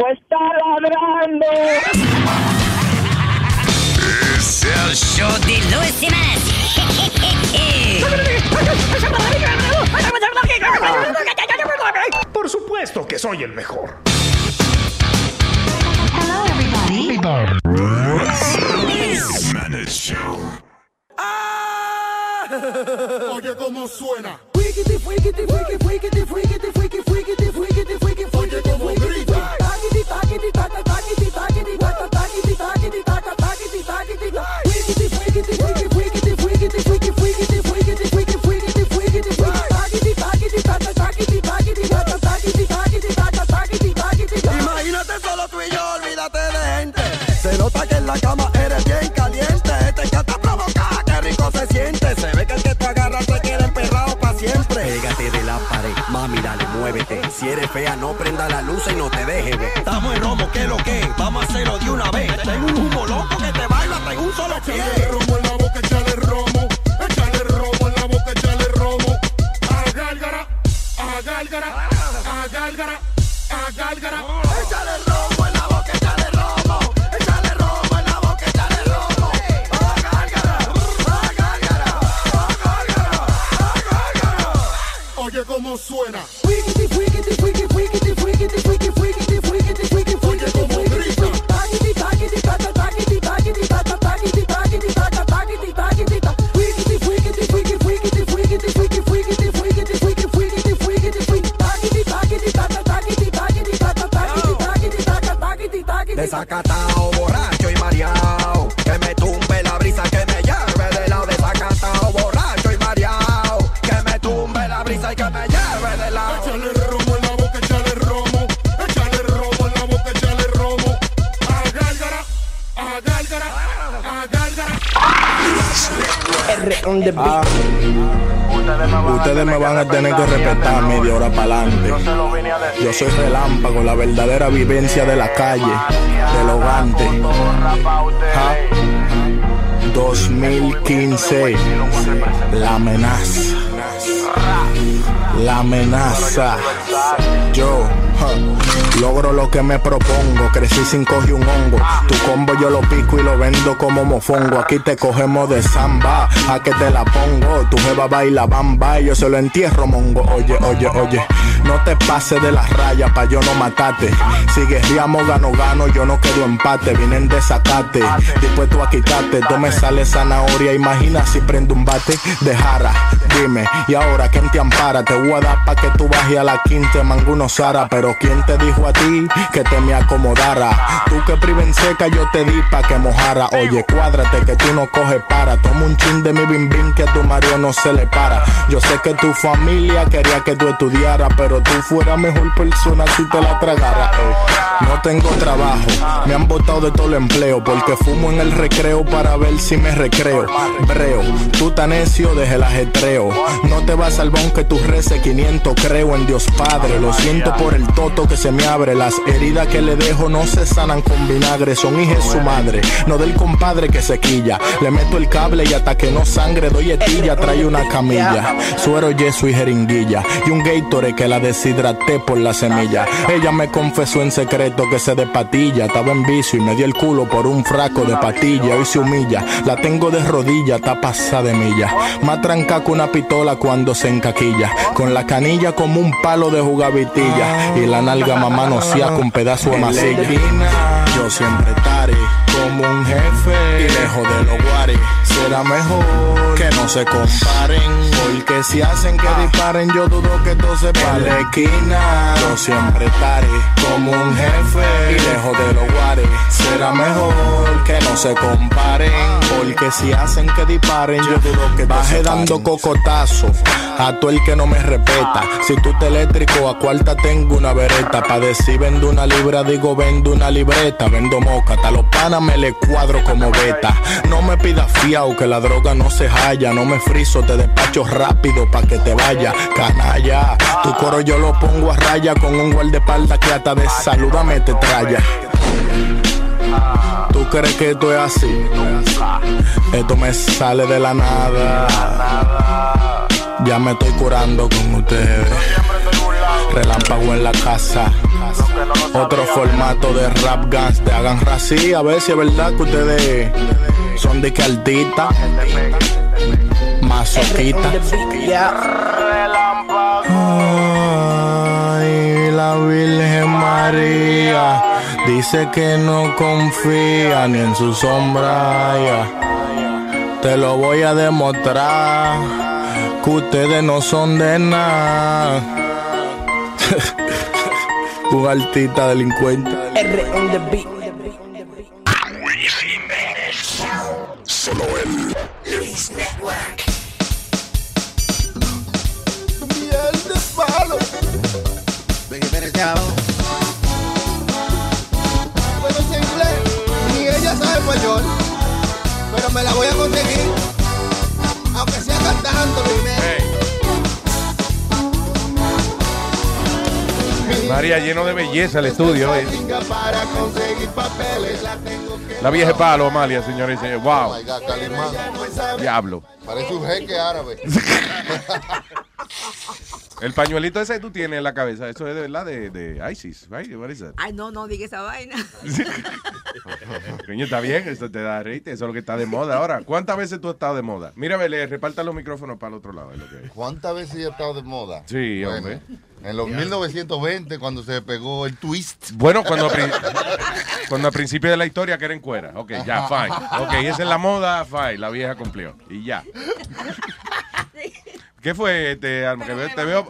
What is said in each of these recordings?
Pues está ladrando. Es el show de Luis. Por supuesto que soy el mejor. Hello, everybody. Show. Oye cómo suena. Oye cómo grita. Imagínate solo tú y yo, olvídate de gente. Se nota que en la cama Si eres fea, no prenda la luz y no te dejes ver. Estamos en romo, ¿qué lo que? Vamos a hacerlo de una vez. Tengo un humo loco que te baila en un solo pie. Ah, ustedes me van a tener que respetar media hora para adelante. Yo soy relámpago, la verdadera vivencia de la calle, del hogante. Ja. 2015, la amenaza. La amenaza. Yo. Logro lo que me propongo, crecí sin coger un hongo. Tu combo yo lo pico y lo vendo como mofongo. Aquí te cogemos de samba, a que te la pongo. Tu jeva baila bamba y yo se lo entierro mongo. Oye, oye, oye, no te pases de las rayas pa' yo no matarte. Si guerriamos gano, gano, yo no quedo empate. Vienen de sacate, dispuesto a quitarte. Tú me sale zanahoria, imagina si prendo un bate de jara. Y ahora quién te ampara? Te voy a dar pa' que tú bajes a la quinta, manguno Sara. Pero quién te dijo a ti que te me acomodara? Tú que priven seca, yo te di pa' que mojara. Oye, cuádrate que tú no coges para. Toma un chin de mi bim bim que a tu Mario no se le para. Yo sé que tu familia quería que tú estudiaras, pero tú fueras mejor persona si te la tragara. No tengo trabajo, me han botado de todo el empleo porque fumo en el recreo para ver si me recreo. Breo, tú tan necio desde el ajetreo. No te vas al bon que tú reces 500, creo en Dios Padre. Lo siento por el toto que se me abre. Las heridas que le dejo no se sanan con vinagre, son hijas de su madre. No del compadre que se quilla. Le meto el cable y hasta que no sangre doy etilla, trae una camilla. Suero, yeso y jeringuilla. Y un Gatorade que la deshidraté por la semilla. Ella me confesó en secreto que se de patilla. Estaba en vicio y me dio el culo por un fraco de patilla. Hoy se humilla. La tengo de rodilla, está pasada de milla. Más tranca que una pistola cuando se encaquilla. Con la canilla como un palo de jugavitilla. Y la nalga mamá no con pedazo de masilla. Yo siempre estaré como un jefe. Y lejos de los guaris, será mejor que no se comparen. Porque si hacen que disparen, yo dudo que todo se para la esquina. Yo siempre estaré como un jefe. Y lejos de los guaris, será mejor que no se comparen. Porque si hacen que disparen, yo dudo que Baje dando cocotazo a todo el que no me respeta. Si tú te eléctrico, a cuarta tengo una vereta. Pa' decir vendo una libra, digo vendo una libreta. Vendo moca, hasta los panas me le cuadro como beta. No me pidas fiao que la droga no se halla. No me friso, te despacho rápido pa' que te vaya. Canalla, tu coro yo lo pongo a raya con un guardaespaldas que hasta de saludame te traya. ¿Tú crees que esto es así? Esto me sale de la nada. Ya me estoy curando con ustedes. Relámpago en la casa. Otro formato de rap guns. Te hagan rací. A ver si es verdad que ustedes son de que altita. Masoquita. Ay, la Virgen María dice que no confía ni en su sombra. ya. Te lo voy a demostrar que ustedes no son de nada. Un altita delincuente. Belleza el estudio. eh. La vieja palo, Amalia, señores. Wow. My God, Calimán. Diablo. Parece un jeque árabe. El pañuelito ese que tú tienes en la cabeza, eso es de verdad de, de ISIS, right? What is that? Ay, no, no diga esa vaina. Coño, está bien, eso te da reíte, eso es lo que está de moda ahora. ¿Cuántas veces tú has estado de moda? Mira, Belé, reparta los micrófonos para el otro lado. es lo que. ¿Cuántas veces yo he estado de moda? Sí, Bueno, hombre. En los 1920, cuando se pegó el twist. Bueno, cuando, a cuando al principio de la historia que era en cuera. Ok, ya, fine. Ok, esa es la moda, fine. La vieja cumplió. Y ya. ¿Qué fue, este, Alma? Que veo- te veo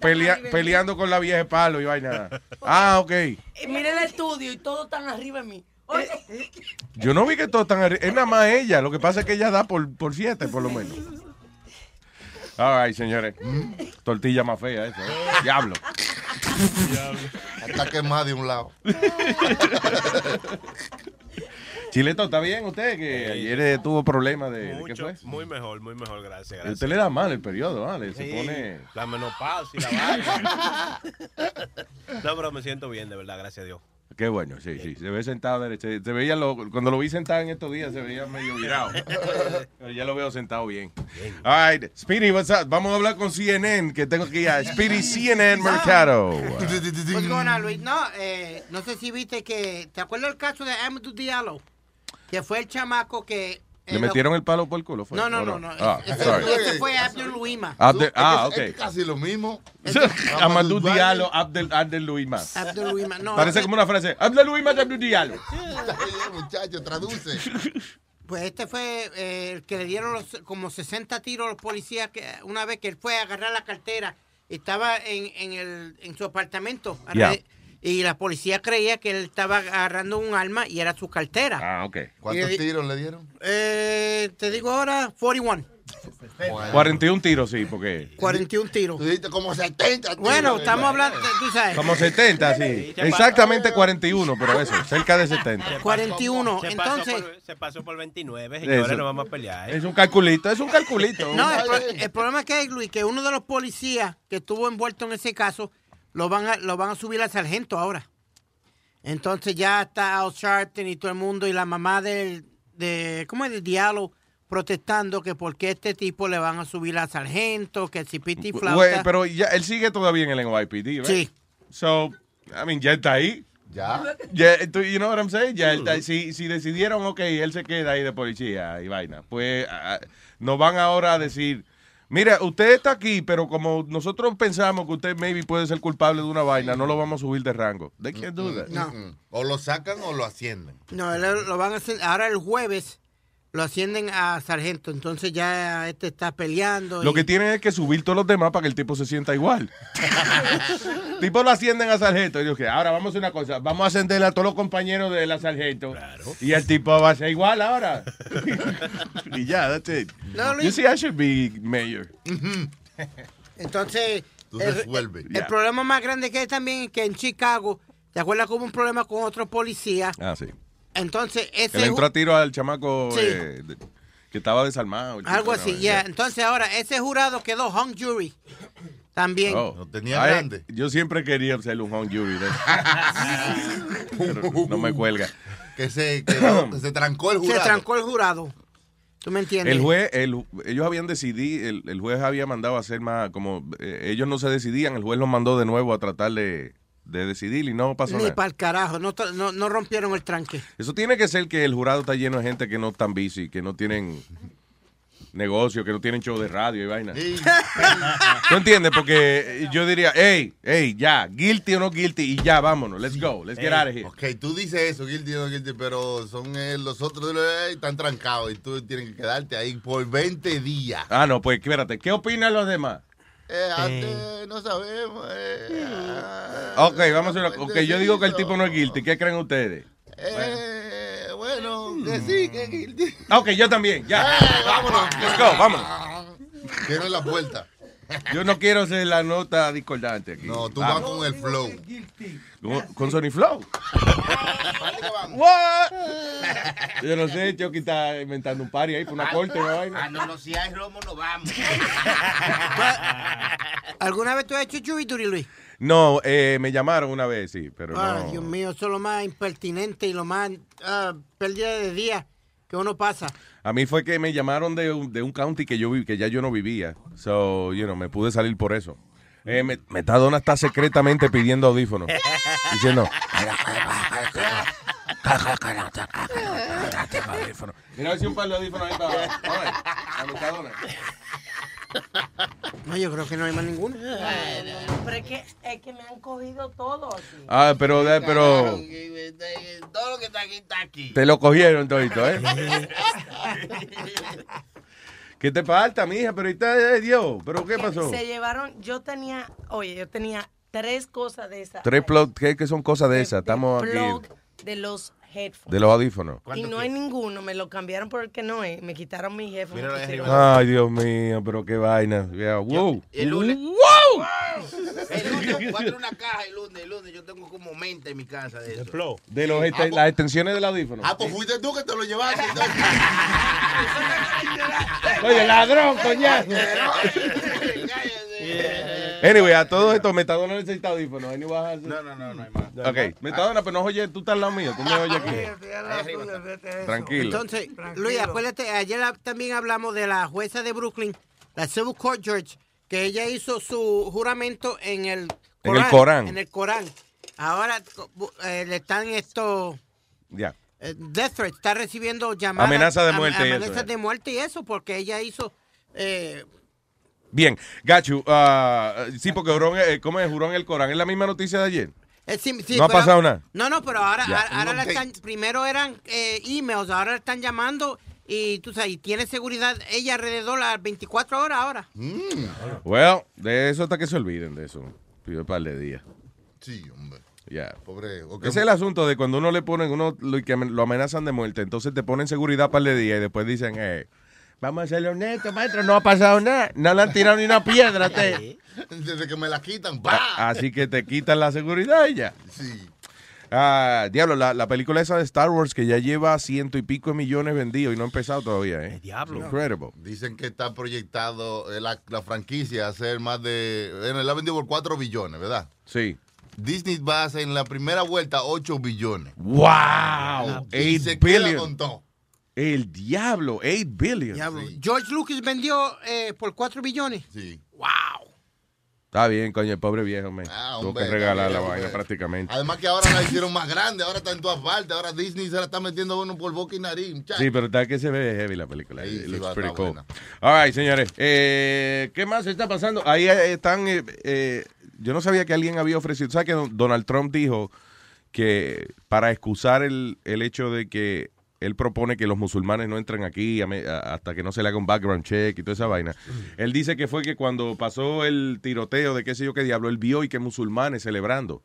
pelea- peleando con la vieja de palo y vaina. Ah, ok. Y mire el estudio y todo tan arriba de mí. Eh, Yo no vi que todo tan arri- Es nada más ella. Lo que pasa es que ella da por, por siete, por lo menos. Ay, señores. Tortilla más fea esa. ¿eh? Diablo. Está quemada de un lado. Chileto, ¿está bien usted? Que ayer eh, tuvo problemas de, de qué Mucho, fue. muy mejor, muy mejor, gracias. A gracias. Usted le da mal el periodo, ¿vale? Se Sí, pone... La menopausia y la vaina. no, pero me siento bien, de verdad, gracias a Dios. Qué bueno, sí, sí. Se ve sentado derecho. Se veía lo- cuando lo vi sentado en estos días, se veía medio virado. Pero ya lo veo sentado bien. All right, Speedy, what's up? Vamos a hablar con CNN, que tengo que ir a Speedy CNN Mercado. What's going on, Luis? No, eh, no sé si viste que. ¿Te acuerdas el caso de Amadou Diallo? Que fue el chamaco que. Eh, ¿Le lo- metieron el palo por el culo? fue? No, no, ¿O no, no. Ah, ese fue Abdel Luima. Abdel- ah, Es- es ok. casi lo mismo. Amadou Diallo, Abdel, Abdel Luima. Abdel Luima, no. Parece como una frase. Abdel Luima, Abdel Diallo. Muchacho, traduce. Pues este fue eh, el que le dieron los, como 60 tiros a los policías que, una vez que él fue a agarrar la cartera. Estaba en, en, el, en su apartamento. Ya. Y la policía creía que él estaba agarrando un arma y era su cartera. Ah, ok. ¿Cuántos Y- tiros le dieron? Eh, te digo ahora, 41. 41 tiros, sí, porque... 41 tiros. Tú dijiste como 70 tiros. Bueno, estamos hablando, tú sabes. Como 70, sí. Exactamente 41, pero eso, cerca de 70. 41. Se pasó Entonces, por- se pasó por 29, señores, no vamos a pelear. ¿eh? Es un calculito, es un calculito. no, el, el problema es que, Luis, que uno de los policías que estuvo envuelto en ese caso, lo van a, lo van a subir al sargento ahora. Entonces ya está Al Sharpton y todo el mundo y la mamá del, de, ¿cómo es? Del diálogo protestando que por qué este tipo le van a subir al sargento, que si piti flauta. Güey, pero ya, él sigue todavía en el NYPD, right? Sí. So, I mean, ya está ahí. Ya. Ya, tú- you know what I'm saying? Ya él está- si, si decidieron, ok, él se queda ahí de policía y vaina, pues ah, nos van ahora a decir, mira, usted está aquí, pero como nosotros pensamos que usted maybe puede ser culpable de una vaina, no lo vamos a subir de rango. They can't do that. No. Mm. O lo sacan o lo ascienden. No, él lo van a hacer ahora el jueves. Lo ascienden a sargento. Entonces ya este está peleando. Lo y- que tienen es que subir todos los demás para que el tipo se sienta igual. tipo lo ascienden a sargento. Y yo, que ahora vamos a hacer una cosa. Vamos a ascender a todos los compañeros de la sargento. Y el tipo va a ser igual ahora. y ya, that's it. No, Luis. You see, I should be mayor. Entonces, el, problema más grande que hay también es que en Chicago, ¿te acuerdas que hubo un problema con otro policía? Ah, sí. Entonces, Que ese le entró a tiro al chamaco Sí. eh, de- que estaba desarmado. algo así, ya. Entonces ahora ese jurado quedó hung jury también. Oh. tenía Ay, grande. Yo siempre quería ser un hung jury. Pero no me cuelga. Que se, quedó- que se trancó el Se jurado. trancó el jurado. ¿Tú me entiendes? El juez, el- ellos habían decidido, el, el juez había mandado a hacer más, como eh, ellos no se decidían, el juez los mandó de nuevo a tratar de, de decidir y no pasó Ni nada. para el carajo, no, no, no rompieron el tranque. Eso tiene que ser que el jurado está lleno de gente que no están busy, que no tienen negocio, que no tienen show de radio y vaina. ¿Tú entiendes? Porque yo diría, hey, hey, ya, guilty o no guilty, y ya, vámonos, let's go, let's get out of here. Ok, tú dices eso, guilty o no guilty, pero son eh, los otros eh, están trancados y tú tienes que quedarte ahí por 20 días. Ah, no, pues espérate, ¿qué opinan los demás? Eh, antes no sabemos. eh, ah, Ok, vamos a hacer una- Ok, yo digo que el tipo no es guilty, ¿qué creen ustedes? eh, bueno, que sí, que guilty. Ok, yo también, ya. Eh, vámonos. Let's go, vámonos. Cierren la puerta. Yo no quiero ser la nota discordante aquí. No, tú Ah, vas con el flow. ¿Con, con Sony Flow? What? Yo no sé, Chucky está inventando un party ahí por una corte, una vaina. Ah, no, no, si hay romo, no vamos. ¿Alguna vez tú has hecho duty, Luis? No, eh, me llamaron una vez, sí, pero Ay, no. Dios mío, eso es lo más impertinente y lo más ah, pérdida de día que uno pasa. A mí fue que me llamaron de un, de un county que yo que ya yo no vivía. So, you know, me pude salir por eso. Eh, me- Metadona está secretamente pidiendo audífonos. diciendo. Mira a ver si un par de audífonos ahí para. Oye, a Metadona. No, yo creo que no hay más ninguno. Pero es que, es que me han cogido todo aquí. Ah, pero, pero Todo lo que está aquí está aquí. te lo cogieron todito, ¿eh? ¿Qué te falta, mija? Pero ahorita, eh, Dios, ¿pero qué pasó? Se llevaron, yo tenía, oye, yo tenía tres cosas de esas. Tres plug, ¿qué, qué son cosas de esas? Estamos aquí. de los headphones. De los audífonos. Y no hay ninguno, me lo cambiaron por el que no es. Me quitaron mi jefe. me pusieron- Ay, Dios mío, pero qué vaina. Yeah, wow. El lunes. ¡Wow! El lunes, traer una caja el lunes, el lunes. Yo tengo como mente en mi casa de eso. De los este- las extensiones del audífono. Ah, pues fuiste tú que te lo llevaste. Oye, ladrón, coñazo. Anyway, a todo esto, Metadona necesita audífonos. Ahí ni vas a hacer- No, no, no, no hay más. Ok, Metadona, pero no oye, tú estás al lado mío, tú me oyes aquí. Tranquilo. Entonces, Luis, acuérdate, ayer también hablamos de la jueza de Brooklyn, la Civil Court Judge, que ella hizo su juramento en el En el Corán. En el Corán. Ahora eh, le están esto. Ya. eh, death threat, está recibiendo llamadas. Amenaza de am- muerte y eso, Amenazas de muerte y eso, porque ella hizo. eh, Bien, Gachu, ah, sí, porque juró, en- eh, ¿cómo es? Juró en el Corán. ¿Es la misma noticia de ayer? eh, sí, sí, No ha pero- pasado nada. No, no, pero ahora, Ya. ahora, ahora Un están, primero eran eh, emails, ahora la están llamando y tú sabes, y tiene seguridad ella alrededor las 24 horas ahora. Well, de eso hasta que se olviden de eso. Pido un par de días. Sí, hombre. Ya. Pobre. ok. Ese es el asunto de cuando uno le ponen, uno lo, lo amenazan de muerte, entonces te ponen seguridad para el día y después dicen, eh, vamos a ser honestos, maestro, no ha pasado nada, no le han tirado ni una piedra a usted. Desde que me la quitan, ¡pa! Así que te quitan la seguridad y ya. Sí. Ah, diablo, la, la película esa de Star Wars que ya lleva ciento y pico de millones vendidos y no ha empezado todavía, ¿eh? diablo. Incredible. Dicen que está proyectado eh, la, la franquicia a hacer más de. Bueno, él ha vendido por 4 billones, ¿verdad? Sí. Disney va a hacer en la primera vuelta 8 billones. ¡Wow! Y 8 se queda billion. con todo. El diablo, 8 billion. Diablo. George Lucas vendió eh, por 4 billones. Sí. ¡Wow! Está bien, coño, el pobre viejo, me. Ah, Tuvo que regalar la vaina prácticamente. Además que ahora la hicieron más grande, ahora está en todas partes. Ahora Disney se la está metiendo a uno por boca y nariz. muchacho. Sí, pero está que se ve heavy la película. Sí, It sí, looks pretty está cool. buena. All right, señores. Eh, ¿Qué más está pasando? Ahí eh, están. eh, eh, yo no sabía que alguien había ofrecido. ¿Sabes que Don- Donald Trump dijo que para excusar el, el hecho de que él propone que los musulmanes no entran aquí a me- a- hasta que no se le haga un background check y toda esa vaina. Él dice que fue que cuando pasó el tiroteo de qué sé yo qué diablo, él vio y que musulmanes celebrando.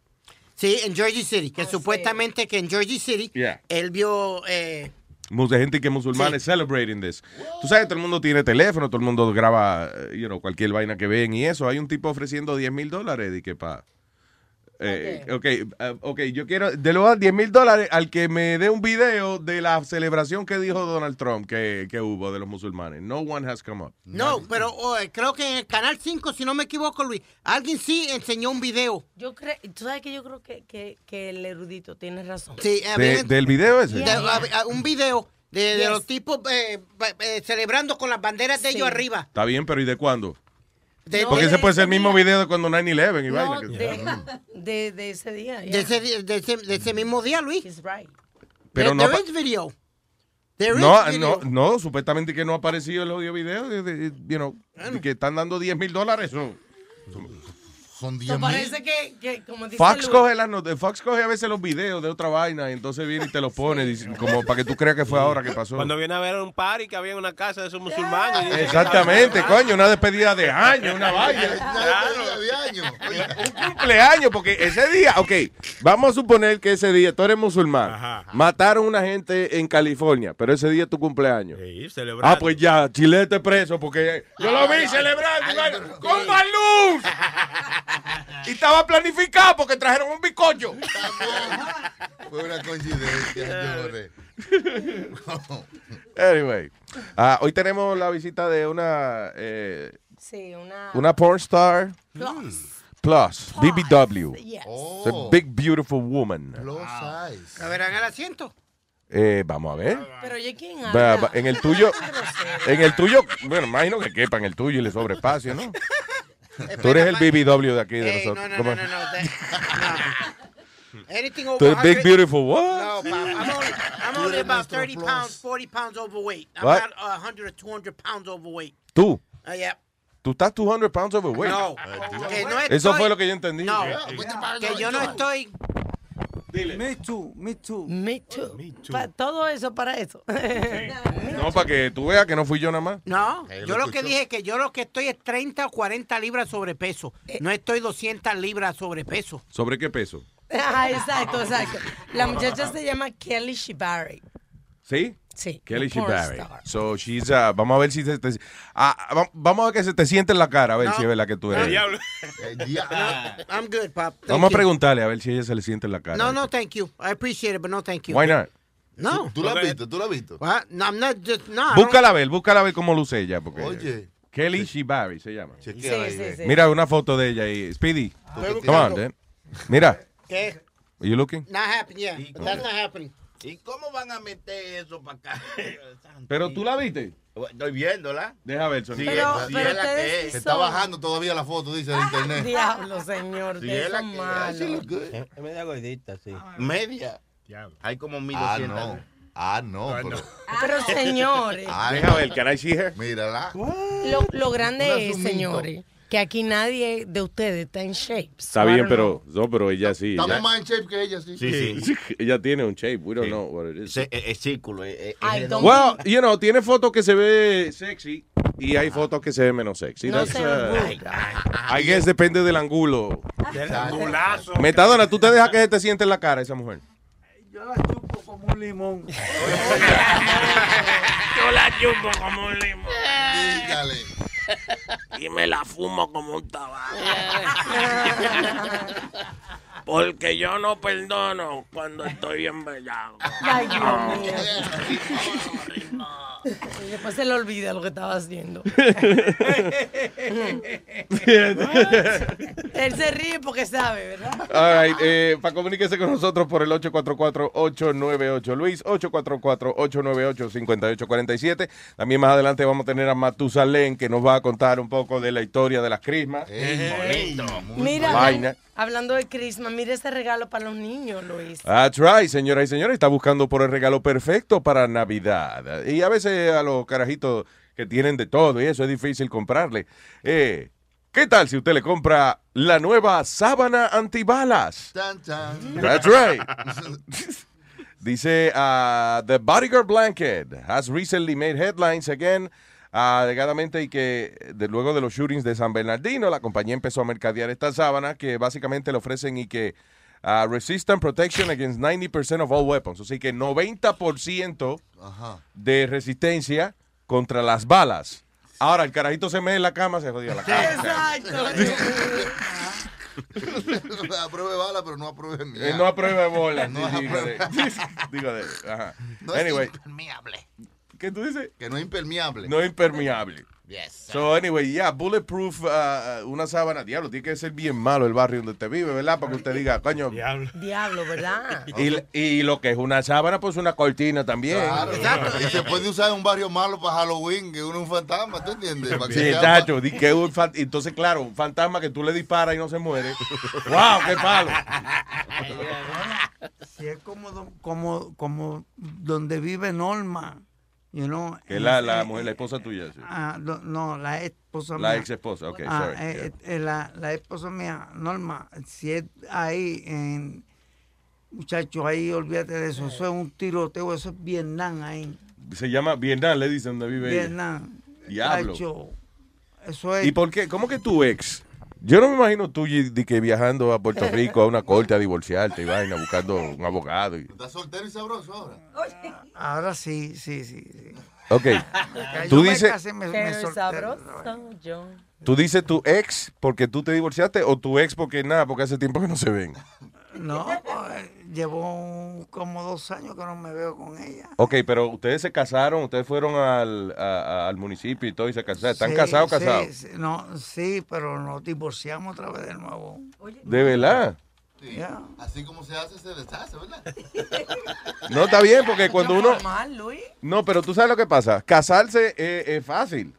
Sí, en Jersey City, que supuestamente que en Jersey City Yeah. él vio eh, Mucha gente que musulmanes celebrating this. Tú sabes, todo el mundo tiene teléfono, todo el mundo graba, you know, cualquier vaina que ven y eso. Hay un tipo ofreciendo 10 mil dólares y que pa. Eh, ok, eh, ok, yo quiero, de los 10 mil dólares al que me dé un video de la celebración que dijo Donald Trump que, que hubo de los musulmanes. No one has come up. No, pero oh, creo que en el canal 5, si no me equivoco, Luis, alguien sí enseñó un video. Yo creo, tú sabes que yo creo que, que, que el erudito tiene razón. Sí, De- ¿Del video ese? de- a- a- un video de, de los tipos eh, eh, celebrando con las banderas de Sí. ellos arriba. Está bien, pero ¿y de cuándo? De- Porque de- ese puede ser el mismo día. video de cuando 9-11 y No, vaina. que- de, de, de ese día. de ese, ese- de ese mismo día, Luis. He's right. Pero no there is video. There No, is no, video. no, supuestamente que no ha aparecido el audio video, de, de- you know, de que están dando 10 mil dólares. no. Son So, parece que, que, como dice Fox Luis, coge, las not- Fox coge a veces los videos de otra vaina y entonces viene y te los pone como para que tú creas que fue ahora que pasó. Cuando viene a ver un party que había en una casa de esos musulmanes. Exactamente, coño, una despedida de año, una vaina. Un cumpleaños, porque ese día, ok, vamos a suponer que ese día tú eres musulmán. Mataron una gente en California, pero ese día es tu cumpleaños. Sí. Ah, pues ya, chilete preso, porque yo lo vi celebrando con más luz. Y estaba planificado porque trajeron un bizcocho. Fue una coincidencia. Anyway, ah, hoy tenemos la visita de una eh, Sí, una. una porn star Plus. plus, BBW. Yes. It's a big beautiful woman. A ver, haga el asiento. Eh, vamos a ver. Pero oye, ¿quién Va- habla? va- en el tuyo, en el tuyo, bueno, imagino que quepa en el tuyo y le sobre espacio, ¿no? Tú eres el BBW de aquí de Ey, nosotros. no, no, no, no, no. no. Anything over Tú eres big 100 beautiful what? No, Pop, I'm only, I'm only about 30 pounds, 40 pounds overweight. I'm What? not uh, 100 or 200 pounds overweight. Tú, Uh, yeah. tú estás 200 pounds overweight. No. Que no Eso estoy- fue lo que yo entendí. No, que yo no estoy. Me too, me too. Me too. Pa- todo eso para eso. No, para que tú veas que no fui yo nada más. No, Eh, yo lo lo que dije es que yo lo que estoy es 30 o 40 libras sobrepeso. No estoy 200 libras sobrepeso. ¿Sobre qué peso? Ah, exacto, exacto. La muchacha se llama Kelly Shibari. ¿Sí? Sí. Kelly star. So she's, uh, vamos a ver si se te, ah, va- vamos a ver que se te siente en la cara, a ver No. si es verdad que tú eres. Diablo. I'm good, Pop. Thank Vamos a you. preguntarle a ver si ella se le siente en la cara. No, no, thank you. I appreciate it, but no, thank you. Why not? No. ¿Tú la has visto? ¿Tú la has visto? What? No, I'm not just, no. Búscala a ver, búscala a ver cómo luce ella. Porque Oye. Kelly Shibari se llama. Sí, ve. sí. Mira una foto de ella ahí. Speedy. Come on. Dan. Mira. ¿Qué? Are you looking? Not happening, yeah. But that's not happening. ¿Y cómo van a meter eso para acá? Pero tú la viste. Estoy viéndola. Deja ver, Sí. Pero- es- sí pero es la que es. Se está bajando todavía la foto, dice en internet. Diablo, señor. Sí, es la que-. Es media gordita, sí. Media. Hay como Ah, 1200. no. Ah, no. Pero, Pero señores, Ah, Deja no. ver, her? Mírala. lo, lo grande es, señores, que aquí nadie de ustedes está en shape. Está bien, pero no, pero ella sí. Estamos ella- más en shape que ella, sí. Sí, sí. Ella tiene un shape. We don't Sí. know what it is. Se- Es, es círculo. Es, es I redondo. don't- Well, you know, tiene fotos que se ve sexy y hay fotos que se ve menos sexy. No se uh. I guess depende del ángulo. Del angulazo. Metadona, ¿tú te dejas que se te siente en la cara esa mujer? Yo la chupo como un limón. Yo la chupo como un limón. Dígale. Y me la fumo como un tabaco. Porque yo no perdono cuando estoy bien bellaco. Ay, Dios mío. Y después se le olvida lo que estaba haciendo. Él se ríe porque sabe, ¿verdad? All right, eh, para comuníquese con nosotros por el 844-898 Luis, 844-898-5847. También más adelante vamos a tener a Matusalén que nos va a contar un poco de la historia de las crismas. Mira, Vaina. hablando de Christmas, mira ese regalo para los niños, Luis. That's right, señoras y señores, está buscando por el regalo perfecto para Navidad. Y a veces a los carajitos que tienen de todo y eso es difícil comprarle. Eh, ¿Qué tal si usted le compra la nueva sábana antibalas? That's right. Dice, uh, The Bodyguard Blanket has recently made headlines again. ah, alegadamente y que de, luego de los shootings de San Bernardino, la compañía empezó a mercadear esta sábana que básicamente le ofrecen y que ah, resistant protection against 90% of all weapons. Así que 90% Ajá. de resistencia contra las balas. Ahora, el carajito se mete en la cama, se jodió la cama. apruebe bala, pero no apruebe mía. Eh, no apruebe bola. No digo apruebe- de- digo de- ajá. No es Anyway, impermeable. ¿Qué tú dices? Que no es impermeable. No es impermeable. Yes. So, anyway, yeah, bulletproof, uh, uh, una sábana, diablo, tiene que ser bien malo el barrio donde usted vive, ¿verdad? Para que usted diga, coño. Diablo, ¿verdad? Y, y lo que es una sábana, pues una cortina también. Claro. Y se puede usar en un barrio malo para Halloween, que uno es un fantasma, ¿tú entiendes? Sí, sea chacho, di que un fan- entonces, claro, un fantasma que tú le disparas y no se muere. ¡Wow, qué palo! Si es como, como, como donde vive Norma, you know. Que es la, la mujer, la esposa tuya. sí. Ah, no, la esposa La mía. ex esposa, ok, Ah, sorry. eh, eh, la, la esposa mía, Norma, si es ahí en... Muchachos, ahí olvídate de eso. Eso es un tiroteo, eso es Vietnam ahí. Se llama Vietnam, le dicen donde vive ella. Vietnam. Diablo. Eso es... ¿Y por qué? ¿Cómo que tu ex? Yo no me imagino tú de que viajando a Puerto Rico a una corte a divorciarte y vaina, buscando un abogado. y- ¿Estás soltero y sabroso ahora? Ahora sí, sí, sí. sí. Ok. Tú yo me dices, casé, me- me Pero solté. sabroso, yo. tú dices tu ex porque tú te divorciaste o tu ex porque nada, porque hace tiempo que no se ven. No, pues, llevo un- como dos años que no me veo con ella. Ok, pero ustedes se casaron, ustedes fueron al, a- al municipio y todo y se casaron. ¿Están Sí, casados o sí, casados? sí, no, sí, pero nos divorciamos otra vez de nuevo. ¿De verdad? Sí. Así como se hace, se deshace, ¿verdad? No, está bien, porque cuando uno... Mal, Luis. No, pero tú sabes lo que pasa. Casarse es, es fácil.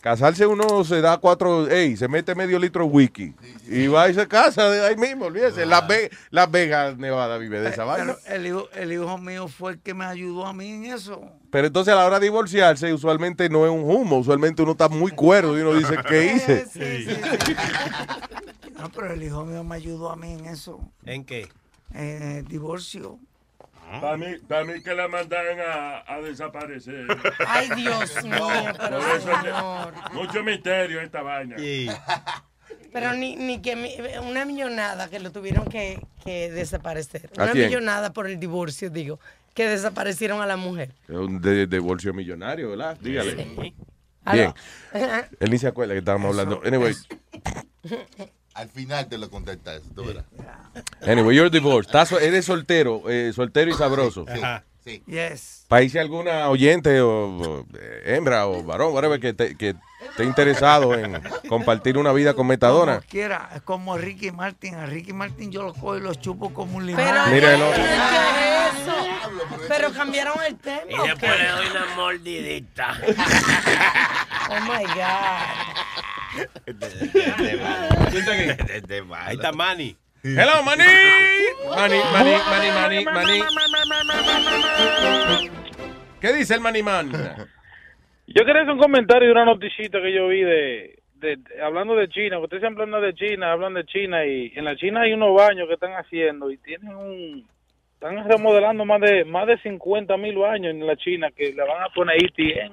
Casarse uno se da cuatro, ey, se mete medio litro de whisky y va y se casa de ahí mismo, olvídese. Las, Ve- Las Vegas, Nevada vive de esa vaina. Pero el hijo, el hijo mío fue el que me ayudó a mí en eso. Pero entonces a la hora de divorciarse, usualmente no es un humo, usualmente uno está muy cuerdo y uno dice, ¿qué hice? Sí, sí, sí. No, pero el hijo mío me ayudó a mí en eso. ¿En qué? En el divorcio. Para mí, para mí que la mandaron a, a desaparecer. Ay, Dios mío, pero Por eso, señor. Mucho misterio esta vaina. Pero ni, ni que mi- una millonada que lo tuvieron que, que desaparecer. ¿A Una quién? millonada por el divorcio, digo, que desaparecieron a la mujer. Un de, divorcio millonario, ¿verdad? Dígale. Sí. Bien. Él ni se acuerda que estábamos hablando. Anyway, Al final te lo contesta eso, tú verás. anyway, you're divorced. Estás so- eres soltero, eh, soltero y sabroso. Sí, sí. Yes. País alguna oyente o, o, eh, hembra o varón, whatever, que, te- que esté interesado en compartir una vida con Metadona. Como quiera, es como Ricky Martin. A Ricky Martin yo lo cojo y lo chupo como un limón. Pero, Mira el otro. ¿qué es eso? Pero cambiaron el tema. Y ¿o después le doy una mordidita. Oh my God. Ahí está Manny. Hello, Manny. Manny, Manny, Manny, Manny, Manny. ¿Qué dice el Manny Man? Yo quería hacer un comentario de una noticita que yo vi de, de- de- hablando de China, ustedes siempre hablan de China, hablan de China y en la China hay unos baños que están haciendo y tienen un están remodelando más de más de 50 mil baños en la China que le van a poner ATM,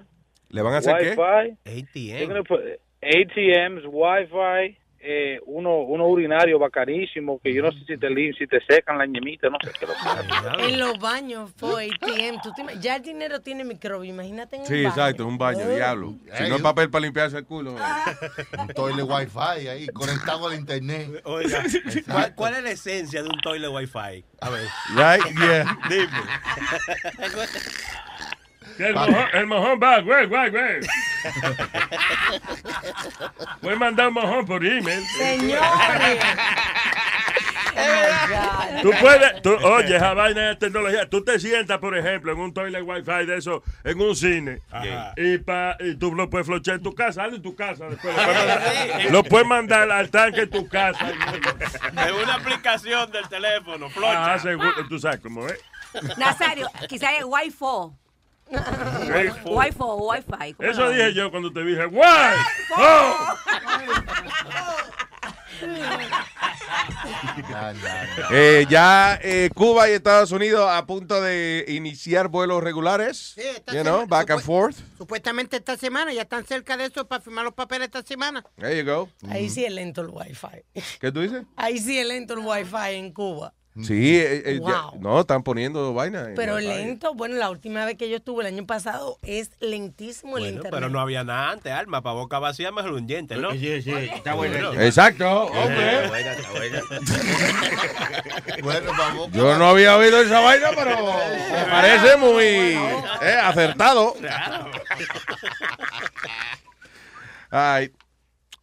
¿Le van a hacer qué? Wi-Fi, gonna put ATMs, Wi-Fi, eh, uno uno urinario bacanísimo que yo no sé si te lim- si te secan la ñemita, no sé qué lo que En los baños fue ATM. ¿tú te ya el dinero tiene microbio, imagínate en un Sí, baño. exacto, es un baño, Oh. diablo. Si no es papel para limpiarse el culo. Un toile wifi ahí, conectado al internet. Oiga, ¿cuál, es la esencia de un toilet wifi? A ver. Right, yeah. Dime. El mojón, el mojón va, güey, güey, güey. Puedes mandar un mojón por email. Señores. Oh. Tú puedes, tú, oye, esa vaina de tecnología. Tú te sientas, por ejemplo, en un toilet wifi de eso, en un cine, y, pa, y tú lo puedes flochar en tu casa, hazlo en tu casa. Después, lo, puedes mandar, lo puedes mandar al tanque en tu casa. Es una aplicación del teléfono, Ah, flocha. seguro, tú sabes cómo es. Nazario, quizás es Wi-Fi. Wi-Fi o Wi-Fi. ¿cómo Eso lo dije yo cuando te dije. ¡Oh! Eh, ya eh, Cuba y Estados Unidos a punto de iniciar vuelos regulares. esta you know, semana- back and forth. Supuestamente esta semana, ya están cerca de eso para firmar los papeles esta semana. There you go. Ahí sí es lento el wifi. ¿Qué tú dices? Ahí sí es lento el wifi en Cuba. Sí, eh, eh, ya- no, están poniendo vaina. Pero lento, bueno, la última vez que yo estuve el año pasado es lentísimo el Bueno, internet. pero no había nada antes, Alma. Para boca vacía, mejor un diente, ¿no? Sí, sí, está bueno. Exacto, hombre. Está buena, está buena. Bueno, vamos. Yo no había oído esa vaina, pero me parece muy eh, acertado. Ay,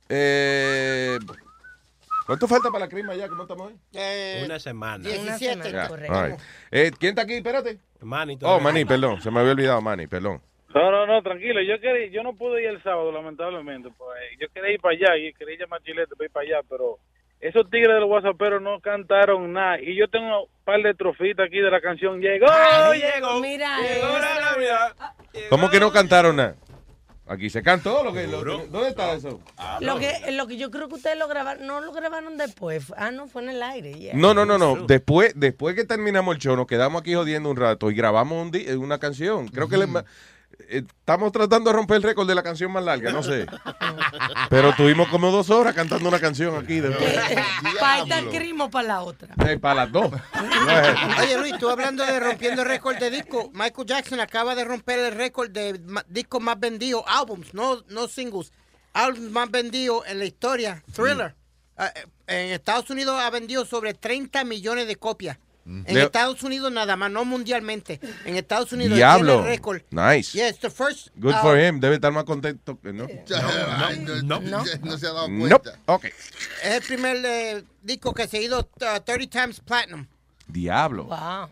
eh, ¿Cuánto falta para la crima ya? ¿Cómo estamos hoy? Una semana. 17, Ya, all right. Eh, ¿Quién está aquí? Espérate. Manny, Oh, Manny, perdón. Se me había olvidado, Manny, perdón. No, no, no, tranquilo. Yo quería, yo no pude ir el sábado, lamentablemente. Pues, yo quería ir para allá y quería llamar a Chilete para ir para allá, pero esos tigres de los WhatsApperos no cantaron nada. Y yo tengo un par de trofitas aquí de la canción Llegó, llegó. Mira, Llegó la Navidad. ¿Cómo que no cantaron nada? Aquí se cantó. Lo que, lo- ¿Dónde está eso? Lo que, lo que yo creo que ustedes lo grabaron, no lo grabaron después. Ah, no, fue en el aire. yeah. No, no, no, no. Después, después que terminamos el show, nos quedamos aquí jodiendo un rato y grabamos un una canción. Creo que le- estamos tratando de romper el récord de la canción más larga, no sé. Pero tuvimos como dos horas cantando una canción aquí. después. Para esta crimo para la otra. Eh, para las dos. Oye, Luis, tú hablando de rompiendo el récord de disco, Michael Jackson acaba de romper el récord de discos más vendidos, álbums, no, no singles, álbums más vendidos en la historia. Thriller. Ah, eh, en Estados Unidos ha vendido sobre 30 millones de copias. En Le- Estados Unidos nada más, no mundialmente. En Estados Unidos Diablo. tiene el récord. Nice. Yeah, it's the first, Good uh, for him. Debe estar más contento que no. Ay, no, no, no se ha dado No. cuenta. Ok. Es el primer eh, disco que se ha ido uh, 30 times platinum. Diablo. Wow.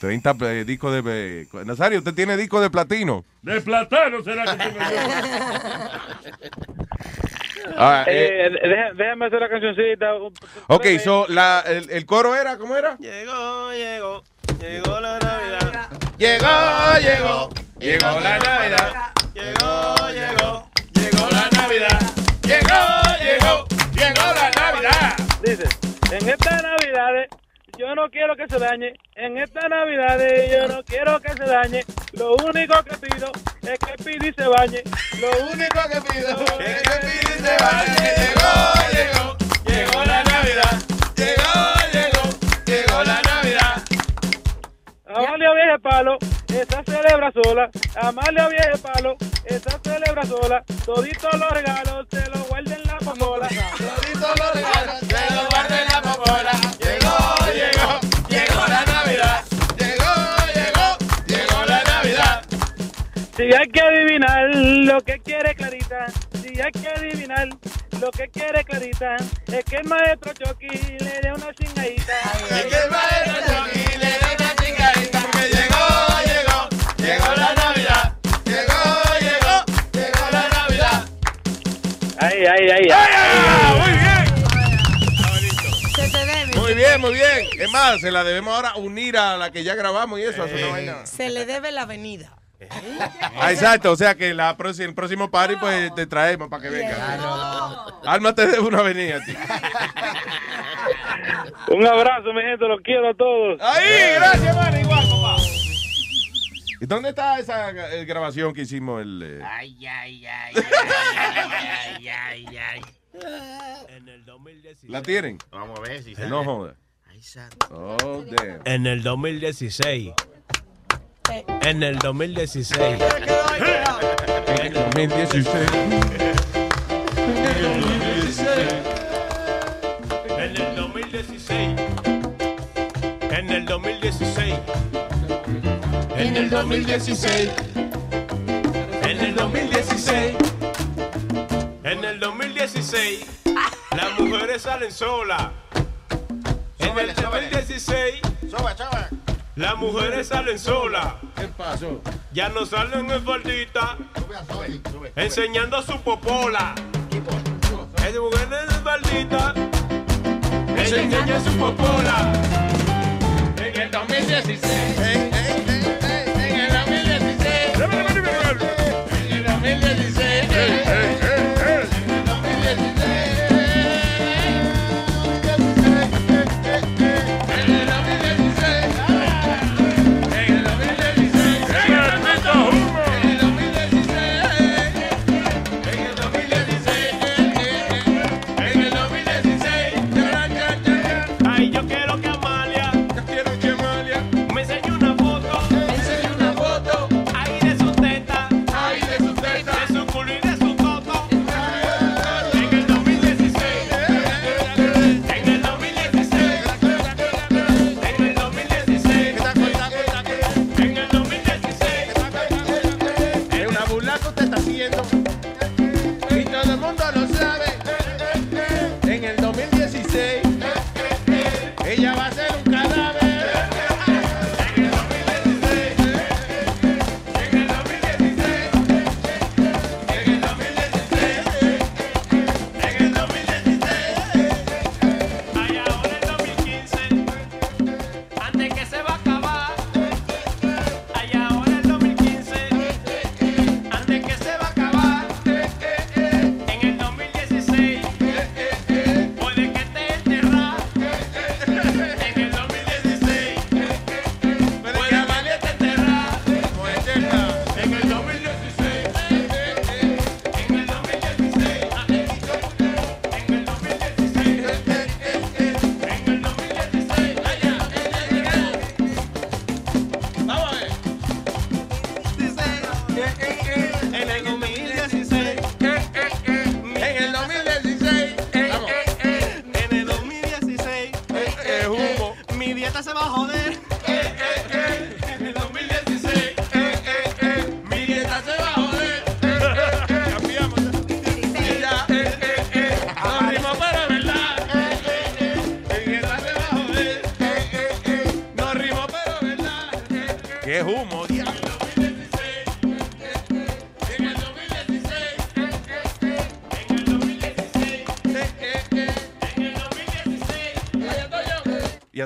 30 eh, discos de... eh, Nazario, ¿usted tiene disco de platino? De platano será que tiene Ah, eh, Eh, déjame hacer la cancioncita. ok, so, la, el, el coro era, ¿cómo era? Llegó, llegó, llegó la Navidad. Llegó, llegó, llegó la Navidad. Llegó, llegó, llegó la Navidad. Llegó, llegó, llegó la Navidad. Dice, en esta Navidad yo no quiero que se dañe. En esta Navidad yo no quiero que se dañe. Lo único que pido es que Pidi se bañe. Lo único que pido es que Pidi se bañe. Llegó, llegó, llegó la Navidad. Llegó, llegó, llegó la Navidad. Amalia Vieja Palo, esa celebra sola. Amalia Vieja Palo, esa celebra sola. Toditos los regalos se los guarden en la papola. Toditos los regalos se los guarden en la papola. Si hay que adivinar lo que quiere Clarita, si hay que adivinar lo que quiere Clarita, es que el maestro Chucky le dé una chingadita. Es que el maestro Chucky le dé una chingadita. Porque llegó, llegó, llegó la Navidad. Llegó, llegó, llegó la Navidad. Ay, ay, ay, muy Se te debe. Muy bien, muy bien. Es más, se la debemos ahora unir a la que ya grabamos y eso. hacer una vaina. Se le debe la avenida. Ah, exacto, o sea que la próxima, el próximo party pues te traemos para que venga. Alma te debe una avenida a ti. Un abrazo, mi gente, los quiero a todos. Ahí, gracias, man, igual, papá. ¿Y dónde está esa eh, grabación que hicimos el... eh? Ay, ay, ay, ay, ay, ay, ay. En el 2016. ¿La tienen? Vamos a ver si Que No joda. Ay, santo. Oh, damn. En el 2016. En el 2016. En el 2016. En el 2016. En el 2016. En el 2016. En el 2016. En el 2016. Las mujeres salen solas. En el 2016. Las mujeres salen solas. ¿Qué pasó? Ya no salen en faldita. Enseñando su popola. Es mujer en faldita. Ella enseña su popola. En el 2016.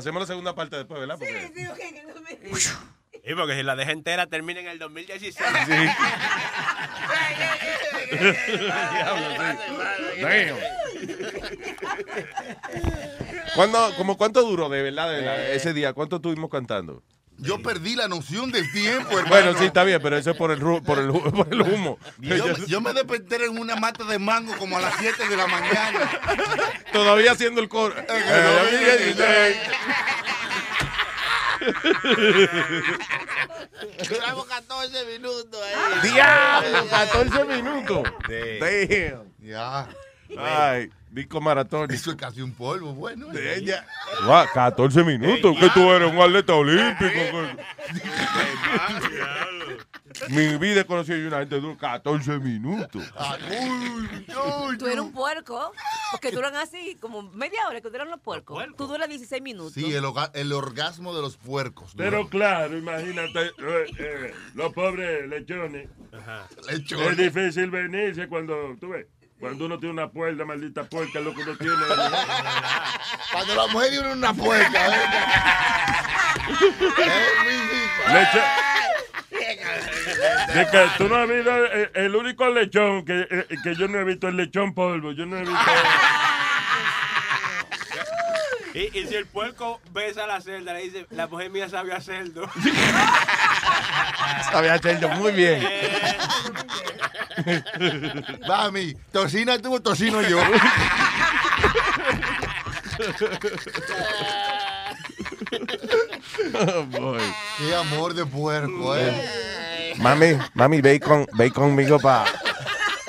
Hacemos la segunda parte después, ¿verdad? Porque... Y porque si la deja entera termina en el 2016. Damn. ¿Cuándo, como cuánto duró de verdad, de verdad, ese día? ¿Cuánto estuvimos cantando? Yo perdí la noción del tiempo, hermano. Bueno, sí, está bien, pero eso es por el, ru- por el, hu- por el humo. Yo, yo me desperté en una mata de mango como a las 7 de la mañana. Todavía haciendo el coro. Duramos 14 minutos ahí. ¡Diablo! 14 minutos. Damn. Ya. Ay, disco maratón. Eso es casi un polvo, bueno. ¿eh? Ella. Guau, 14 minutos. Que tú eres un atleta olímpico. Mi vida he conocido yo una gente dura 14 minutos. Tú eres un puerco, porque duran así, como media hora que duran los puercos. Tú duras 16 minutos. Sí, el, orgasmo de los puercos. Pero claro, imagínate, eh, eh, los pobres lechones. Lechones. Es difícil venirse cuando, tú ves, cuando uno tiene una puerta, maldita puerta, lo que uno tiene. Cuando la mujer tiene una puerta, De que tú no has visto eh, el, único lechón que, eh, que yo no he visto, el lechón polvo. Yo no he visto. Y, y si el puerco besa a la celda, le dice, la mujer mía sabe hacerlo. Sabía hacerlo muy bien. Mami, tocina tuvo tocino yo. Oh, boy. Qué amor de puerco, eh. Mami, mami, ve, con, ve conmigo para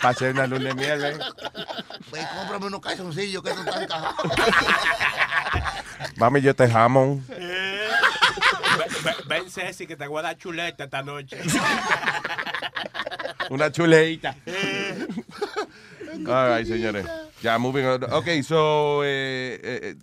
hacer una luz de miel, ¿eh? Ve, cómprame unos calzoncillos que no están cajados. Mami, yo te jamón. Ven, ven- ven, Ceci, que te voy a dar chuleta esta noche. Una chuleita. All right, señores. Ya, moving on. Ok, so, eh, eh, eh,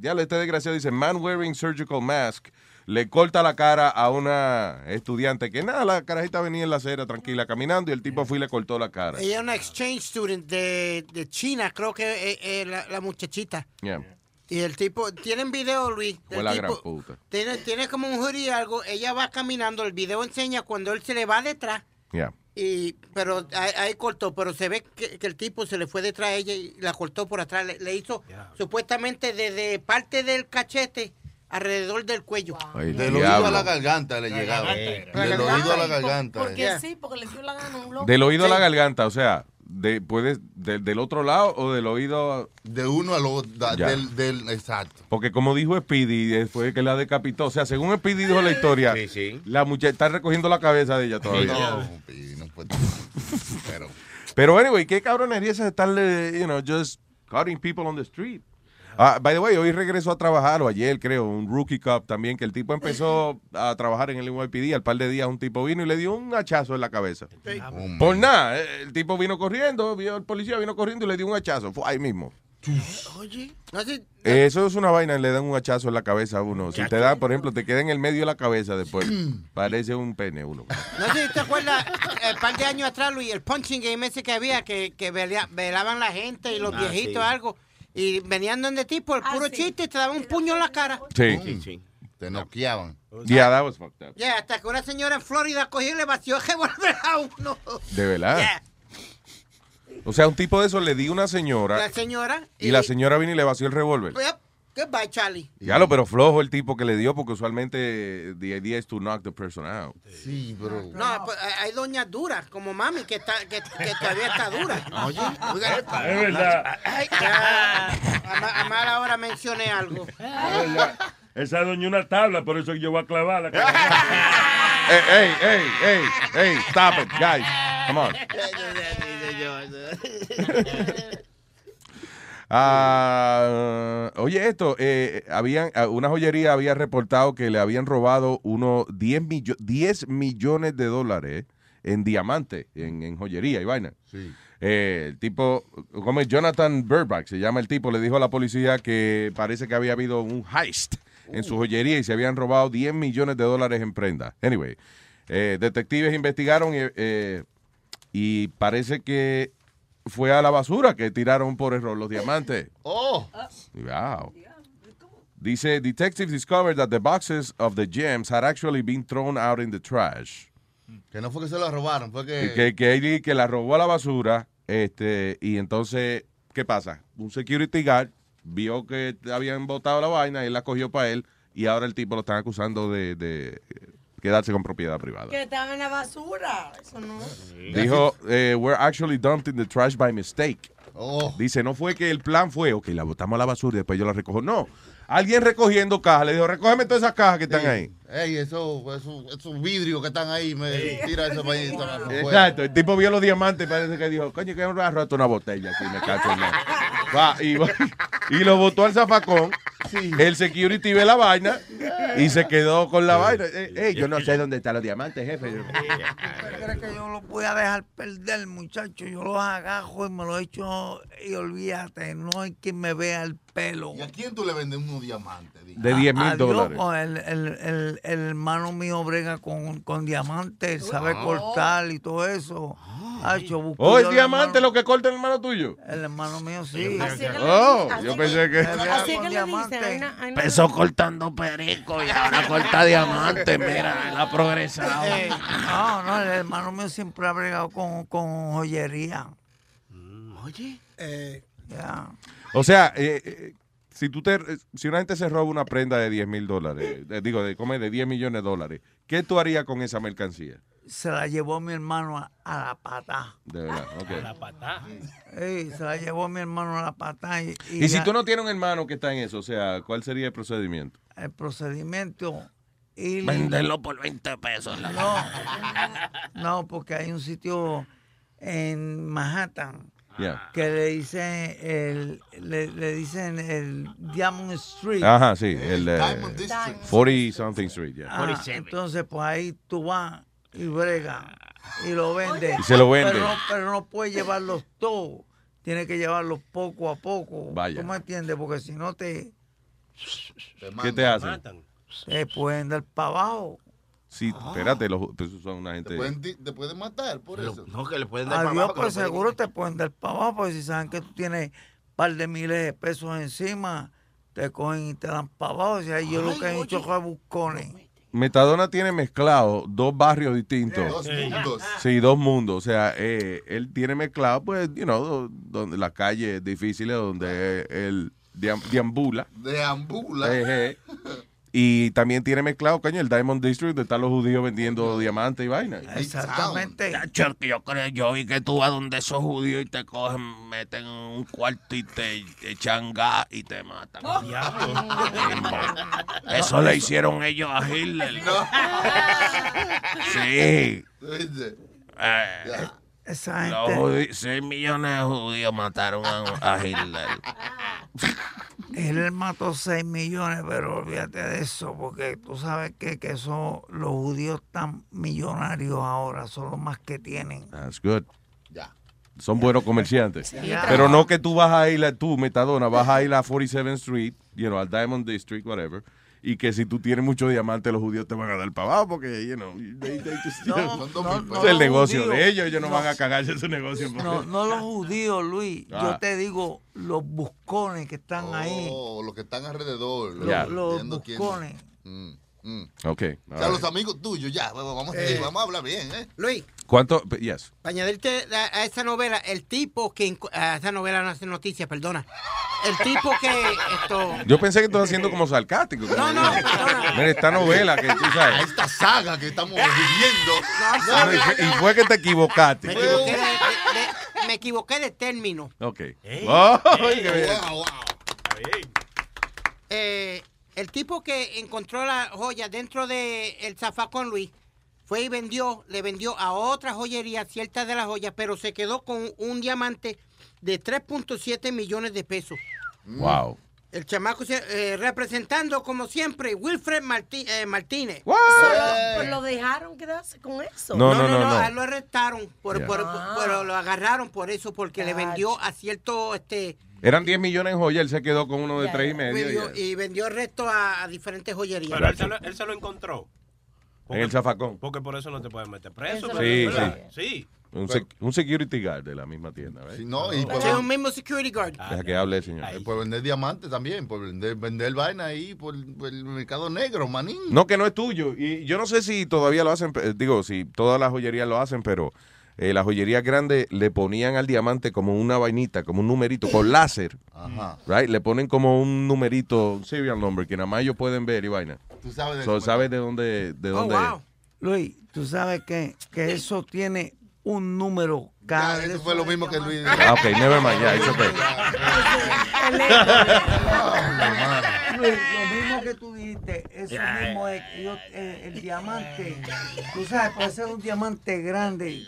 ya este desgraciado dice, man wearing surgical mask le corta la cara a una estudiante que nada, la carajita venía en la acera tranquila caminando y el tipo fue y le cortó la cara. Ella es una exchange student de, de China, creo que es, es la, la muchachita. Yeah. Y el tipo, tienen video, Luis. Fue la gran puta. tiene, tiene como un hoodie y algo. Ella va caminando, el video enseña cuando él se le va detrás. Yeah. Y, pero ahí, ahí cortó, pero se ve que, que el tipo se le fue detrás a ella y la cortó por atrás. Le, le hizo supuestamente desde parte del cachete alrededor del cuello. Ay, Del diablo. oído a la garganta le llegaba. Del oído a la garganta. Porque eh. sí, porque le dio la gana un loco. Del oído a la garganta, o sea, de, puedes, de- del otro lado o del oído. De uno al otro, del, del, exacto. Porque como dijo Speedy, después que la decapitó, o sea, según Speedy dijo la historia, la muchacha está recogiendo la cabeza de ella todavía. No, Pidi, no puede- Pero, Pero anyway, qué cabronería es estarle, you know, just cutting people on the street. Ah, by the way, hoy regresó a trabajar, o ayer creo, un rookie cup también, que el tipo empezó a trabajar en el NYPD, al par de días un tipo vino y le dio un hachazo en la cabeza. Por nada, eh, el tipo vino corriendo, vio el policía, vino corriendo y le dio un hachazo, fue ahí mismo. Oye, Eso es una vaina, le dan un hachazo en la cabeza a uno. Si te dan, por ejemplo, te queda en el medio de la cabeza después, parece un pene uno. no sé si te acuerdas, el par de años atrás, Luis, el punching game ese que había, que, velaban la gente y los Ah, viejitos, sí. algo, y venían donde tipo, el puro chiste, te daban un puño en la cara. Sí. Te noqueaban. Yeah, that was fucked up. Ya, hasta que una señora en Florida cogió y le vació el revólver a uno. De verdad. Yeah. O sea, un tipo de eso le dio a una señora La señora. y la señora vino y le vació el revólver. Yep. Goodbye, Charlie. Ya lo, pero flojo el tipo que le dio porque usualmente the idea is to knock the person out. Sí, bro. No, pues, hay- doñas duras, como mami, que, está, que, que todavía está dura. Oye, Es verdad. Ay, ya, a, a mala hora mencioné algo. Esa doña una tabla, por eso yo voy a clavarla. Hey, hey, hey, hey, hey, stop it, guys. Come on. Ah, oye, esto, eh, habían, ah, una joyería había reportado que le habían robado unos 10, millo- 10 millones de dólares en diamante, en, en joyería y vaina. Sí. Eh, el tipo, como es Jonathan Burbank, se llama el tipo, le dijo a la policía que parece que había habido un heist en su joyería y se habían robado 10 millones de dólares en prenda. Anyway, eh, detectives investigaron y, eh, y parece que fue a la basura que tiraron por error los diamantes. Oh. Wow. Dice, detectives discovered that the boxes of the gems had actually been thrown out in the trash. Que no fue que se lo robaron, fue que... Que, que, la robó a la basura, este, y entonces, ¿qué pasa? Un security guard vio que habían botado la vaina, él la cogió para él, y ahora el tipo lo están acusando de, de quedarse con propiedad privada. Que estaba en la basura. Eso no. Dijo, eh, we're actually dumped in the trash by mistake. Oh. Dice, no fue que el plan fue, ok, la botamos a la basura y después yo la recojo. No, alguien recogiendo cajas, le dijo, recógeme todas esas cajas que están ahí. Ey, eso, eso, esos vidrios que están ahí, me tira para afuera. Exacto, el tipo vio los diamantes y parece que dijo, coño, que me ha roto una botella aquí, me cacho en la-". Va, y, va- y lo botó al zafacón. El security ve la vaina y se quedó con la vaina. Eh, eh, yo no sé dónde están los diamantes, jefe. ¿Usted cree que yo lo voy a dejar perder, muchacho? Yo los agajo y me los echo y olvídate, no hay quien me vea el pelo. ¿Y a quién tú le vendes unos diamantes? De 10 mil dólares. El, el, el, el hermano mío brega con, con diamantes, sabe cortar y todo eso. Hacho, busco Oh, yo el diamante hermano- lo que corta el hermano tuyo. El hermano mío sí. Oh, yo pensé que... Así que le dicen, Empezó cortando perico y ahora corta diamante. Mira, él ha progresado. Eh, no, no, el hermano mío siempre ha bregado con, con joyería. Oye. Ya. O sea, eh, eh, si tú te, si una gente se roba una prenda de 10 mil dólares, eh, digo, de, come de 10 millones de dólares, ¿qué tú harías con esa mercancía? Se la llevó mi hermano a, a la pata. De verdad, ok. La patada. Ey, se la llevó mi hermano a la pata. Y, Y si ya tú no tienes un hermano que está en eso, o sea, ¿cuál sería el procedimiento? El procedimiento. ir- Venderlo por 20 pesos. la No, no, porque hay un sitio en Manhattan Que le dicen el, le, le dicen el Diamond Street. Ajá, sí, el eh, Diamond District. 40 something street, ya. Ah, entonces, pues ahí tú vas y bregas y lo vendes. Y se lo vende. Pero no, pero no puedes llevarlos todos. Tienes que llevarlos poco a poco. Vaya. ¿Tú me entiendes? Porque si no te, ¿Qué te hacen? te pueden dar para abajo. Sí, espérate, los, pues, son una gente... Te pueden, di- te pueden matar por eso. No, que le pueden dar Adiós, seguro te pueden dar para abajo, porque si saben que tú tienes un par de miles de pesos encima, te cogen y te dan para abajo. O sea, yo lo que he hecho es buscones. Metadona tiene mezclado dos barrios distintos. Dos mundos. Sí, dos mundos. O sea, eh, él tiene mezclado, pues, you know, do- donde las calles difíciles donde él deam- deambula. Deambula. Y también tiene mezclado, coño, el Diamond District, donde están los judíos vendiendo diamantes y vaina. Exactamente. Chacho, yo creo, yo vi que tú vas donde esos judíos y te cogen, meten en un cuarto y te echan gas y te matan. Eso le hicieron ellos a Hitler. Sí. ¿Viste? Eh, Esa los gente, judí- seis millones de judíos mataron a, a Hitler. él mató 6 millones, pero olvídate de eso, porque tú sabes que, que eso, los judíos están millonarios ahora, son los más que tienen. That's good. Ya. Son buenos comerciantes. Ya. Pero no que tú vas a ir, a- tú, Metadona, vas a ir a 47th Street, you know, al Diamond District, whatever, y que si tú tienes mucho diamante, los judíos te van a dar para abajo, porque, you know, they- they just- No, es el negocio judíos. de ellos, ellos no, No. van a cagarse su negocio. porque- No, no los judíos, Luis. Ah. Yo te digo, los buscones que están ahí. Oh, los que están alrededor. Los, los quién- buscones. Mm, mm. Ok. O sea, los amigos tuyos, ya, vamos, Eh. vamos a hablar bien, ¿eh? Luis, ¿Cuánto? Yes. para añadirte a, a esa novela, el tipo que... A esa novela no hace noticias, perdona. El tipo que esto... Yo pensé que estás haciendo como sarcástico. como- No, no, perdona. Mira, esta novela que tú A sabes. esta saga que estamos viviendo. No, No, y fue- y fue que te equivocaste. Me equivoqué de, de- de- me equivoqué de término. Ok. Ey. Oh, qué bien. Wow, wow. Está bien. Eh, el tipo que encontró la joya dentro de el zafacón Luis fue y vendió, le vendió a otra joyería ciertas de las joyas, pero se quedó con un diamante de 3.7 millones de pesos. Wow. El chamaco se- eh, representando como siempre Wilfred Martí- eh, Martínez. Pero lo dejaron quedarse con eso. No, no, no, no. a él lo arrestaron, por, Ya. por- Ah. pero lo agarraron por eso, porque le vendió a cierto este Eran 10 millones en joya, él se quedó con uno de tres y medio. Vendió- y vendió el resto a, a diferentes joyerías. Pero él se, lo, él se lo encontró. En el zafacón. Porque por eso no te pueden meter preso. Sí, sí. Sí. Un, sec- un security guard de la misma tienda. ¿ves? no, y Es un mismo security guard. Deja que hable señor. Por vender diamantes también, por vender, vender vaina ahí por, por el mercado negro, manín. No, que no es tuyo. Y yo no sé si todavía lo hacen, digo, si todas las joyerías lo hacen, pero eh, las joyerías grandes le ponían al diamante como una vainita, como un numerito, con láser. Ajá. Right? Le ponen como un numerito, un serial number, que nada más ellos pueden ver y vaina. Tú sabes de So, sabes de dónde, de dónde Luis, tú sabes que, que eso tiene un número cada Ya, eso fue lo mismo que Luis dijo. Ah, ok, never mind, ya, it's okay. Eso mismo es que yo- eh, el diamante, tú sabes, puede ser un diamante grande.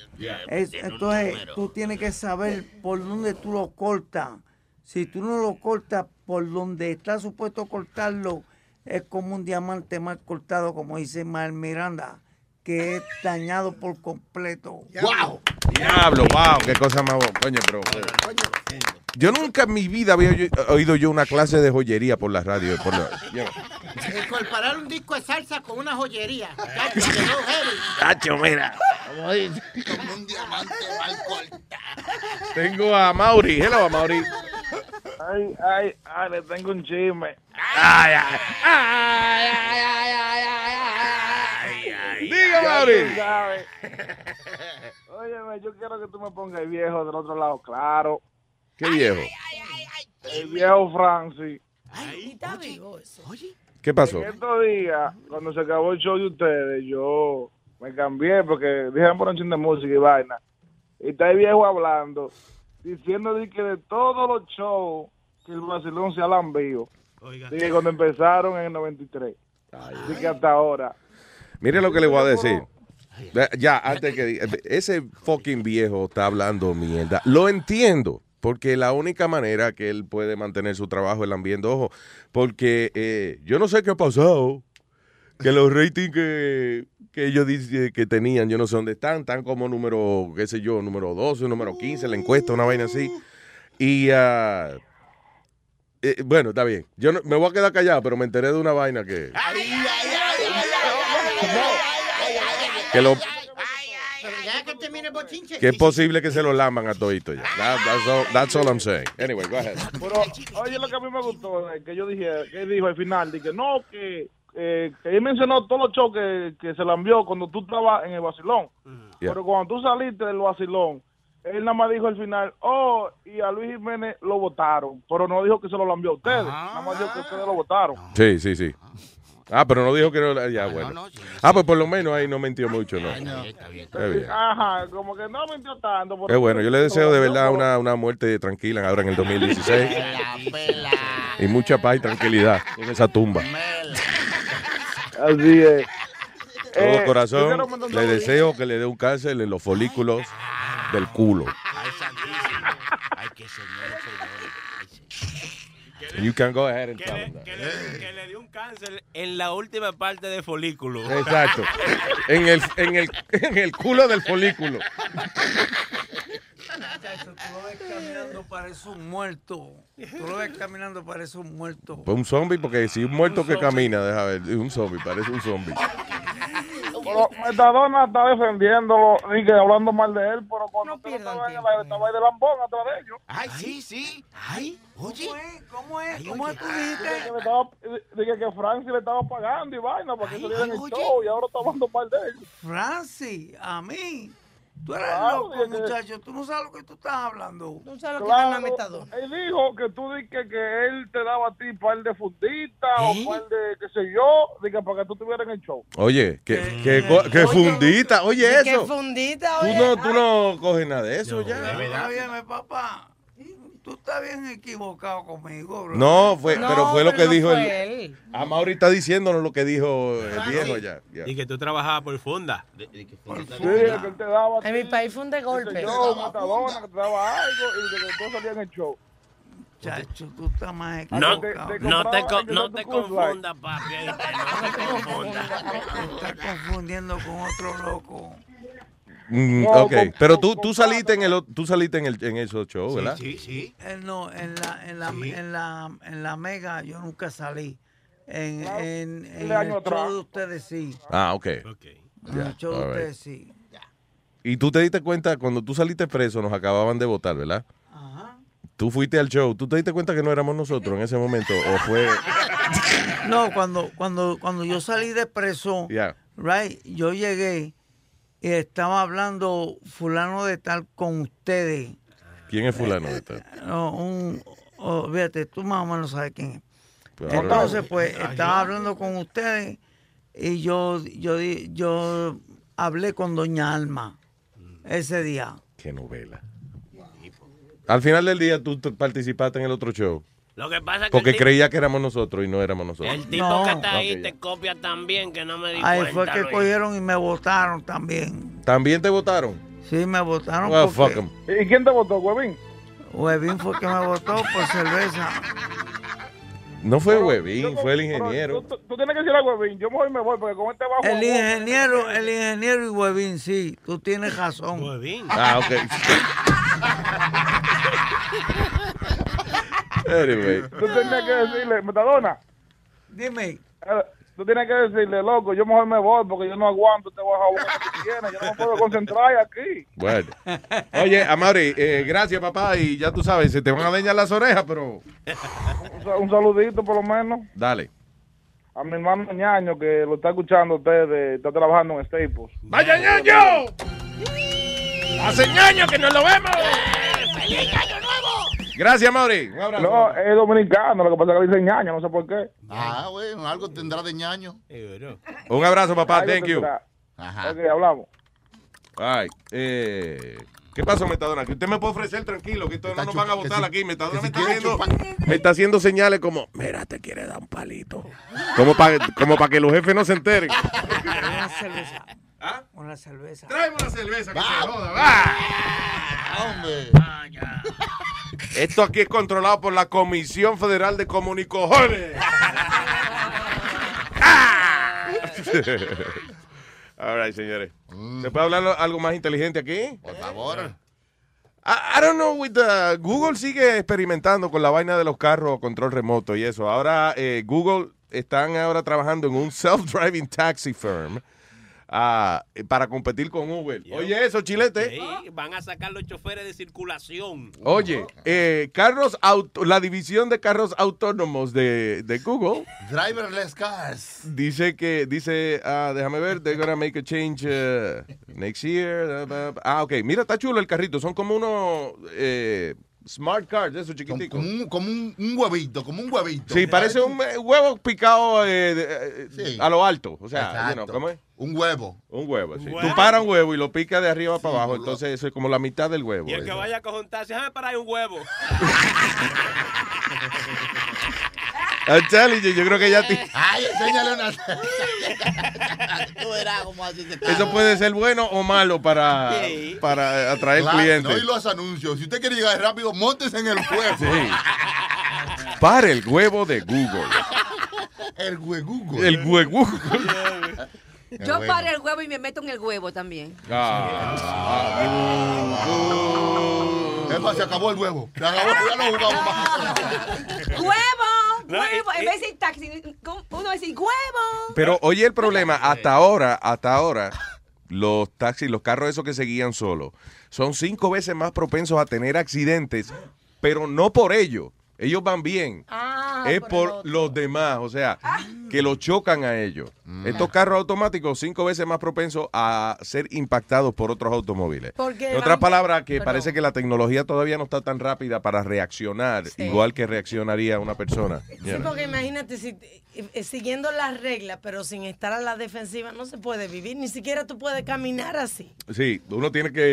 Es- entonces, tú tienes que saber por dónde tú lo cortas. Si tú no lo cortas por donde está supuesto cortarlo, es como un diamante mal cortado, como dice Mar Miranda, que es dañado por completo. ¡Wow! Diablo, wow, qué cosa más coño, pero. Yo nunca en mi vida había oí- oído yo una clase de joyería por la radio. Por la- El comparar un disco de salsa con una joyería. Heavy. Tacho, mira. Como un diamante mal cortado. Tengo a Mauri. Hello, a Mauri. Ay, ay, ay, le tengo un chisme. Ay, ay, Diga, Ya Mauri. tú sabes. Óyeme, yo quiero que tú me pongas el viejo del otro lado, claro. Qué viejo. El viejo Francis. Está vivo eso. ¿Qué pasó? En estos días, cuando se acabó el show de ustedes, yo me cambié porque dijeron por un chin de música y vaina. Y está el viejo hablando, diciendo de que de todos los shows que el Barcelona se ha lambido, que cuando empezaron en el 93, de que hasta ahora. Mire lo que le voy a decir. Ya, Ya, antes que diga- ese fucking viejo está hablando mierda. Lo entiendo, porque la única manera que él puede mantener su trabajo es lambiendo ojo. Porque eh, yo no sé qué ha pasado, que los ratings que, que ellos dicen que tenían, yo no sé dónde están, están como número, qué sé yo, número 12, número 15, la encuesta, una vaina así. Y ah, eh, bueno, está bien. Yo me voy a quedar callado, pero me enteré de una vaina que, que lo, que termine el bochinche. que es posible que se lo laman a todito ya. That- that's, all, that's all I'm saying. Anyway, go ahead. Pero, oye, lo que a mí me gustó, eh, que yo dije, que él dijo al final, que no, que, eh, que él mencionó todos los shows que, que se la envió cuando tú estabas en el vacilón. Yeah. Pero cuando tú saliste del vacilón, él nada más dijo al final, oh, y a Luis Jiménez lo votaron. Pero no dijo que se lo envió a ustedes. Nada más dijo que ustedes lo votaron. Sí, sí, sí. Ah, pero no dijo que no. Ya, bueno. Ah, pues por lo menos ahí no mintió mucho, ¿no? Está bien. Ajá, como que no mintió tanto. Qué bueno, yo le deseo de verdad una, una muerte tranquila ahora en el 2016. Y mucha paz y tranquilidad en esa tumba. Así es. Todo Eh, corazón, le deseo que le dé un cáncer en los folículos del culo. You can go ahead and tell him that. Que le, que le dio un cáncer en la última parte de folículo. Exacto. En el, en, el, en el culo del folículo. Muchacho, tú lo ves caminando, parece un muerto. Tú lo ves caminando, parece un muerto. Pues un zombie, porque si un muerto que camina, deja ver, un zombie, parece un zombie. Pero Metadona está defendiéndolo, y que hablando mal de él, pero cuando no estaba ahí de lambón atrás de ellos. Ay, sí, sí. Ay, oye. ¿Cómo es? ¿Cómo es? le estaba, dije que Francis le estaba pagando y vaina para que saliera en el show y ahora está hablando mal de él. Francis, a mí. Tú eres Claro, loco, que- muchacho. Tú no sabes lo que tú estás hablando. Tú sabes Claro, él dijo que tú dices que él te daba a ti par de fundita o par de qué sé yo, dije para que tú estuvieras en el show. Oye, que, que, co- que fundita, oye ¿Qué eso. fundita, Tú oye? no, tú no coges nada de eso ya. Óyeme, papá. Tú estás bien equivocado conmigo, bro. No, fue, pero fue lo que no dijo él. A Mauri está diciéndonos lo que dijo el viejo ya. ya. Y que tú trabajabas por funda. Sí, que él te daba En mi país fue un de golpe. yo, Metadona, que te daba algo y de que tú salías en el show. Chacho, tú estás más No, equivocado. no te, co- no te confundas, papi. No te confundas. Te estás confundiendo con otro loco. Mm, ok, pero tú, tú saliste en el tú saliste en el en esos shows, ¿verdad? sí. Eh, no, en la, en la, en la, en la mega yo nunca salí. En, en, en de año el atrás. show de ustedes sí. Ah, ok. En el show de all right. ustedes sí. Y tú te diste cuenta cuando tú saliste preso nos acababan de votar, ¿verdad? Tú fuiste al show, ¿tú te diste cuenta que no éramos nosotros en ese momento o fue No, cuando, cuando, cuando yo salí de preso, Ya. right, yo llegué estaba hablando fulano de tal con ustedes. quién es fulano de tal? No, un, oh, fíjate, tú más o menos sabes quién es. Pues Entonces, pues, estaba hablando con ustedes y yo, yo, yo hablé con Doña Alma ese día. Qué novela. Al final del día tú te- participaste en el otro show. Lo que pasa es que Porque tipo- creía que éramos nosotros y no éramos nosotros. el tipo No. que está ahí te copia también, que no me di Ahí cuenta. fue que Luis. cogieron y me votaron también. ¿También te votaron? Sí, me votaron Well, porque fuck 'em. ¿Y quién te votó, huevín? Huevín fue que me votó por cerveza. No fue Huevín, fue el ingeniero. Tú, tú tienes que decir a huevín. Yo mejor me voy porque con este bajo. El ingeniero, el ingeniero y Huevín, sí, tú tienes razón. Ah, ok. Anyway. Tú tenías que decirle, Metadona. Dime. eh, Tú tienes que decirle, loco, yo mejor me voy porque yo no aguanto este bajo que tienes. Yo no me puedo concentrar aquí. Bueno. Oye, Amaury, eh, gracias, papá. Y ya tú sabes, se te van a dañar las orejas, pero Un, sa- un saludito por lo menos dale. a mi hermano Ñaño que lo está escuchando ustedes. Está trabajando en Staples. ¡Vaya ñaño! ¡Hace ñaño que no lo vemos! ¡Feliz año nuevo! Gracias, Mauri. Un abrazo. No, es dominicano, lo que pasa es que le dicen Ñaño, no sé por qué. Ah, bueno, algo tendrá de ñaño. Un abrazo, papá. Algo Thank you. tendrá. Ajá. Ok, hablamos. Ay, eh, ¿Qué pasó, Metadona? Que usted me puede ofrecer tranquilo, que esto no nos van a votar aquí. Metadona me está, haciendo, me está haciendo señales como, mira, te quiere dar un palito. Como para como pa que los jefes no se enteren. Una cerveza. ¿Ah? Una cerveza. Tráeme una cerveza que se joda. va. Hombre. Esto aquí es controlado por la Comisión Federal de Comunicojones. All right, señores. ¿Se puede hablar algo más inteligente aquí? Por favor. I, I don't know, with the- Google sigue experimentando con la vaina de los carros control remoto y eso. Ahora eh, Google están ahora trabajando en un self-driving taxi firm ah, para competir con Uber. Oye, eso, chilete. Sí, van a sacar los choferes de circulación. Oye, eh, carros auto, la división de carros autónomos de, de Google Driverless cars. dice que, dice, ah, déjame ver, they're gonna make a change uh, next year. uh, uh, Ah, ok, mira, está chulo el carrito, son como unos eh, smart cars, esos chiquiticos. Como un, como un, un huevito, como un huevito. Sí, parece un eh, huevo picado eh, de- eh, Sí. a lo alto, o sea, you know. ¿cómo es? Un huevo. Un huevo, sí. huevo. Tú paras un huevo y lo picas de arriba para abajo, entonces eso es como la mitad del huevo. Y el que eso. vaya a conjuntarse, déjame parar ahí un huevo. I'm telling you, yo creo que ya te- Ay, enséñale una. Tú verás cómo así se Eso puede ser bueno o malo para, Sí. para atraer Claro, clientes. No, y los anuncios. Si usted quiere llegar rápido, montes en el huevo. Sí. Para el huevo de Google. El huevo. El huevo. Yo paro el huevo y me meto en el huevo también. Es más, se acabó el huevo. Se acabó, ya no jugamos más. ¡Huevo! No, ¡Huevo! En vez de decir taxi, uno dice huevo. Pero oye el problema, hasta ahora, hasta ahora, los taxis, los carros esos que se guían solos, son cinco veces más propensos a tener accidentes, pero no por ello. Ellos van bien. Ah, es por los demás, o sea, que lo chocan a ellos. Estos carros automáticos cinco veces más propensos a ser impactados por otros automóviles. Porque En otras palabras, que parece que la tecnología todavía no está tan rápida para reaccionar, Sí. igual que reaccionaría una persona. Sí, porque imagínate, si, eh, siguiendo las reglas, pero sin estar a la defensiva, no se puede vivir. Ni siquiera tú puedes caminar así. Sí, uno tiene que, eh,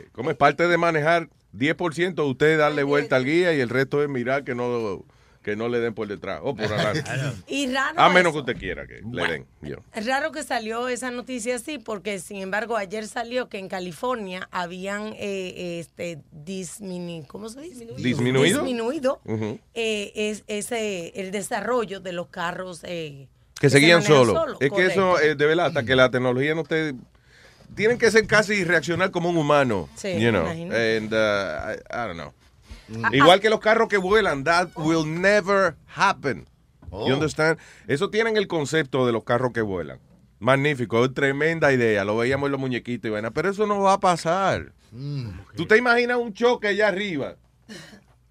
eh, como es parte de manejar 10%, usted darle vuelta al guía y el resto es mirar que no, que no le den por detrás o por adelante. Y raro. A menos eso. que usted quiera que le den. yo. Es raro que salió esa noticia así, porque sin embargo ayer salió que en California habían eh, este disminu ¿cómo se dice? ¿Disminuido? Disminuido eh, es, ese el desarrollo de los carros eh, Que se guían manejan solo. solo, Es que eso, eh, de verdad, hasta que la tecnología no esté tienen que ser casi reaccionar como un humano. Sí, you know. imagino. And, uh, I, I don't know. Igual que los carros que vuelan, that will never happen. Oh. You understand? Eso tienen el concepto de los carros que vuelan. Magnífico, es tremenda idea. Lo veíamos en los muñequitos y vaina, pero eso no va a pasar. Mm. ¿Tú te imaginas un choque allá arriba?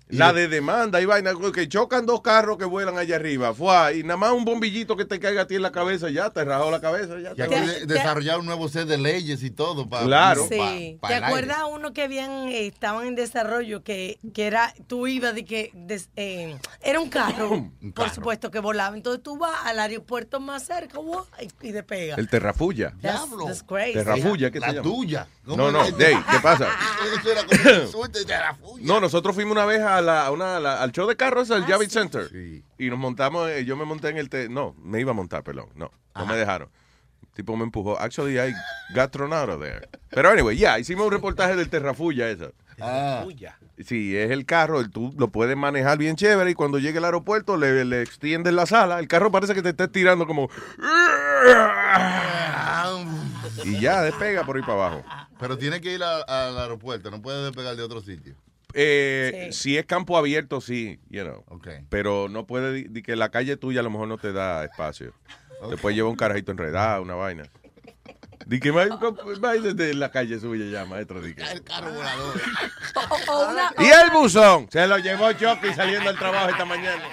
La de demanda y vaina, que chocan dos carros que vuelan allá arriba, fue, y nada más un bombillito que te caiga a ti en la cabeza, ya te rajó la cabeza. Ya Y te- desarrollar un nuevo set de leyes y todo para Claro. Sí. ¿Te acuerdas uno que habían eh, estaban en desarrollo que, que era tú ibas de que des- eh, era un carro, por supuesto que volaba, entonces tú vas al aeropuerto más cerca ¡guau! y, y despega. El terrafulla. Crazy. Terrafulla, ¿qué La se llama? tuya. No, no, Dey, ¿qué pasa? Eso era como un insulto de la fuya. No, nosotros fuimos una vez a la, a una- a la- al show de carros, al Javits Center. Y nos montamos, eh, yo me monté en el... te- no, me iba a montar, perdón. No, no me dejaron. El tipo me empujó. Actually, I got thrown out of there. Pero anyway, ya, hicimos un reportaje del Terrafulla eso. Ah. Sí, es el carro, el- tú lo puedes manejar bien chévere y cuando llegue al aeropuerto le, le extiendes la sala. El carro parece que te está estirando como... Y ya, despega por ahí para abajo. Pero tiene que ir a- al aeropuerto, no puede despegar de otro sitio. Eh, Si es campo abierto, sí, you know. Ok. Pero no puede, di- di que la calle tuya a lo mejor no te da espacio. Después lleva un carajito enredado, una vaina. Di que va, va desde la calle suya ya, maestro. di que- El carro volador. O, o una, Y el buzón se lo llevó Chucky saliendo del trabajo esta mañana.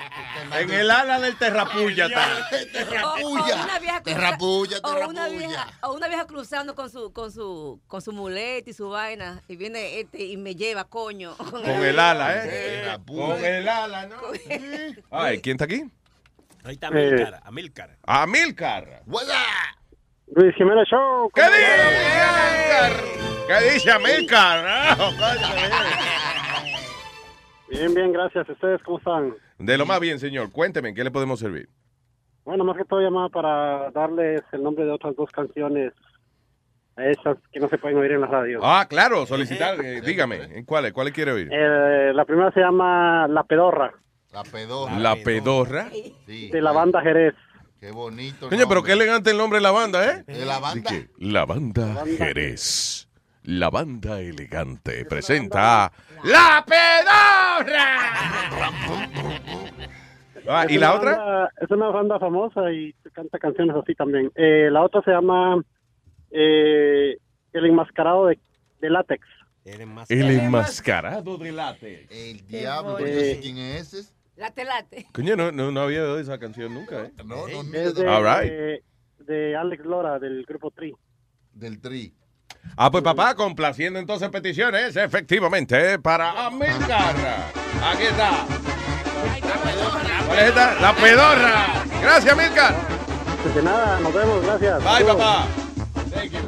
En el ala del terrapulla Terrapulla, o una terrapulla. vieja, o una vieja cruzando con su con su con su muleta y su vaina y viene este y me lleva coño Con el ala, ¿eh? Terrapulla. Con el ala, ¿no? Ay, ¿quién está aquí? Ahí está Amilcar, Amilcar. Amilcar. Luis Jiménez Show. ¿Qué dice? ¿Qué dice Amilcar? Ah, Bien, bien, gracias. ¿Ustedes cómo están? De lo más bien, señor. Cuénteme, ¿en qué le podemos servir? Bueno, más que todo llamaba para darles el nombre de otras dos canciones. a Esas que no se pueden oír en la radio. Ah, claro, solicitar. eh, dígame, ¿en cuáles? ¿Cuáles quiere oír? Eh, la primera se llama La Pedorra, La pedorra. La pedorra. Sí. de la banda Jerez. Qué bonito. Coño, pero qué elegante el nombre de la banda, ¿eh? De la banda. La banda Jerez. La banda elegante presenta La Pedorra. Ah, Es ¿Y la otra? banda- es una banda famosa y canta canciones así también. Eh, la otra se llama eh, El enmascarado de, de látex. El enmascarado de látex. El diablo, yo sé quién es ese. Late late. Coño, no, no, no había oído esa canción nunca, ¿eh? No, no, Es de, All right. de, de Alex Lora del grupo Tri. Del tri. Ah, pues papá, complaciendo entonces peticiones, efectivamente, para Amilcar. Aquí está. ¿Cuál es esta? La pedorra. Gracias, Amilcar. Pues de nada, nos vemos, gracias. Bye, papá. Thank you.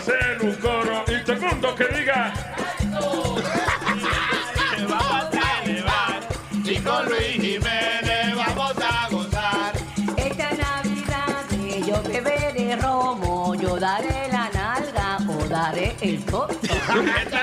Hacer un coro y todo el mundo que diga. Vamos a y con Luis Jiménez vamos a gozar. Esta Navidad yo beberé romo, yo daré la nalga o daré el coto.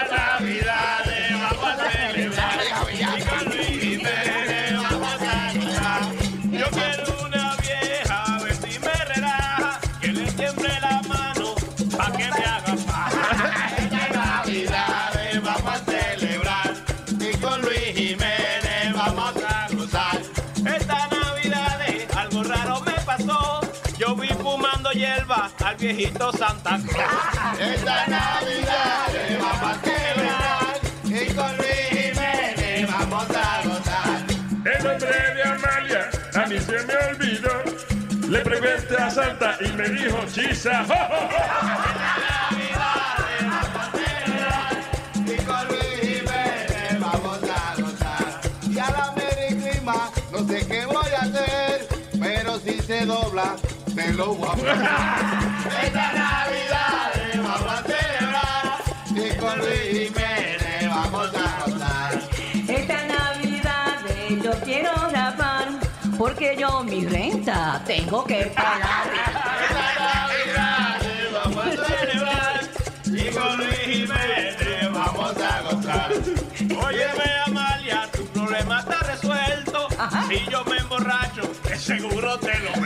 al viejito Santa Claus. Esta Navidad vamos a celebrar y con Luis Jiménez vamos a gozar. El nombre de Amalia a mí se me olvidó. Le pregunté a Santa y me dijo chisa. Y con Luis Jiménez vamos a gozar. Y a la Merry no sé qué voy a hacer, pero si se dobla, se lo voy a poner. Esta Navidad vamos a celebrar. Y con Luis Jiménez vamos a gozar. Esta Navidad yo quiero grabar, porque yo mi renta tengo que pagar. Vamos a celebrar y con Luis Jiménez vamos a gozar. Óyeme, Amalia, tu problema está resuelto. Si yo me emborracho, de seguro te lo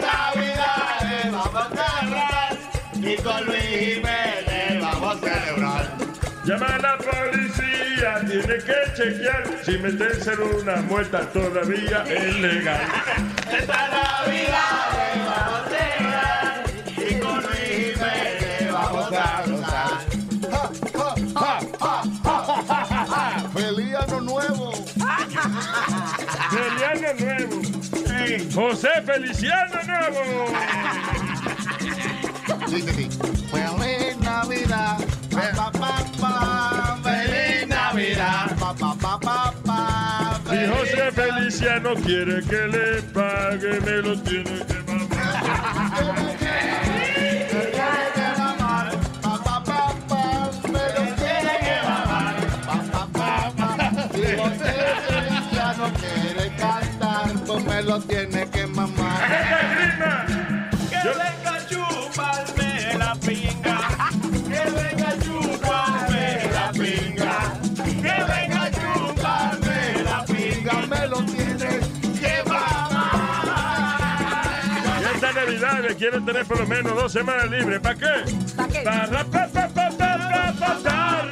veo. Esta Navidad vamos a celebrar y con Luis Jiménez vamos a celebrar. Llama a la policía, tiene que chequear si meterse en una muerta todavía es legal. Esta Navidad vamos a José Feliciano Nuevo. Dice así. Feliz Navidad. Pa, pa, pa, pa. Feliz Navidad. Pa, pa, pa, pa, pa. Si José Feliciano quiere que le pague, me lo tiene que Si José Feliciano pues lo tiene que mamar. Que venga a chuparme la pinga. Que venga a chuparme la pinga. Que venga a chuparme la pinga. Me lo tiene que Y esta Navidad me quieren tener por lo menos dos semanas libres. ¿Para qué? ¿Para qué? Para pa, pa, pa, pa, pa, pa, pa, ra, pa.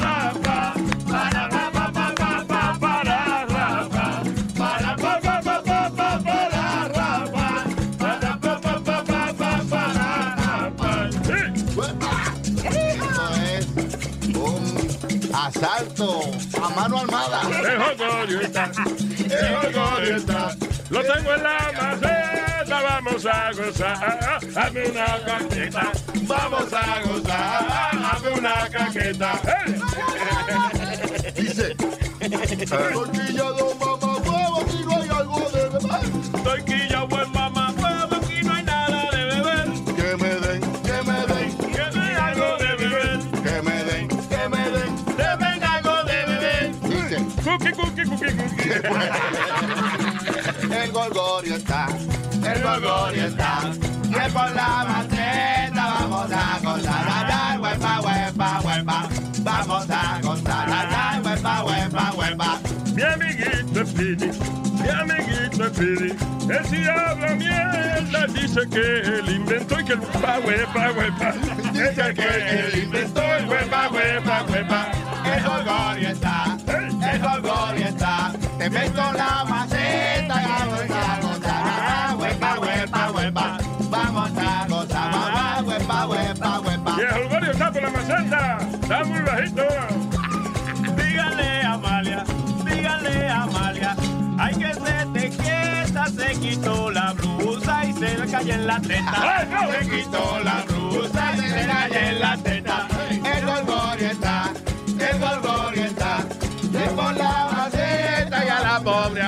Un asalto a mano armada. El está, el está. Lo tengo en la maceta, vamos a gozar. Hazme una caqueta, vamos a gozar. Hazme una caqueta. Dice, tortilla dos mamá huevo, aquí no hay algo de beber. El gorgorio está, el gorgorio está. Y por la maceta vamos a gozar. Ay, ay, huepa, huepa, huepa. Vamos a gozar. Ay, ay, huepa, huepa, huepa. Mi amiguito Piri, mi amiguito Piri. Él si habla mierda, dice que él inventó y que el huepa, huepa, huepa. Dice que él inventó el huepa, huepa, huepa. El gorgorio está, el gorgorio está. Te meto la maceta y vamos a gozar. Huepa, huepa, huepa. Vamos a gozar. Ah, Huepa, huepa, huepa. Y el Holgorio está por la maceta, está muy bajito. Dígale a Amalia, dígale a Amalia. Hay que se te quieta, se quitó la blusa y se le cayó en la teta. Se quitó la blusa y se le cayó en la teta.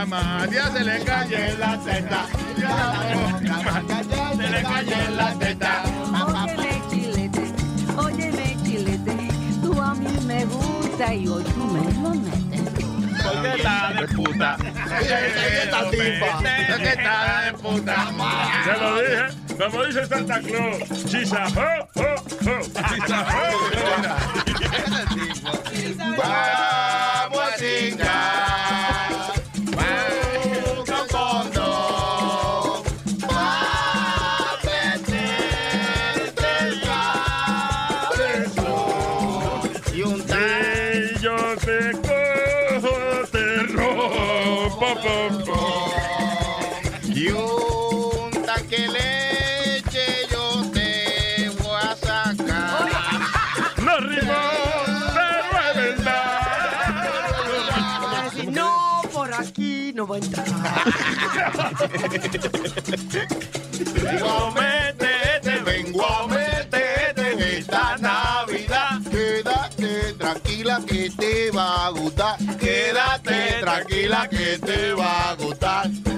Amalia se le cayó en la teta. Y a la pobre Amalia se le cayó en la teta. Óyeme, chilete, óyeme, chilete, tú a mí me gusta y hoy tú me lo metes. Porque está de puta. Esta tipa, es que está de puta Se lo dije, como dice Santa Claus, chisa, ho, ho, ho, chisa, ho, Vamos a chingar. No va a entrar. Vengo a meterte, vengo a meterte en esta Navidad. Quédate tranquila que te va a gustar. Quédate tranquila que te va a gustar.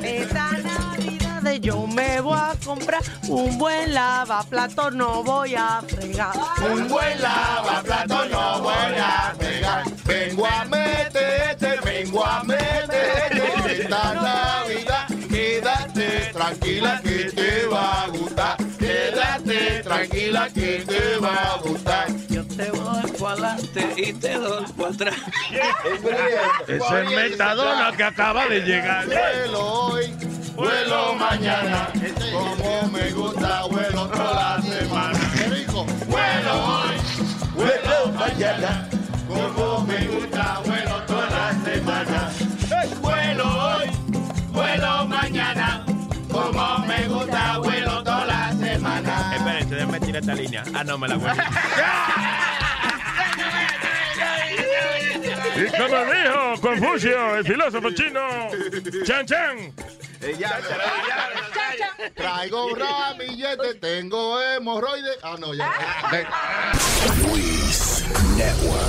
Me voy a comprar un buen lavaplato, no voy a fregar. Un buen lavaplato no voy a pegar. Vengo a meterte, vengo a meterte en esta Navidad. Quédate tranquila que te va a gustar. Quédate tranquila que te va a gustar. Yo te voy para adelante y te doy para atrás. Ese es Metadona que acaba de llegar. Vuelo mañana. Como me gusta, vuelo toda la semana. Vuelo hoy, vuelo mañana. Como me gusta, vuelo toda la semana. Vuelo hoy, vuelo mañana. Como me gusta, vuelo toda la semana. Espérense, déjenme tirar esta línea. Ah, no, me la vuelvo. Y como dijo Confucio, el filósofo chino, Chan Chan. Ya, Traigo ramillete, tengo hemorroides. Ah, no, ya. Luis Network.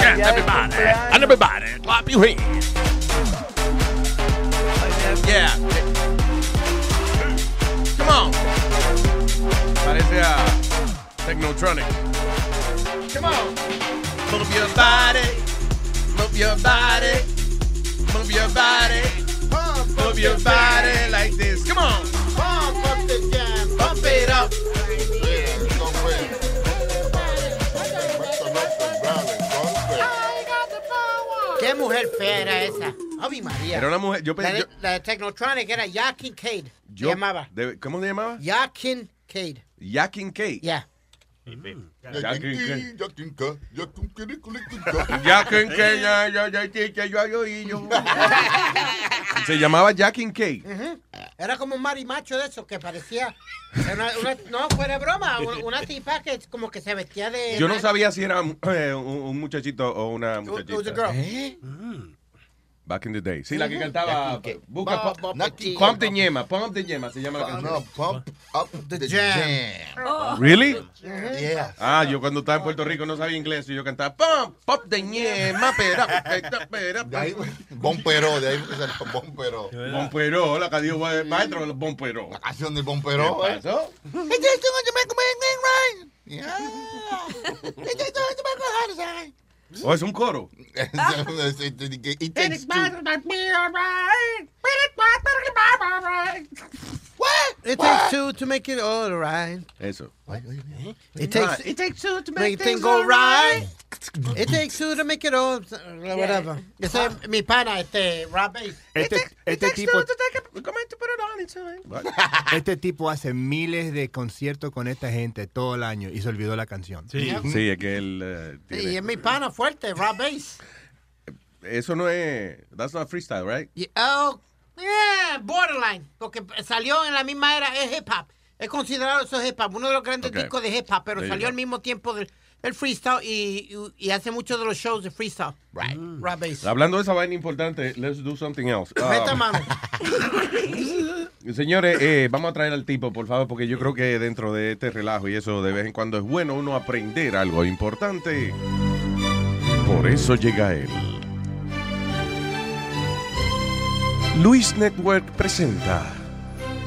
Yeah, everybody, and everybody, clap your hands. Yeah. Come on. Parece a Technotronic. Come on. Move your body. Move your body. Move your body. Move your body like this. Come on. Pump up the jam. Pump it up. ¿Qué mujer fea era esa? Ave María. Era una mujer, yo La pensé. de, la de Technotronic era Yakin Cade. yo- Se llamaba. de- ¿Cómo se llamaba? Yakin Cade. Yakin Cade. Yeah. Yo, yo. Se llamaba Yakin Cade. Ujú. Era como un marimacho de esos que parecía. una- una- no, fuera de broma. Una, una tipa que como que se vestía de. Yo no sabía si era eh, un, un muchachito o una It was a muchachita. girl. Back in the day. Sí, la que cantaba. Busca, pump, de ñema, pump de ñema se llama la canción. No, pump up the, jam. jam. ¿Really? Yeah. Ah, yo cuando estaba en Puerto Rico no sabía inglés y yo cantaba pump, pop de ñema, pera, pera, pera. Bompero, de ahí el Bompero. Bompero, la que dijo el maestro del Bompero. La canción del Bompero. ¿Qué ¿eh? pasó? ¿O es un coro? It two. It takes two to make it all right. Eso. It takes, It takes two to make things go right. It takes two to make it all. Whatever. Ese es mi pana, este, Rob. Este, este tipo, What? este tipo hace miles de conciertos con esta gente todo el año y se olvidó la canción. Sí, es que él eh, Y es mi pana fuerte, Rob Bass. Eso no es. That's not freestyle, right? Oh, yeah, borderline. Porque salió en la misma era, es hip hop. Es considerado eso hip hop, uno de los grandes discos de hip hop, pero There salió al mismo tiempo del, freestyle y, y, y hace muchos de los shows de freestyle. Right. Rob Bass. Hablando de esa vaina importante, let's do something else. Meta mano. Señores, eh, vamos a traer al tipo, por favor, porque yo creo que dentro de este relajo y eso de vez en cuando es bueno uno aprender algo importante. Por eso llega él. Luis Network presenta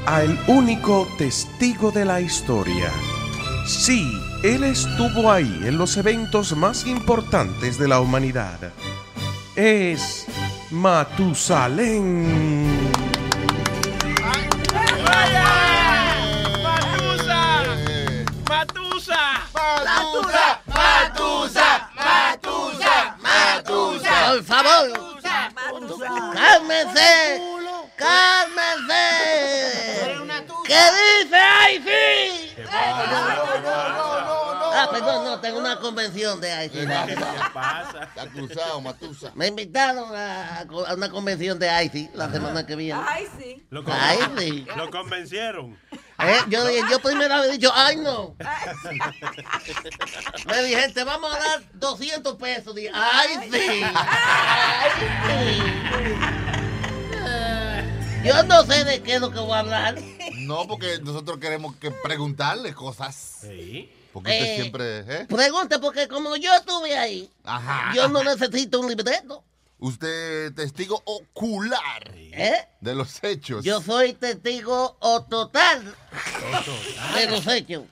a el único testigo de la historia. Sí, él estuvo ahí en los eventos más importantes de la humanidad. Es Matusalén. ¡Matusa! ¡Matusa! ¡Matusa! ¡Matusa! ¡Matusa! Por favor. Cálmense. Cálmense. ¿Qué dice Ivy? Ah, perdón, no, tengo una convención de Ivy. Está cruzado, Matusa. Me invitaron a, a una convención de Ivy la semana que viene. Ay, sí. Lo, Ay, sí. lo convencieron. Eh, yo, yo primero había dicho, ay no. Me dije, te vamos a dar 200 pesos. Dije, ay sí. Ay, sí. Yo no sé de qué es lo que voy a hablar. No, porque nosotros queremos que preguntarle cosas. Porque usted Eh, siempre. ¿eh? Pregunte, porque como yo estuve ahí, Ajá. yo no necesito un libreto. Usted es testigo ocular ¿Eh? de los hechos. Yo soy testigo o total de los hechos.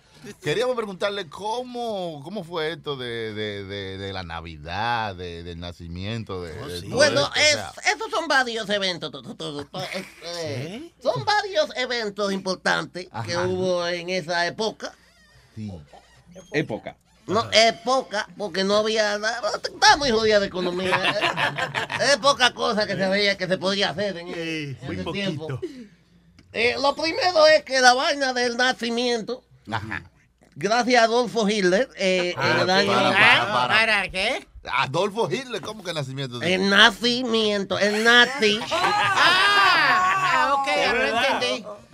Queríamos preguntarle cómo, cómo fue esto de, de, de, de la Navidad, de- del nacimiento. De, de todo Bueno, esto, o es, sea, esos son varios eventos. to- to- to- to- Son varios eventos importantes que hubo en esa época. Época. No, época, porque no había nada. Está muy jodida de economía. eh. Es poca cosa que se veía que se podía hacer en muy ese poquito. tiempo. Eh, lo primero es que la vaina del nacimiento, gracias a Adolfo Hitler, eh, en el año. para, para, para. ¿Para qué? Adolfo Hitler, ¿cómo que el nacimiento? El nacimiento, el nazi.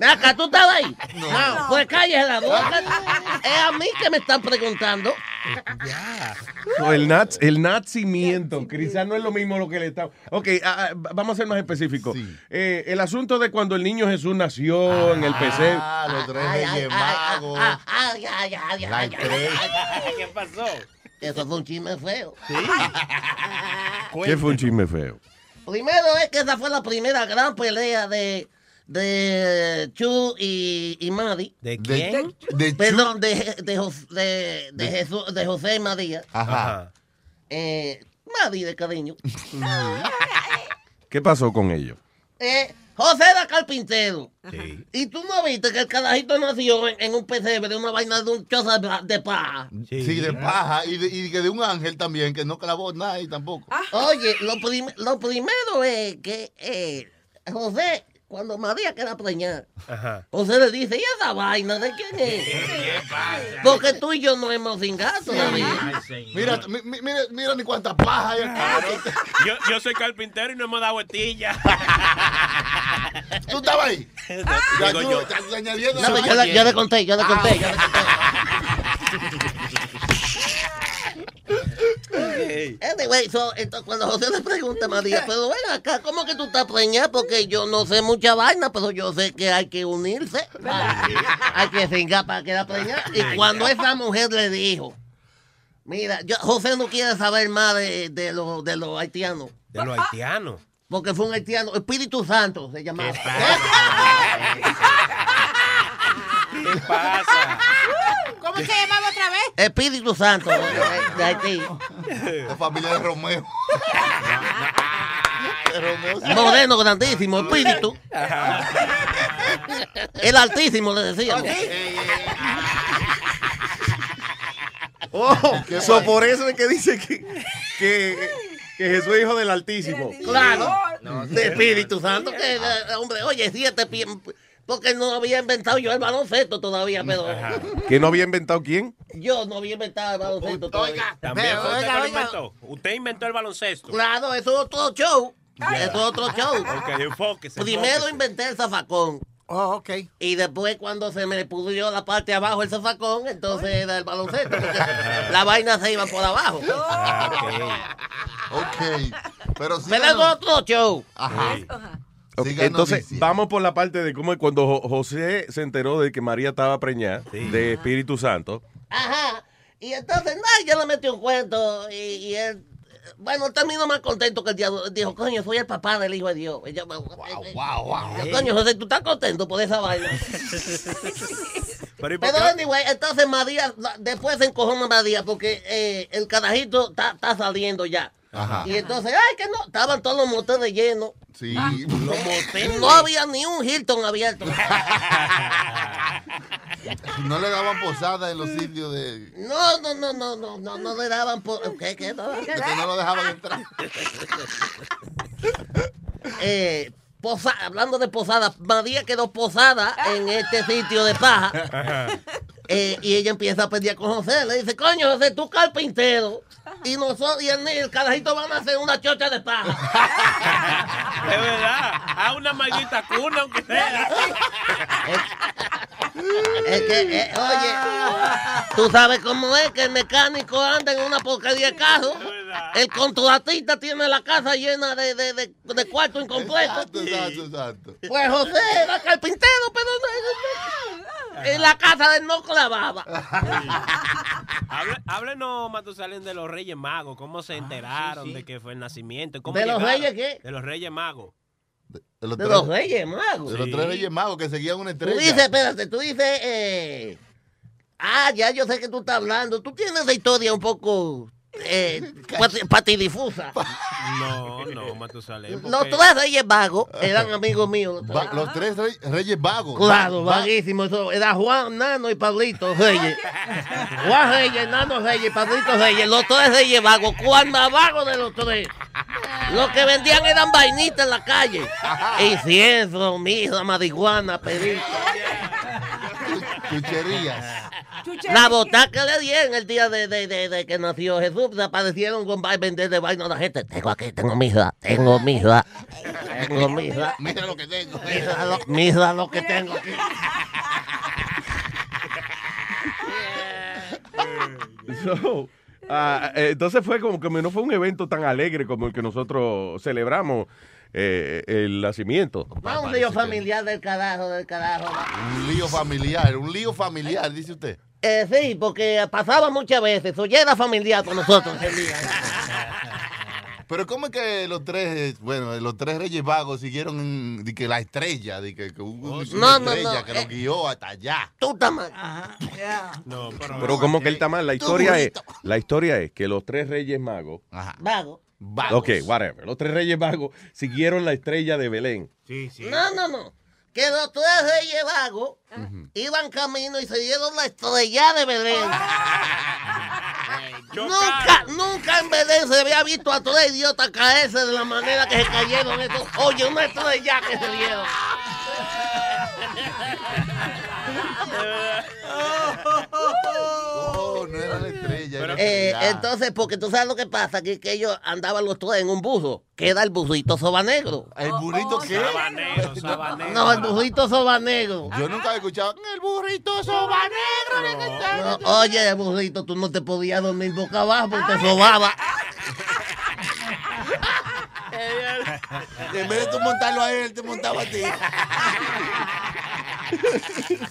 Ah, acá, ¿tú estabas ahí? No. Pues cállese la boca. Es a mí que me están preguntando. No, el, naz, el nacimiento, quizás no es lo mismo lo que le está. Ok, ah, ah, vamos a ser más específicos. Eh, el asunto de cuando el niño Jesús nació en el PC. Ah, los tres reyes ay, magos. ay, ay, ay, ay, La ay, estrella. ay. ¿Qué pasó? Eso fue un chisme feo. ¿Qué fue un chisme feo? Primero es que esa fue la primera gran pelea de, de Chu y, y Madi. ¿De quién? De Perdón, de, de, de, de Jesús, de José y María. Ajá. Eh, Madi de cariño. ¿Qué pasó con ellos? Eh, José era carpintero. Y tú no viste que el carajito nació en, en un pesebre de una vaina de un choza de, paja. Sí, de paja y de, y que de un ángel también, que no clavó nada ahí tampoco. Oye, lo, prim- lo primero es que eh, José, cuando María queda preñada, José le dice, ¿y esa vaina de quién es? Porque tú y yo no hemos cingado todavía. Mira, mi- mi- mira, mira ni cuánta paja hay aquí. Yo, yo soy carpintero y no hemos dado estilla. ¿Tú estabas ahí? Ya Digo tú, yo. te- te añadiendo No, la pero yo, le, yo le conté, yo le conté, Ah, yo le conté. Anyway, so, entonces, cuando José le pregunta a María, pero ven acá, ¿cómo que tú estás preñada? Porque yo no sé mucha vaina, pero yo sé que hay que unirse. Hay que cingar para quedar preñada. Y cuando esa mujer le dijo, mira, yo, José no quiere saber más de, de los de los haitianos. De los haitianos. Porque fue un haitiano, Espíritu Santo se llamaba. ¿Qué pasa? ¿Cómo se llamaba otra vez? Espíritu Santo de, Haití. La familia de Romeo. Moreno grandísimo, espíritu. El altísimo le decíamos. Oh, so por eso es que dice que, que, que Jesús es hijo del Altísimo. Claro. De Espíritu Santo, que eh, hombre, oye, siete pies. Porque no había inventado yo el baloncesto todavía, pero ¿Que no había inventado quién? yo no había inventado el baloncesto todavía. También fue usted Oiga, que lo oiga. inventó. Usted inventó el baloncesto. Claro, eso es otro show. Eso es otro show. Ok, enfóquese. Primero enfóquese. inventé el zafacón. Oh, ok. Y después cuando se me pudrió la parte de abajo el zafacón, entonces era el baloncesto. Porque la vaina se iba por abajo. Ok. Pero sí. Pero es otro show. Ajá. Ok, Entonces, noticia. vamos por la parte de cómo es cuando Jo- José se enteró de que María estaba preñada de Espíritu Santo. Ajá. Y entonces, ay, yo le metí un cuento y, y él, bueno, él terminó más contento que el diablo. Dijo, coño, soy el papá del hijo de Dios. Y yo, wow, wow, wow. Coño, José, ¿tú estás contento por esa vaina? Pero, ¿y por Pero qué? anyway, entonces María, después se encojona María porque eh, el carajito está saliendo ya. Ajá. Y entonces, ay, que no, estaban todos los moteles llenos. Sí. Los moteles. No había ni un Hilton abierto. No le daban posada en los sitios de. No, no, no, no, no, no, no le daban por... ¿Qué, qué? No, que no lo dejaban entrar. eh, posa- hablando de posada, María quedó posada en este sitio de paja. Eh, y ella empieza a pelear con José. Le dice, coño, José, tú carpintero. Y nosotros y el, el carajito van a hacer una chocha de paja. De verdad. A una maldita cuna, aunque sea. Es que, eh, oye, tú sabes cómo es que el mecánico anda en una porquería de carro. El contratista tiene la casa llena de, de, de, de cuartos incompletos. Exacto, exacto, exacto. Pues José era carpintero, pero no, no- en la casa de él no clavaba. Hable- Háblenos, Matusalén, de los Reyes Magos. ¿Cómo se enteraron de que fue el nacimiento? ¿Cómo ¿De los? Reyes qué? De los Reyes Magos. De los, De tres, los Reyes Magos. de los tres reyes magos que seguían una Tú estrella. dices, espérate, tú dices, eh, ah, ya yo sé que tú estás hablando. Tú tienes esa historia un poco eh, pati- patidifusa. No, no, Matusalén. Los porque- tres reyes vagos eran amigos míos. los Va- tres. los tres rey- reyes vagos. Claro, Va- vaguísimo. Eso era Juan, Nano y Pablito Reyes. Juan Reyes, Nano Reyes, Pablito Reyes. Los tres reyes vagos. ¿Cuál más vago de los tres? Los que vendían eran vainitas en la calle. Incienso, mirra, marihuana, perico. Chucherías. La bota que le dieron el día de, de, de, de que nació Jesús, se aparecieron con vender de vaina a la gente. Tengo aquí, tengo misa, tengo misa, tengo misa. Mira lo que tengo. Mira lo, mira lo que tengo aquí. So, ah, eh, entonces fue como que no fue un evento tan alegre como el que nosotros celebramos eh, el nacimiento. Va un lío familiar del carajo, del carajo. Un lío familiar, un lío familiar, dice usted. Eh, sí, porque pasaba muchas veces. Eso ya era familiar con nosotros. Pero ¿cómo es que los tres, eh, bueno, los tres reyes vagos siguieron en- de que la estrella, de que, que hubo una No, no, estrella no, que los eh. guió hasta allá? Tú estás mal. No, pero, Pero como que él está mal. La historia es, la historia es que los tres reyes magos, Vago. Ok, whatever, los tres reyes magos siguieron la estrella de Belén. Sí, sí. No, no, no. Que los tres reyes vagos iban camino y se dieron la estrella de Belén. nunca, nunca en Belén se había visto a tres idiotas caerse de la manera que se cayeron estos. Oye, una estrella que se dieron. Oh, no era la estrella. Eh, entonces, porque tú sabes lo que pasa, que, que ellos andaban los tres en un burro, que era el burrito soba negro. ¿El burrito qué? Sabanero, sabanero. No, el burrito soba negro. Yo nunca he escuchado el burrito soba negro. No, oye, burrito, tú no te podías dormir boca abajo porque te sobaba. En vez de tú montarlo a él, te montaba a ti.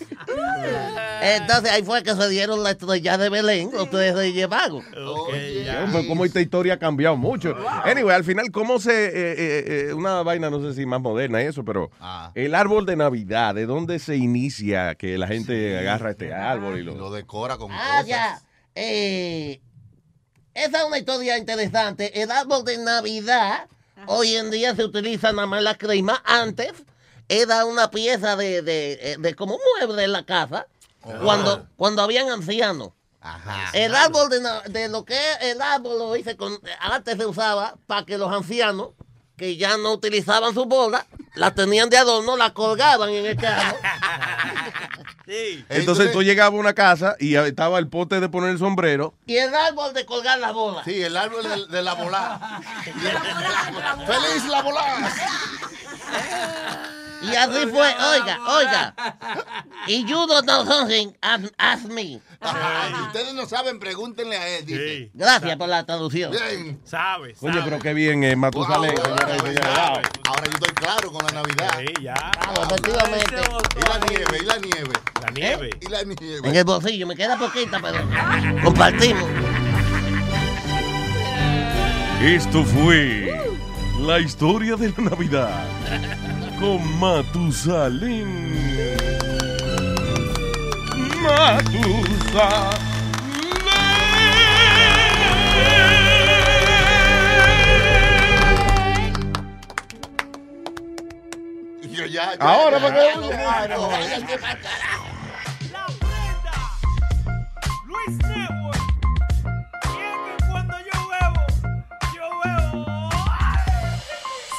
Entonces ahí fue que se dieron la estrella de Belén, reyes vagos. Hombre, cómo esta historia ha cambiado mucho. Anyway, al final, ¿cómo se. eh, eh, eh, una vaina, no sé si más moderna y eso, pero. Ah. El árbol de Navidad, ¿de dónde se inicia que la gente agarra este árbol y lo. Lo decora con Ah, ya. Eh, esa es una historia interesante. El árbol de Navidad hoy en día se utiliza nada más la crema. Antes era una pieza de, de, eh, de como un mueble en la casa cuando, cuando habían ancianos. El árbol de, de lo que es el árbol lo hice con, antes se usaba para que los ancianos que ya no utilizaban su bola, la tenían de adorno, la colgaban en el carro. Entonces tú llegabas a una casa y estaba el pote de poner el sombrero. Y el árbol de colgar las bolas. Sí, el árbol de, de la volada. ¡Feliz la volada! Y así fue, oiga, oiga. Y you don't know something, ask, ask me. Ay, ustedes no saben, pregúntenle a él, dice. Gracias por la traducción. Bien. Sabes. Oye, pero qué bien, eh, Matusalén, Wow, señoras y wow, señores. wow. Wow. Ahora yo estoy claro con la Navidad. Sí, ya. Vamos, efectivamente. Y la nieve, y la nieve. La nieve. Y la En nieve. el bolsillo, me queda poquita, pero compartimos. Esto fue la historia de la Navidad con Matusalén. Matusalén. Ahora. ¿para qué?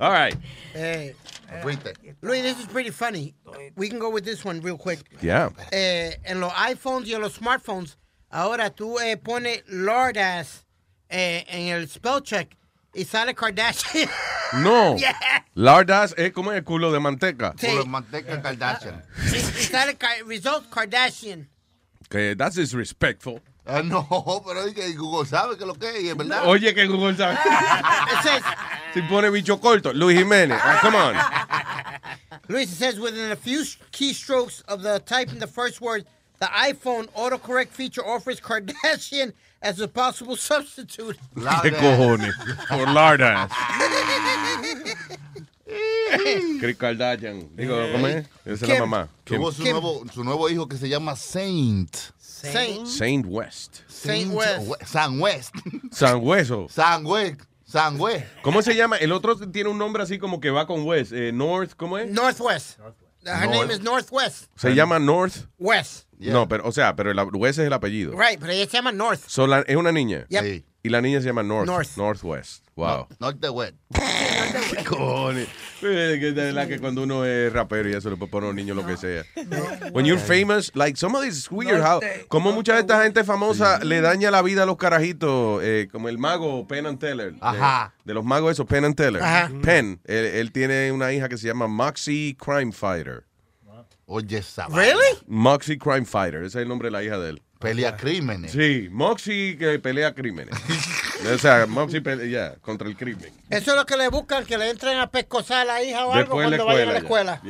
All right. Hey, Luis, this is pretty funny. We can go with this one real quick. Yeah. Eh, en los iPhones y en los smartphones, ahora tú eh, pones Lord ass eh, en el spell check y sale Kardashian. No. Yeah. Lardas es como el culo de manteca. Sí. Culo de manteca Kardashian. y, y sale Ka- result Kardashian. Okay, that's disrespectful. Ah, no, pero es que Google sabe que lo que es, verdad. Oye, que Google sabe. si pone bicho corto, Luis Jiménez. Ah, come on. Luis, says within a few keystrokes of the type in the first word, the iPhone autocorrect feature offers Kardashian as a possible substitute. ¿Qué cojones? Por Lardas. Chris Kardashian. Digo, ¿cómo es? Esa es la mamá. Tuvo su nuevo, su nuevo hijo que se llama Saint. Saint. Saint West. Saint West. San West. San Hueso. San West. San West. ¿Cómo se llama? El otro tiene un nombre así como que va con West. Eh, North, ¿cómo es? Northwest. Her North. name is Northwest. Se llama North. West. No, pero, o sea, pero el West es el apellido. Right, pero ella se llama North. So, la- es una niña. Yep. Sí. Y la niña se llama North. North. Northwest. Wow. Norte West. ¿Qué cojones? Eh, que De verdad que cuando uno es rapero y eso le puede poner a un niño lo que sea. When you're famous, like some of this is weird how, como mucha de esta gente famosa le daña la vida a los carajitos, eh, como el mago Penn and Teller. de- Ajá. De, los magos esos, Penn and Teller. Ajá. Penn, él, él tiene una hija que se llama Moxie Crime Fighter. Oye, esa Really? Moxie Crime Fighter, ese es el nombre de la hija de él. Pelea crímenes. Sí, Moxie que pelea crímenes. o sea, pelea ya, contra el crimen. Eso es lo que le buscan, que le entren a pescosar a la hija o algo Después en cuando la vayan a la escuela.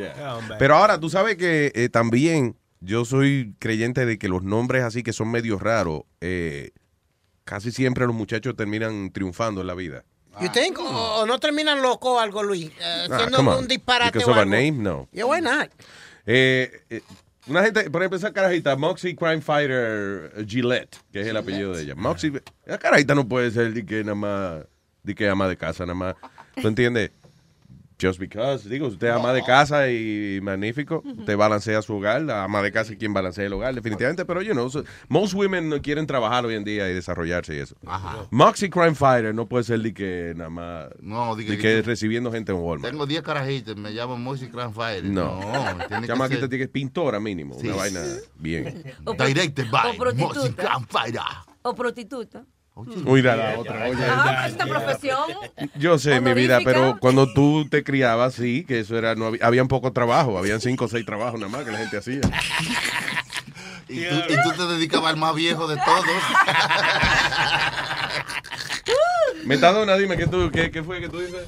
Pero ahora, tú sabes que eh, también yo soy creyente de que los nombres así que son medio raros, eh, casi siempre los muchachos terminan triunfando en la vida. You think? O, o no terminan loco o algo, Luis, Ah, come on. un disparate Because o of a algo. name, no. Yeah, why not? Eh, eh, una gente, por ejemplo, esa carajita, Moxie Crime Fighter eh, Gillette, que es el apellido de ella. Moxie, esa carajita no puede ser de que nada más, de que ama de casa, nada más. ¿Tú entiendes? Just because, digo, usted ama de casa y magnífico, usted balancea su hogar, la ama de casa es quien balancea el hogar, definitivamente, pero you know, so- most women no quieren trabajar hoy en día y desarrollarse y eso. Moxie Crime Fighter no puede ser de que nada más, No, di que- de que recibiendo gente en Walmart. Tengo 10 carajitos, me llamo Moisés Grand Fire. No, tiene que Chamaquita ser- tiene que pintora mínimo, Sí. una vaina bien. Directed by. Moisés Grand Fire. O prostituta. Mira la otra, oye. Ah, es una profesión. Yo sé, mi vida, pero cuando tú te criabas, sí, que eso era, no había, habían poco trabajo, habían cinco o seis trabajos nada más que la gente hacía. Y tú, y tú te dedicabas al más viejo de todos. Metadona, dime, ¿qué, tú, qué, qué fue que tú dices?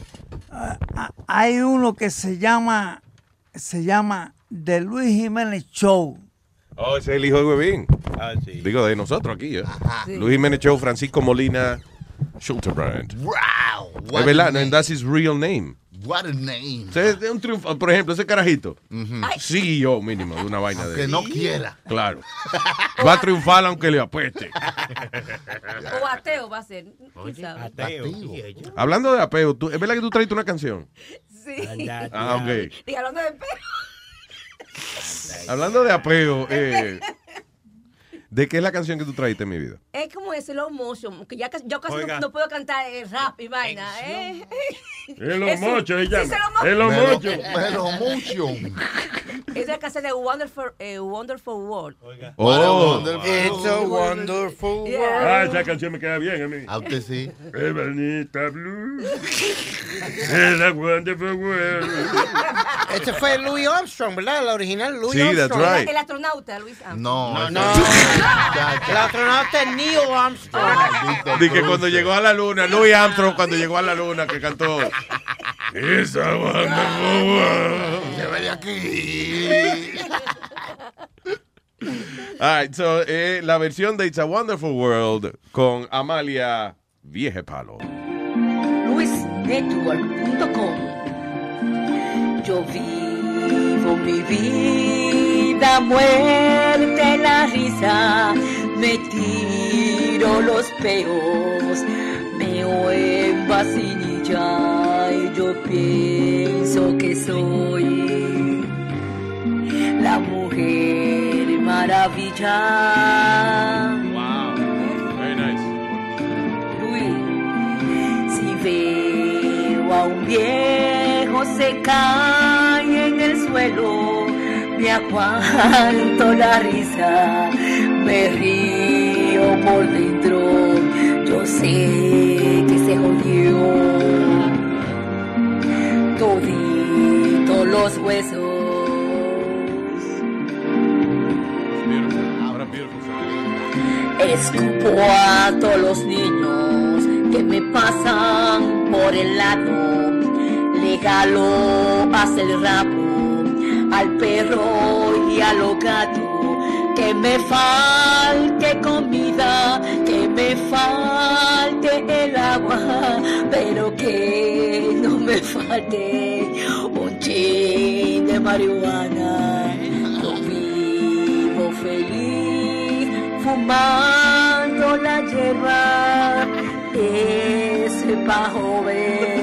Hay uno que se llama, se llama The Luis Jiménez Show. Oh, ese es el hijo de Huevín. Ah, sí. Digo, de nosotros aquí, ¿eh? Sí. Luis Jiménez Show, Francisco Molina Schulterbrand. wow. what Es verdad, and that's his real name. What a name. O sea, es un triunfo. Por ejemplo, ese carajito. CEO mínimo de una vaina de Que no quiera. Claro. Va a triunfar aunque le apueste. O ateo va a ser. ¿quién sabe? Ateo. Hablando de apeo, ¿tú- ¿es verdad que tú traiste una canción? Sí. Ah, ok. Y hablando de pelo. Hablando de apeo, eh, ¿de qué es la canción que tú traiste en mi vida? Es como en slow motion, que ya yo casi no, Oiga. no puedo cantar eh, rap y vaina, ¿eh? Es lo sí, llama. se lo mo- Es lo mucho. Es la casa de Wonderful, eh, Wonderful World. Oh. It's a wonderful world. Ah, esa canción me queda bien a mí. A usted sí. Evanita Blue. Es la wonderful world. Este fue Louis Armstrong, ¿verdad? La original Louis Sí, that's Armstrong. right. El astronauta, Luis Armstrong. No, No, el astronauta es Neil Armstrong. Di que cuando llegó a la luna, Louis Armstrong cuando llegó a la luna que cantó. Esa wonderful world. Se ve de aquí. All right, so, eh, la versión de It's a Wonderful World con Amalia Viejepalo. luisnetwork.com Yo vivo mi vida, muerte la risa, me tiro los peos, meo en vacinilla y yo pienso que soy la mujer maravilla. Wow, very nice. Si veo a un viejo se cae en el suelo, me aguanto la risa, me río por dentro, yo sé que se jodió todito los huesos. Escupo a todos los niños que me pasan por el lado. Le jalo hacia el rabo al perro y a los. Que me falte comida, que me falte el agua, pero que no me falte un chin de marihuana. Yo vivo feliz fumando la hierba. Ese pa' joven,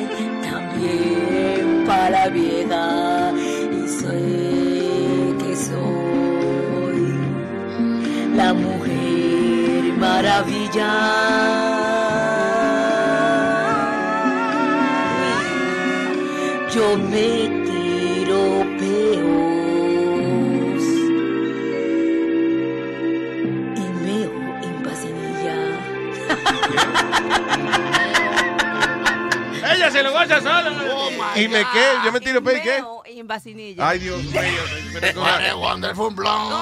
la mujer maravilla. Yo me tiro peos y meo en vacinilla. Ella se lo goza sola. ¿Y me qué? ¿Yo me tiro pe y qué? En vacinilla. Ay, Dios mío. A wonderful blonde.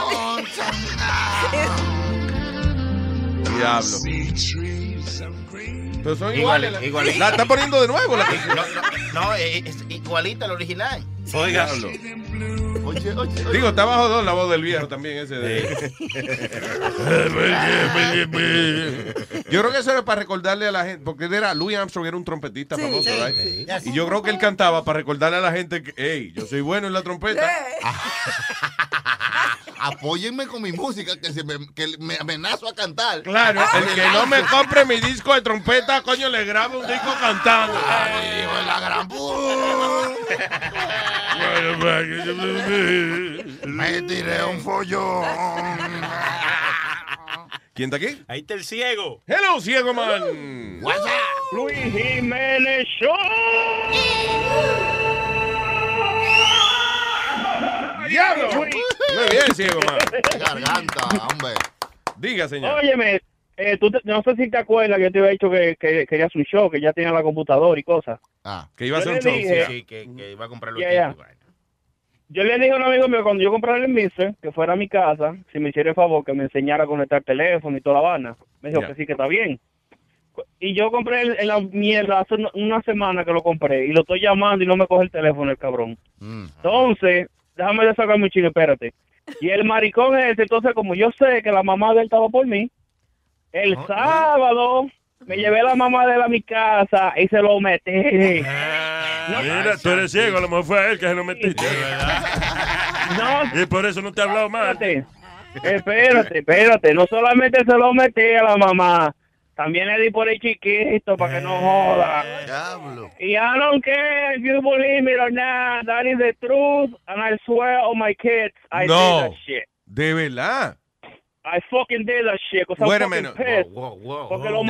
Diablo. Pero son Igual- iguales. igualito. La está poniendo de nuevo la canción. No, no, no, es, es igualita al original. Oiga. Oye, oye, Digo, está bajo dos la voz del viejo también ese de. yo creo que eso era para recordarle a la gente, porque él era Louis Armstrong era un trompetista Sí, famoso, sí, right? sí. Y yo creo que él cantaba para recordarle a la gente que, hey, yo soy bueno en la trompeta. Apóyenme con mi música que, se me, que me amenazo a cantar. Claro, el que no me compre mi disco de trompeta, coño, le grabo un disco cantando. Ay, hijo de la gran Me tiré un follón. ¿Quién está aquí? Ahí está el ciego. Hello, ciego man. Luis Jiménez Show. ¡Diablo! Muy bien, ciego man. Garganta, hombre. Diga, señor. Óyeme, eh, tú te- no sé si te acuerdas que yo te había dicho que, que querías un show, que ya tenía la computadora y cosas. Ah, que iba a hacer un show. dije- Sí, que, que iba a comprar los equipos. Yo le dije a un amigo mío cuando yo comprara el mixer, que fuera a mi casa, si me hiciera el favor, que me enseñara a conectar el teléfono y toda la vaina. Me dijo que sí, que está bien. Y yo compré el, el- la mierda hace una, una semana que lo compré y lo estoy llamando y no me coge el teléfono el cabrón. Entonces, déjame de sacar mi chino, espérate. Y el maricón ese, entonces como yo sé que la mamá de él estaba por mí, el sábado me llevé la mamá de él a mi casa y se lo metí. Mira, tú eres ciego, a lo mejor fue a él que se lo metiste. No. Y por eso no te ha hablado mal. Espérate, espérate, espérate. No solamente se lo metí a la mamá, también le di por el chiquito para que no joda. Diablo. Y I don't care if you believe me or not, that is the truth, and I swear on my kids, I No. did that shit. De verdad. I fucking did that shit. 'cause I was Wait a fucking pissed. Whoa, whoa, whoa. Porque los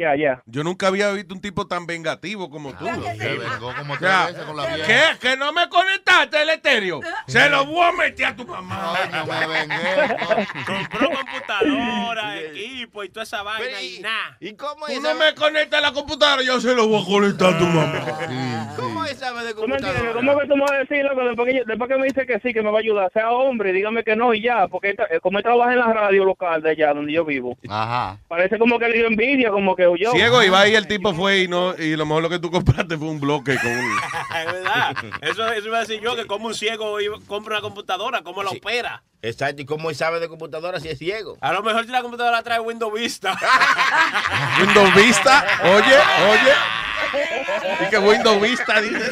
Ya. Ya. Yo nunca había visto un tipo tan vengativo como tú. Se vengó como tres veces con la vieja. ¿Qué? ¿Que no me conectaste el estéreo? Se lo voy a meter a tu mamá. No me vengué. Compró computadora, equipo y toda esa vaina y nada. ¿Y cómo Tú no me conectas la computadora, yo se lo voy a conectar a tu mamá. ¿Cómo sabe. ¿Cómo que tú me vas a decir, loco? Después que, yo- después que me dice que sí, que me va a ayudar, sea hombre, dígame que no y ya, porque esta- eh, como él trabaja en la radio local de allá donde yo vivo, Ajá. parece como que le dio envidia, como que huyó. Ciego, y va ahí el tipo fue y no, y lo mejor lo que tú compraste fue un bloque con un. Es verdad. Eso, eso iba a decir yo, que como un ciego compra una computadora, ¿cómo la opera? Exacto, ¿y cómo él sabe de computadora si es ciego? A lo mejor si la computadora trae Windows Vista. Windows Vista, oye, oye. Y que Windows Vista dice.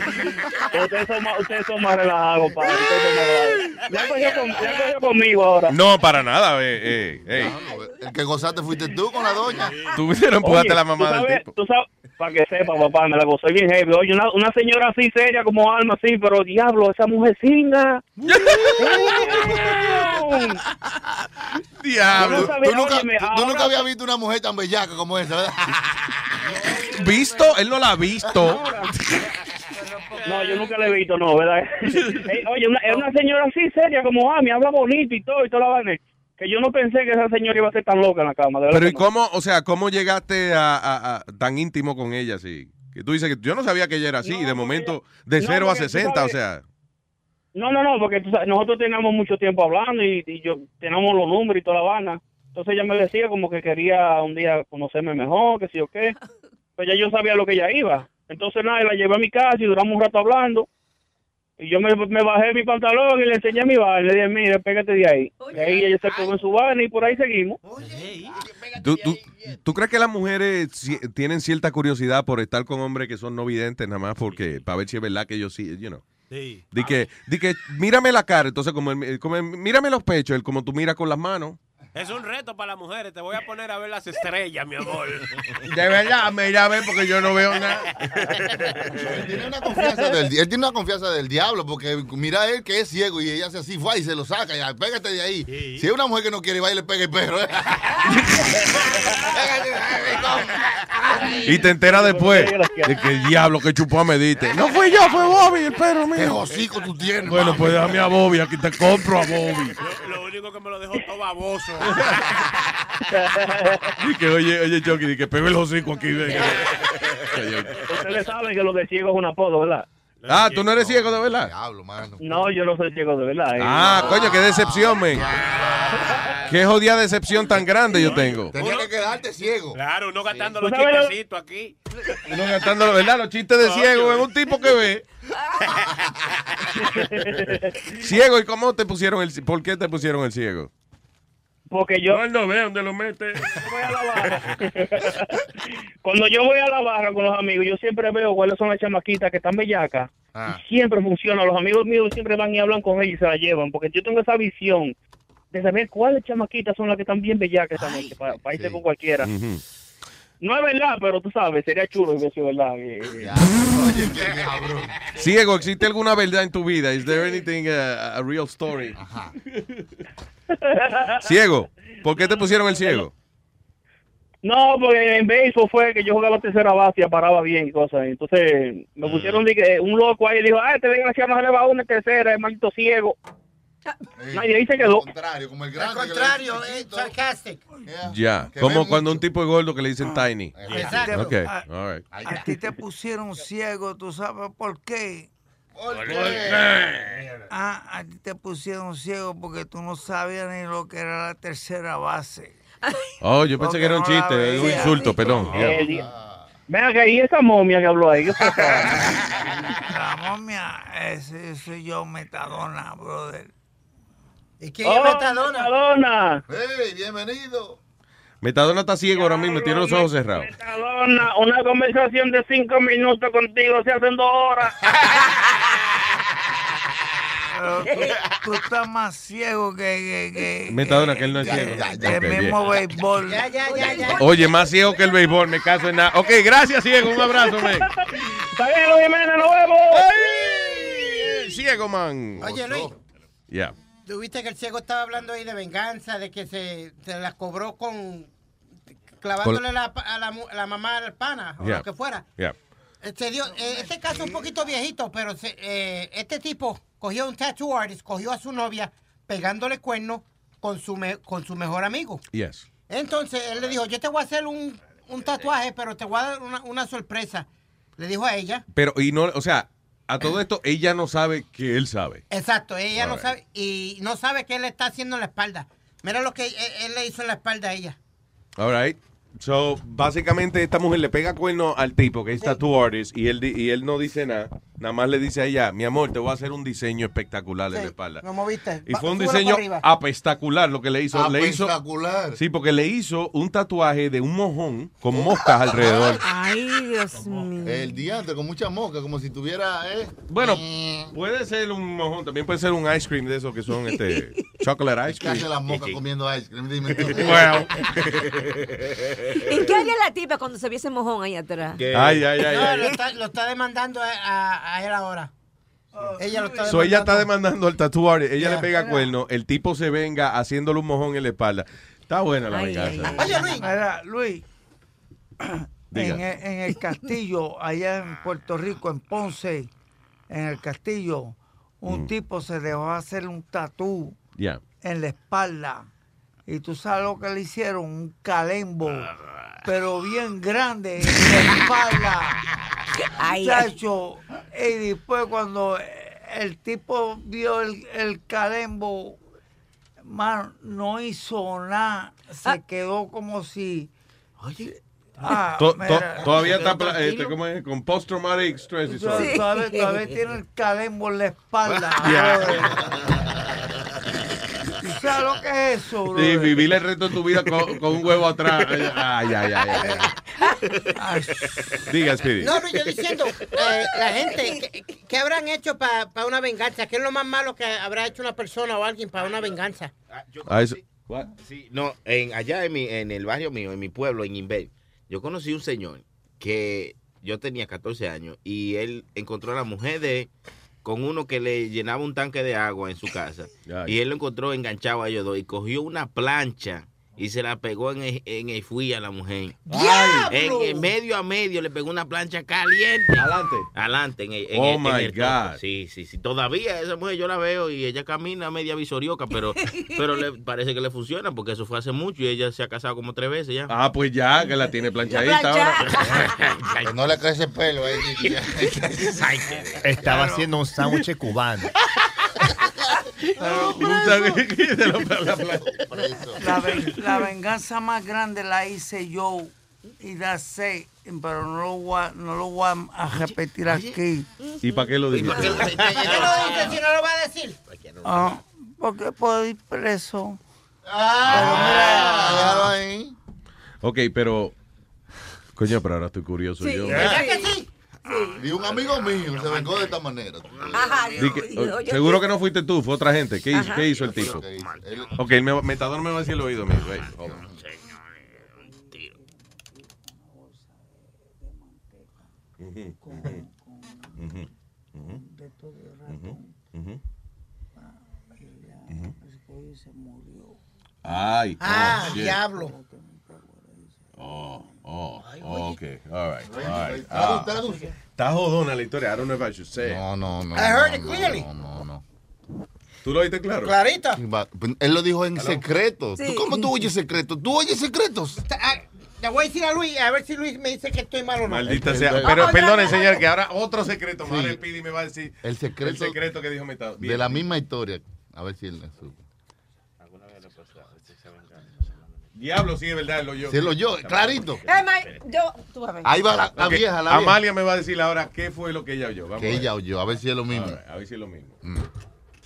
Ustedes son más, ustedes son más relajados, padre. Ustedes son más relajados. Ya cogió, con, ya cogió conmigo ahora. No, para nada, eh, eh, eh. El que gozaste fuiste tú con la doña. Tú hicieron empujaste Oye, la mamá tú del sabes, tipo. Tú sabes, para que sepa, papá, me la gocé bien heavy. Oye, una, una señora así seria como Alma, así, pero diablo, esa mujer singa. Diablo. Yo no sabía, Tú nunca, óyeme, tú- tú ahora- nunca habías visto una mujer tan bellaca como esa, ¿verdad? ¿Visto? Él no la ha visto. No, yo nunca la he visto, no, ¿verdad? Ey, oye, una, es una señora así seria como Alma, habla bonito y todo, y toda la vaina. Que yo no pensé que esa señora iba a ser tan loca en la cama. De Pero ¿y no. cómo, o sea, cómo llegaste a, a- a- tan íntimo con ella así? Que tú dices que yo no sabía que ella era así, y de momento de no, 0 a porque tú 60, o sea. No, no, no, porque tú sabes, nosotros teníamos mucho tiempo hablando y, y yo teníamos los números y toda la vaina. Entonces ella me decía como que quería un día conocerme mejor, que sí o qué. Pues ya yo sabía lo que ella iba. Entonces nada, la llevé a mi casa y duramos un rato hablando. Y yo me, me bajé mi pantalón y le enseñé mi vaina. Le dije, mira, pégate de ahí. Y ahí ella se pegó en su vaina y por ahí seguimos. ¿Tú, tú, tú crees que las mujeres tienen cierta curiosidad por estar con hombres que son no videntes nada más porque para ver si es verdad que ellos sí, you know? Sí. Di que, di que mírame la cara, entonces como, el- como el- mírame los pechos, el como tú miras con las manos. Es un reto para las mujeres. Te voy a poner a ver las estrellas, mi amor. De verdad, mira a ver porque yo no veo nada. Él tiene una confianza del, él tiene una confianza del diablo, porque mira él que es ciego y ella hace así, fue y se lo saca, ya, pégate de ahí. Si es una mujer que no quiere, va y le pega el perro. ¿eh? Y te enteras después de que el diablo que chupó a Medite. No fui yo, fue Bobby, el perro mío. Qué hocico tú tienes. Bueno, mami. pues dame a Bobby, aquí te compro a Bobby. Lo único que me lo dejó todo baboso. Y que oye, oye, Chucky, di que pego el hocico aquí. Ustedes saben que lo de ciego es un apodo, ¿verdad? Ah, tú no eres ciego de verdad. Diablo, mano. No, yo no soy ciego de verdad. eh. Ah, coño, qué decepción, men. Qué jodida decepción tan grande yo tengo. Tenía que quedarte ciego. Claro, uno gastando ¿Tú los chistecitos aquí. Uno gastando, ¿verdad? Los chistes de ciego es un tipo que ve. Ciego, ¿y cómo te pusieron el por qué te pusieron el ciego? Porque yo No, él no ve dónde lo mete. voy a la barra. Cuando yo voy a la barra con los amigos, yo siempre veo cuáles son las chamaquitas que están bellacas. Ah. Y siempre funciona. Los amigos míos siempre van y hablan con ellos y se la llevan. Porque yo tengo esa visión de saber cuáles chamaquitas son las que están bien bellacas esa noche para, para irse con cualquiera. No es verdad, pero tú sabes, sería chulo si hubiese verdad. Eh, eh, Oye, qué diablo. Ciego, ¿existe alguna verdad en tu vida? Is there anything uh, a real story? Ciego, ¿por qué te pusieron el ciego? No, porque en béisbol fue que yo jugaba tercera base y paraba bien y cosas. Entonces me pusieron de que un loco ahí y dijo, ah, este desgraciado no se le va a una tercera, es maldito ciego. Nadie ahí se quedó. contrario, como el Al grande. contrario, es. Yeah. Ya, como cuando mucho. un tipo es gordo que le dicen tiny. Exacto. Ok, Ah, all right. Ahí A está. ti te pusieron ciego, ¿tú sabes por qué? ¿Por qué? Ah, a ti te pusieron ciego porque tú no sabías ni lo que era la tercera base. Oh, yo pensé que era un no chiste, un insulto, perdón. Eh, acá, y esa momia que habló ahí. La momia, ese soy yo, Metadona, brother. ¿Y quién ¡Oh, es Metadona? Metadona! Hey, bienvenido. Metadona está ciego ahora mismo, tiene los ojos cerrados. Metadona, una conversación de cinco minutos contigo se hacen dos horas. Pero tú, tú estás más ciego que... que, que Metadona, que él no es Ya, ciego. ya, el mismo béisbol. Ya, ya, ya, ya. Oye, más ciego que el béisbol, me caso en nada. Ok, gracias, ciego, un abrazo, man. Está bien, Luis Jiménez, nos vemos. Ciego, man. Oye, Luis, Ya. Tuviste que el ciego estaba hablando ahí de venganza, de que se, se la cobró con clavándole la, a la, mu- a la mamá al pana o Yeah. lo que fuera. Yeah. Se dio- eh, este caso es un poquito viejito, pero se- eh, este tipo cogió un tattoo artist, cogió a su novia pegándole cuernos con su, me- con su mejor amigo. Yes. Entonces él le dijo, yo te voy a hacer un, un tatuaje, pero te voy a dar una, una sorpresa. Le dijo a ella. Pero, y no, o sea, a todo esto, ella no sabe que él sabe. Exacto, ella no sabe y no sabe qué le está haciendo en la espalda. Mira lo que él, él le hizo en la espalda a ella. All right. So, básicamente esta mujer le pega cuerno al tipo que es tattoo artist y él, y él no dice nada. Nada más le dice a ella, mi amor, te voy a hacer un diseño espectacular en la espalda. ¿Cómo viste? Y fue un diseño apestacular lo que le hizo. Le hizo Apestacular. sí, porque le hizo un tatuaje de un mojón con moscas alrededor. Ay, Dios mío. El diante con mucha mosca, como si tuviera. Eh. Bueno, puede ser un mojón, también puede ser un ice cream de esos que son este chocolate ice ¿Qué hace cream. la mosca comiendo ice cream? Dime. ¿Y qué haría la tipa cuando se viese mojón ahí atrás? Ay, ay, ay, No, ay. Lo, está, lo está demandando a, a- a él ahora. Ella lo está So ella está demandando. demandando al tattoo artist, ella Yeah. le pega cuerno, el tipo se venga haciéndole un mojón en la espalda. Está buena la venganza. Oye, Luis. Mira, Luis, Diga. en el, en el castillo, allá en Puerto Rico, en Ponce, en el castillo, un Mm. tipo se dejó hacer un tatú en la espalda. Y tú sabes lo que le hicieron, un calembo, pero bien grande en la espalda. Ay, Muchacho, y después cuando el tipo vio el, el calembo, man, no hizo nada, se quedó como si... Ah, To- to- mira. todavía está pla- este, ¿cómo es? con post traumatic stress disorder. Todavía, todavía tiene el calembo en la espalda. Yeah. Brother. ¿Tú sabes lo que es eso, Sí, brother? vivir el resto de tu vida con, con un huevo atrás. Ay, ay, ay, ay. ay. Diga, Speedy. No, no, yo diciendo, eh, la gente, ¿qué, qué habrán hecho para una venganza? ¿Qué es lo más malo que habrá hecho una persona o alguien para una venganza? Ah, eso- Sí, no, en, allá en, mi, en el barrio mío, en mi pueblo, en Inver, yo conocí un señor que yo tenía 14 años y él encontró a la mujer de él con uno que le llenaba un tanque de agua en su casa. Y él lo encontró enganchado a ellos dos y cogió una plancha y se la pegó en el, en el fui a la mujer. En, en medio a medio le pegó una plancha caliente. Adelante. Adelante. En el, en Oh, el- en my el. God. Sí, sí, sí. Todavía esa mujer yo la veo y ella camina media visorioca, pero, pero le parece que le funciona porque eso fue hace mucho y ella se ha casado como tres veces ya. Ah, pues ya, que la tiene planchadita plancha. ahora. Que no le crece el pelo ahí. Estaba haciendo un sándwich cubano. La, ven- la venganza más grande la hice yo y da sé, pero no lo voy a, no lo voy a- repetir aquí. ¿Y para qué lo dices? ¿Qué lo dice si no lo va a decir? Ah, porque puedo ir preso. Ah, ahí. Ok, pero. Coño, pero ahora estoy curioso Sí, yo. ¿verdad que sí? Y un amigo mío se vengó de esta manera. Ajá, que- yo- yo- yo- seguro que no fuiste tú, fue otra gente. ¿Qué hizo. ¿qué hizo el tipo? Ok, el me- metador me va a decir el oído mío. Ujú. Ay, Ah, oh, shit. diablo. Oh, oh, oh, okay, all right, all right. Ah. Está jodona la historia. I don't know if I should say. it. No, no, no. I heard no, it no, clearly. No, no, no. ¿Tú lo oíste claro? Clarita. Él lo dijo en secreto. Sí. ¿Tú ¿Cómo tú oyes secretos? ¿Tú oyes secretos? Ah, Le voy a decir a Luis, a ver si Luis me dice que estoy mal o no. Maldita sea. Pero perdone, ya, señor, que ahora otro secreto. Sí. Ahora el Pidi me va a decir El secreto, el secreto que dijo Metador. de la misma historia. A ver si él le supo. Diablo, sí, es verdad, lo yo. Sí, lo yo, clarito. Eh, yo, tú vas a ver. Ahí va la, vieja, la vieja. Amalia me va a decir ahora qué fue lo que ella oyó. Vamos Que a ver. ella oyó, a ver si es lo mismo. A ver si es lo mismo. Mm.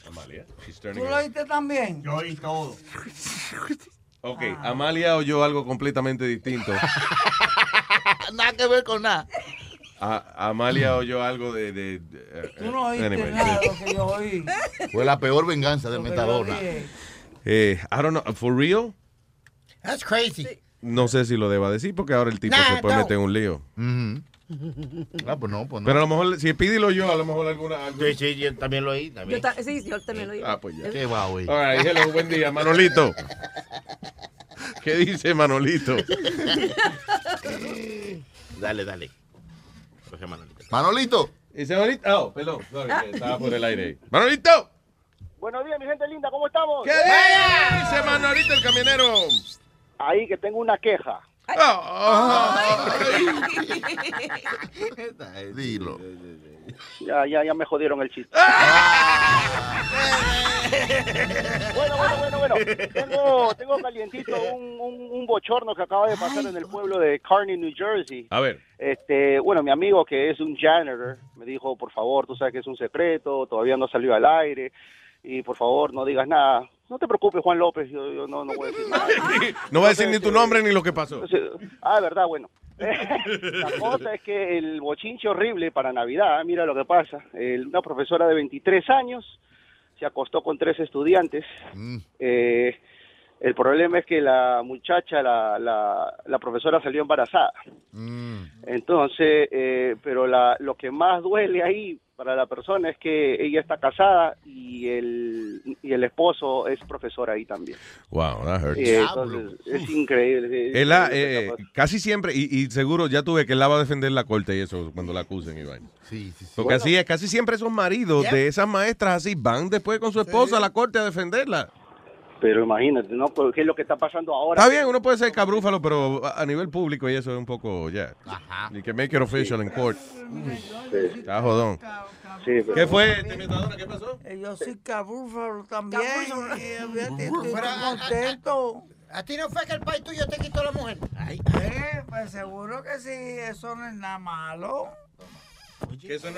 Amalia. ¿Tú lo oíste también? Yo oí todo. Ok, Amalia oyó algo completamente distinto. nada que ver con nada. A- Amalia oyó algo de. de, de- eh, Tú no oíste anyway. nada de lo que yo oí. Fue la peor venganza de Metadona. Eh, I don't know, for real. That's crazy. No sé si lo deba decir porque ahora el tipo Nah, se puede no. meter en un lío. Ujú. Ah, pues no, pues no. Pero a lo mejor, si Speedy lo oyó, a lo mejor alguna. Sí, sí, yo también lo oí. Yo También. ta- sí, yo también lo digo. Ah, pues ya. ¿Qué va, güey? All right, hello, buen día, Manolito. ¿Qué dice Manolito? Dale, dale. Coge Manolito. Manolito. Dice Manolito. Oh, perdón, sorry, que estaba por el aire. ahí. Manolito. Buenos días, mi gente linda, ¿cómo estamos? ¿Qué dice Manolito el camionero? Ahí que tengo una queja. Dilo. Ya, ya, ya me jodieron el chiste. bueno, bueno, bueno, bueno. Tengo, tengo calientito un, un, un bochorno que acaba de pasar en el pueblo de Kearney, New Jersey. A ver. Este, bueno, mi amigo que es un janitor me dijo, por favor, tú sabes que es un secreto, todavía no salió al aire y por favor no digas nada. No te preocupes, Juan López, yo, yo no, no voy a decir nada. No va a decir ni tu nombre ni lo que pasó. Ah, verdad, bueno. La cosa es que el bochinche horrible para Navidad, mira lo que pasa. El- una profesora de 23 años se acostó con tres estudiantes. Eh, el problema es que la muchacha, la, la, la profesora salió embarazada. Entonces, eh, pero la, lo que más duele ahí para la persona es que ella está casada y el, y el esposo es profesor ahí también. Wow, that hurts. Entonces, es increíble. Eh, casi siempre, y, y seguro ya tuve que él la va a defender la corte y eso cuando la acusen y vaina. Sí, sí, sí. Porque así es, casi siempre esos maridos de esas maestras así van después con su esposa a la corte a defenderla. Pero imagínate, ¿no? ¿Qué es lo que está pasando ahora? Está bien, uno puede ser cabrúfalo, pero a nivel público y eso es un poco, ya. Y que make it official in court. Está jodón. ¿Qué fue? ¿Qué pasó? Yo soy cabrúfalo también. eh, fíjate, Estoy contento. ¿A ti no fue que el país tuyo te quitó la mujer? Eh, pues seguro que sí, eso no es nada malo. Eso,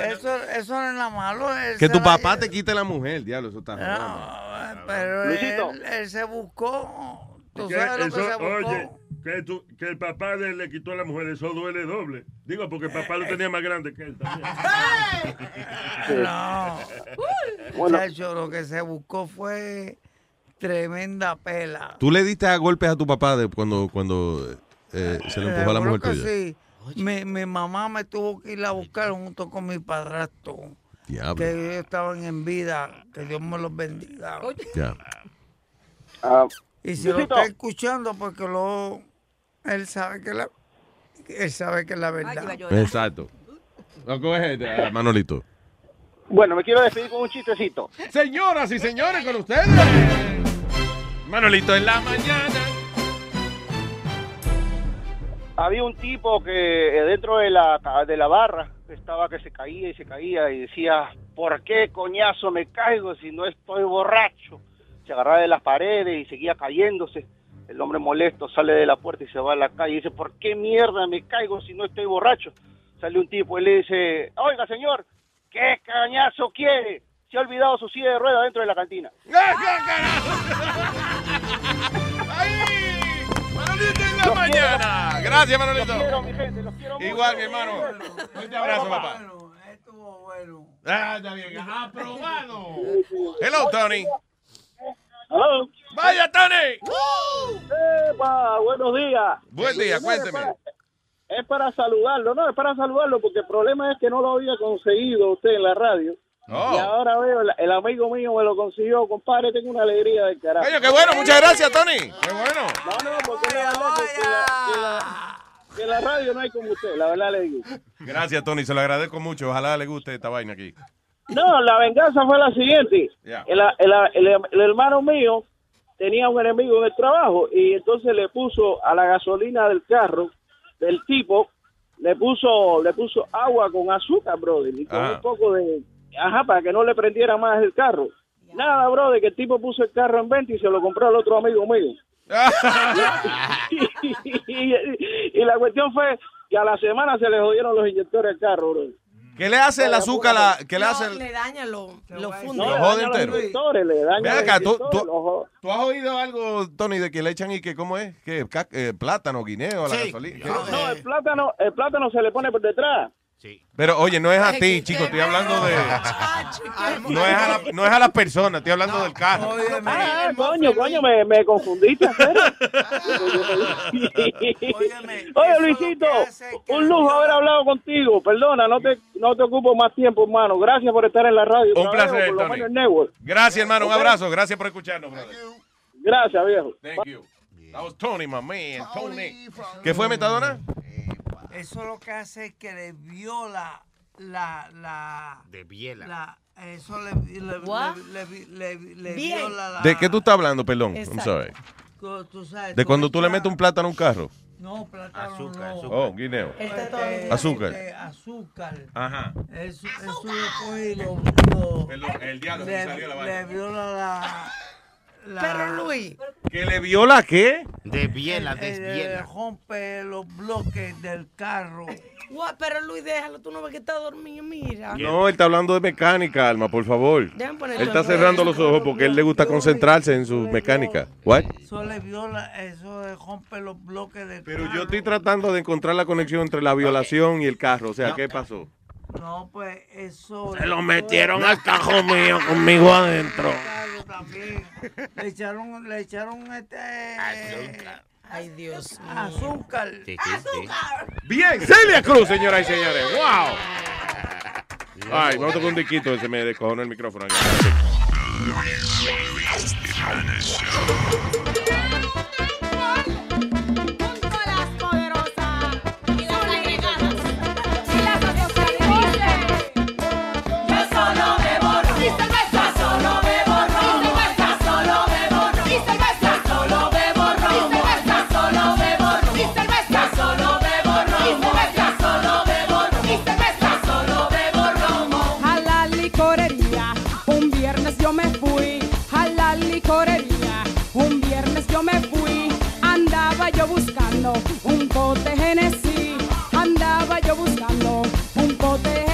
eso no es nada malo. Que tu papá te quite la mujer, diablo, eso está. No, pero Luisito. él, él se buscó. Tú Que sabes lo que se buscó. oye, que, tú- que el papá de él le quitó a la mujer, eso duele doble. Digo, porque el papá lo tenía más grande que él también. No. Muchacho, lo que se buscó fue tremenda pela. ¿Tú le diste a golpes a tu papá de cuando, cuando eh, se le empujó a la mujer tuya? sí. Mi, mi mamá me tuvo que ir a buscar junto con mi padrastro. Diablo. Que ellos estaban en vida. Que Dios me los bendiga. Ya. Y si lo está escuchando, porque lo, él sabe que la, él sabe que es la verdad. Exacto. No, go ahead, eh, Manolito. Bueno, me quiero despedir con un chistecito. Señoras y señores, con ustedes. Manolito en la mañana. Había un tipo que eh, dentro de la, de la barra estaba que se caía y se caía y decía, ¿por qué coñazo me caigo si no estoy borracho? Se agarraba de las paredes y seguía cayéndose. El hombre molesto sale de la puerta y se va a la calle y dice, ¿por qué mierda me caigo si no estoy borracho? Sale un tipo y le dice, oiga señor, ¿qué cañazo quiere? Se ha olvidado su silla de ruedas dentro de la cantina. Manolito en la mañana. Gracias, Manolito. Los quiero, mi gente, los quiero mucho. Igual, mi hermano. Un abrazo, papá. Estuvo bueno. Ah, está bien. Aprobado. Hello, Tony. Hello. Vaya, Tony. Epa, buenos días. Buen día, cuénteme. Es para saludarlo, no, es para saludarlo porque el problema es que no lo había conseguido usted en la radio. Oh. Y ahora veo, el, el amigo mío me lo consiguió, compadre, tengo una alegría del carajo. Oye, qué bueno, muchas gracias, Tony. Qué bueno. No, no, porque la verdad que, que la, que la- que en la radio no hay como usted, la verdad le digo. Gracias, Tony. Se lo agradezco mucho. Ojalá le guste esta vaina aquí. No, la venganza fue la siguiente. Ya. El, el- el- el hermano mío tenía un enemigo en el trabajo y entonces le puso a la gasolina del carro del tipo, le puso le puso agua con azúcar, brother, y con Ah. un poco de... Ajá, para que no le prendiera más el carro. Nada, brother, que el tipo puso el carro en venta y se lo compró al otro amigo mío. y, y la cuestión fue que a la semana se le jodieron los inyectores al carro, brother. ¿Qué le hace el azúcar? a la- ¿Qué le No, hace? el- le daña los lo funde. No, Lo le jode entero. inyectores, le daña Ven los acá, ¿tú, inyectores, tú- los jo- tú has oído algo, Tony, de que le echan y que, ¿cómo es? ¿Qué? Ca- eh, plátano, guineo a la gasolina. ¿Qué? No, el plátano, el plátano se le pone por detrás. Pero oye, no es a ti, chico, estoy hablando de... No es a la, no es a la persona, estoy hablando del carro. Ah, coño, coño, me, me confundiste. Oye, Luisito, un lujo haber hablado contigo. Perdona, no te, no te ocupo más tiempo, hermano. Gracias por estar en la radio. Un placer, Tony. Gracias, hermano, un abrazo. Gracias por escucharnos, brother. Gracias, viejo. Thank you. That was Tony, my man, Tony. ¿Qué fue, Metadona? Eso lo que hace es que le viola la. la de biela. La, eso le, le, le, le, le- le Bien. viola la. ¿De qué tú estás hablando, perdón? I'm sorry. Tú- tú sabes, De tú cuando tú le metes un plátano a un carro. No, plátano no. Oh, guineo. Este, Azúcar. este, azúcar. Ajá. Eso, eso después lo, lo- Perdón, el diablo, se le, salió la vaina. le viola la, la- Pero Luis. ¿Que le viola qué? De biela, Eh, rompe los bloques del carro. What? Pero Luis, déjalo, tú no ves que está dormido, mira. No, él está hablando de mecánica, Alma, por favor. Déjame poner Él está cerrando los ojos porque él le gusta concentrarse en su mecánica. What? Eso le viola, eso le rompe los bloques del Pero carro. yo estoy tratando de encontrar la conexión entre la violación y el carro. O sea, ¿qué pasó? No, pues eso. Se lo metieron al cajón mío conmigo adentro. También. Le echaron, le echaron este. Ay, Dios mío. Azúcar. Bien, Celia Cruz, señoras y señores. ¡Wow! Ay, vamos a tocar un diquito, se me descojonó el micrófono. Un pote Genesis. Andaba yo buscando un pote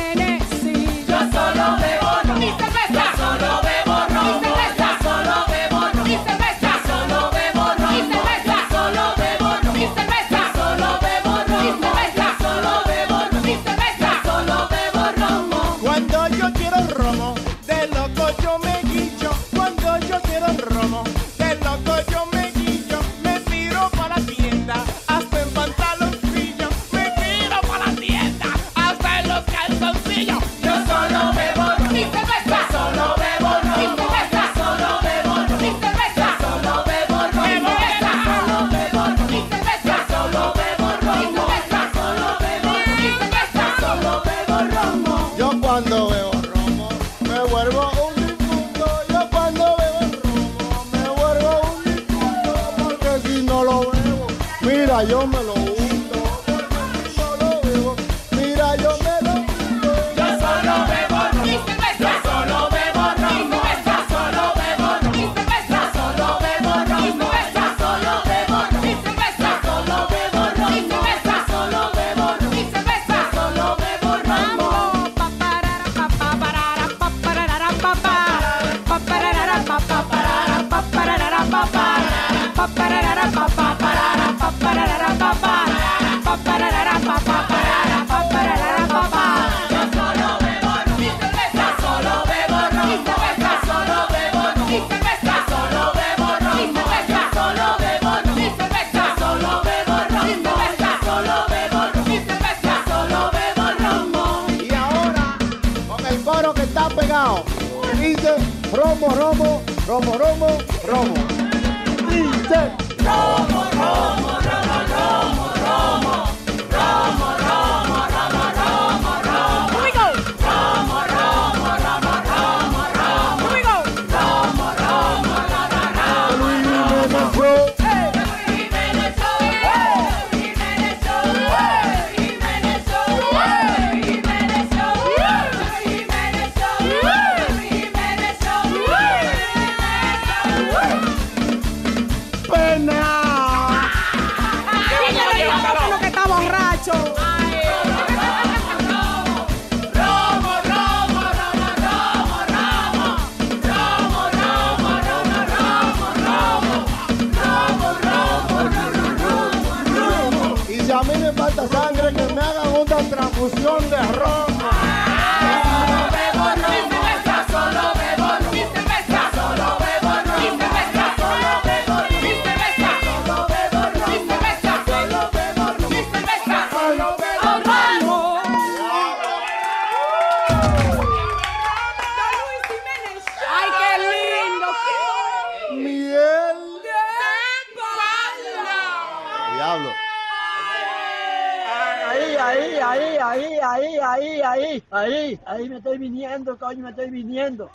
ahí, me estoy viniendo, coño, me estoy viniendo.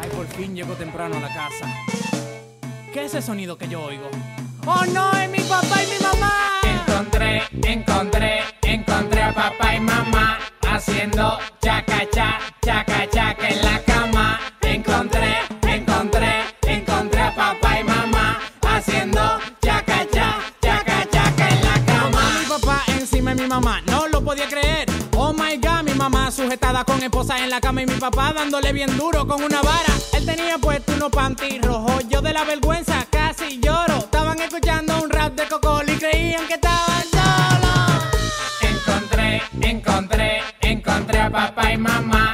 Ay, por fin llego temprano a la casa. ¿Qué es ese sonido que yo oigo? ¡Oh no! ¡Es mi papá y mi mamá! Encontré, encontré, encontré a papá y mamá haciendo chaca cha, chaca chaca en la cama. Encontré, encontré, encontré a papá y mamá haciendo chaca cha, chaca chaca en la cama. Mi papá encima de mi mamá, podía creer. Oh my god, mi mamá sujetada con esposa en la cama y mi papá dándole bien duro con una vara. Él tenía puesto unos panty rojos, yo de la vergüenza casi lloro. Estaban escuchando un rap de Cocol y creían que estaban solos. Encontré, encontré, encontré a papá y mamá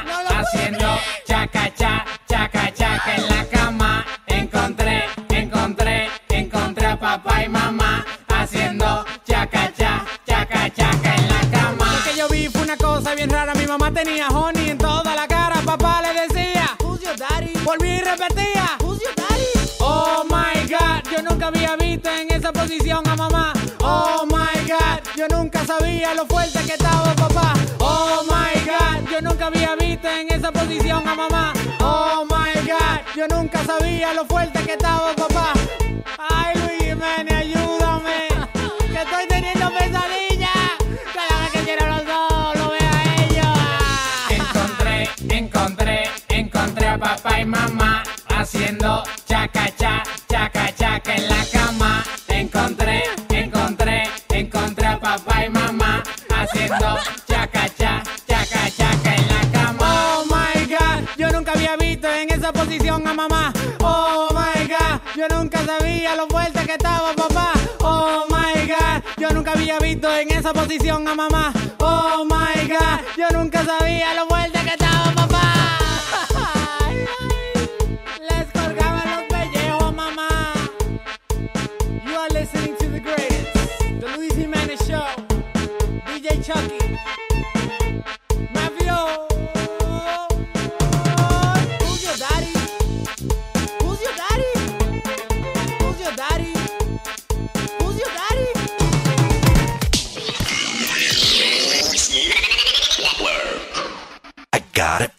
tenía honey en toda la cara. Papá le decía, Who's your daddy? Volví y repetía, Who's your daddy? Oh my god, yo nunca había visto en esa posición a mamá. Oh my god, yo nunca sabía lo fuerte que estaba papá. Oh my god, yo nunca había visto en esa posición a mamá. Oh my god, yo nunca sabía lo fuerte que estaba papá. Ay Luis Jiménez, papá y mamá haciendo chaca cha, chaca chaca en la cama. Encontré, encontré, encontré a papá y mamá haciendo chaca cha, chaca chaca en la cama. Oh my god, yo nunca había visto en esa posición a mamá. Oh my god, yo nunca sabía lo fuerte que estaba papá. Oh my god, yo nunca había visto en esa posición a mamá. Oh my god, yo nunca sabía lo fuerte got it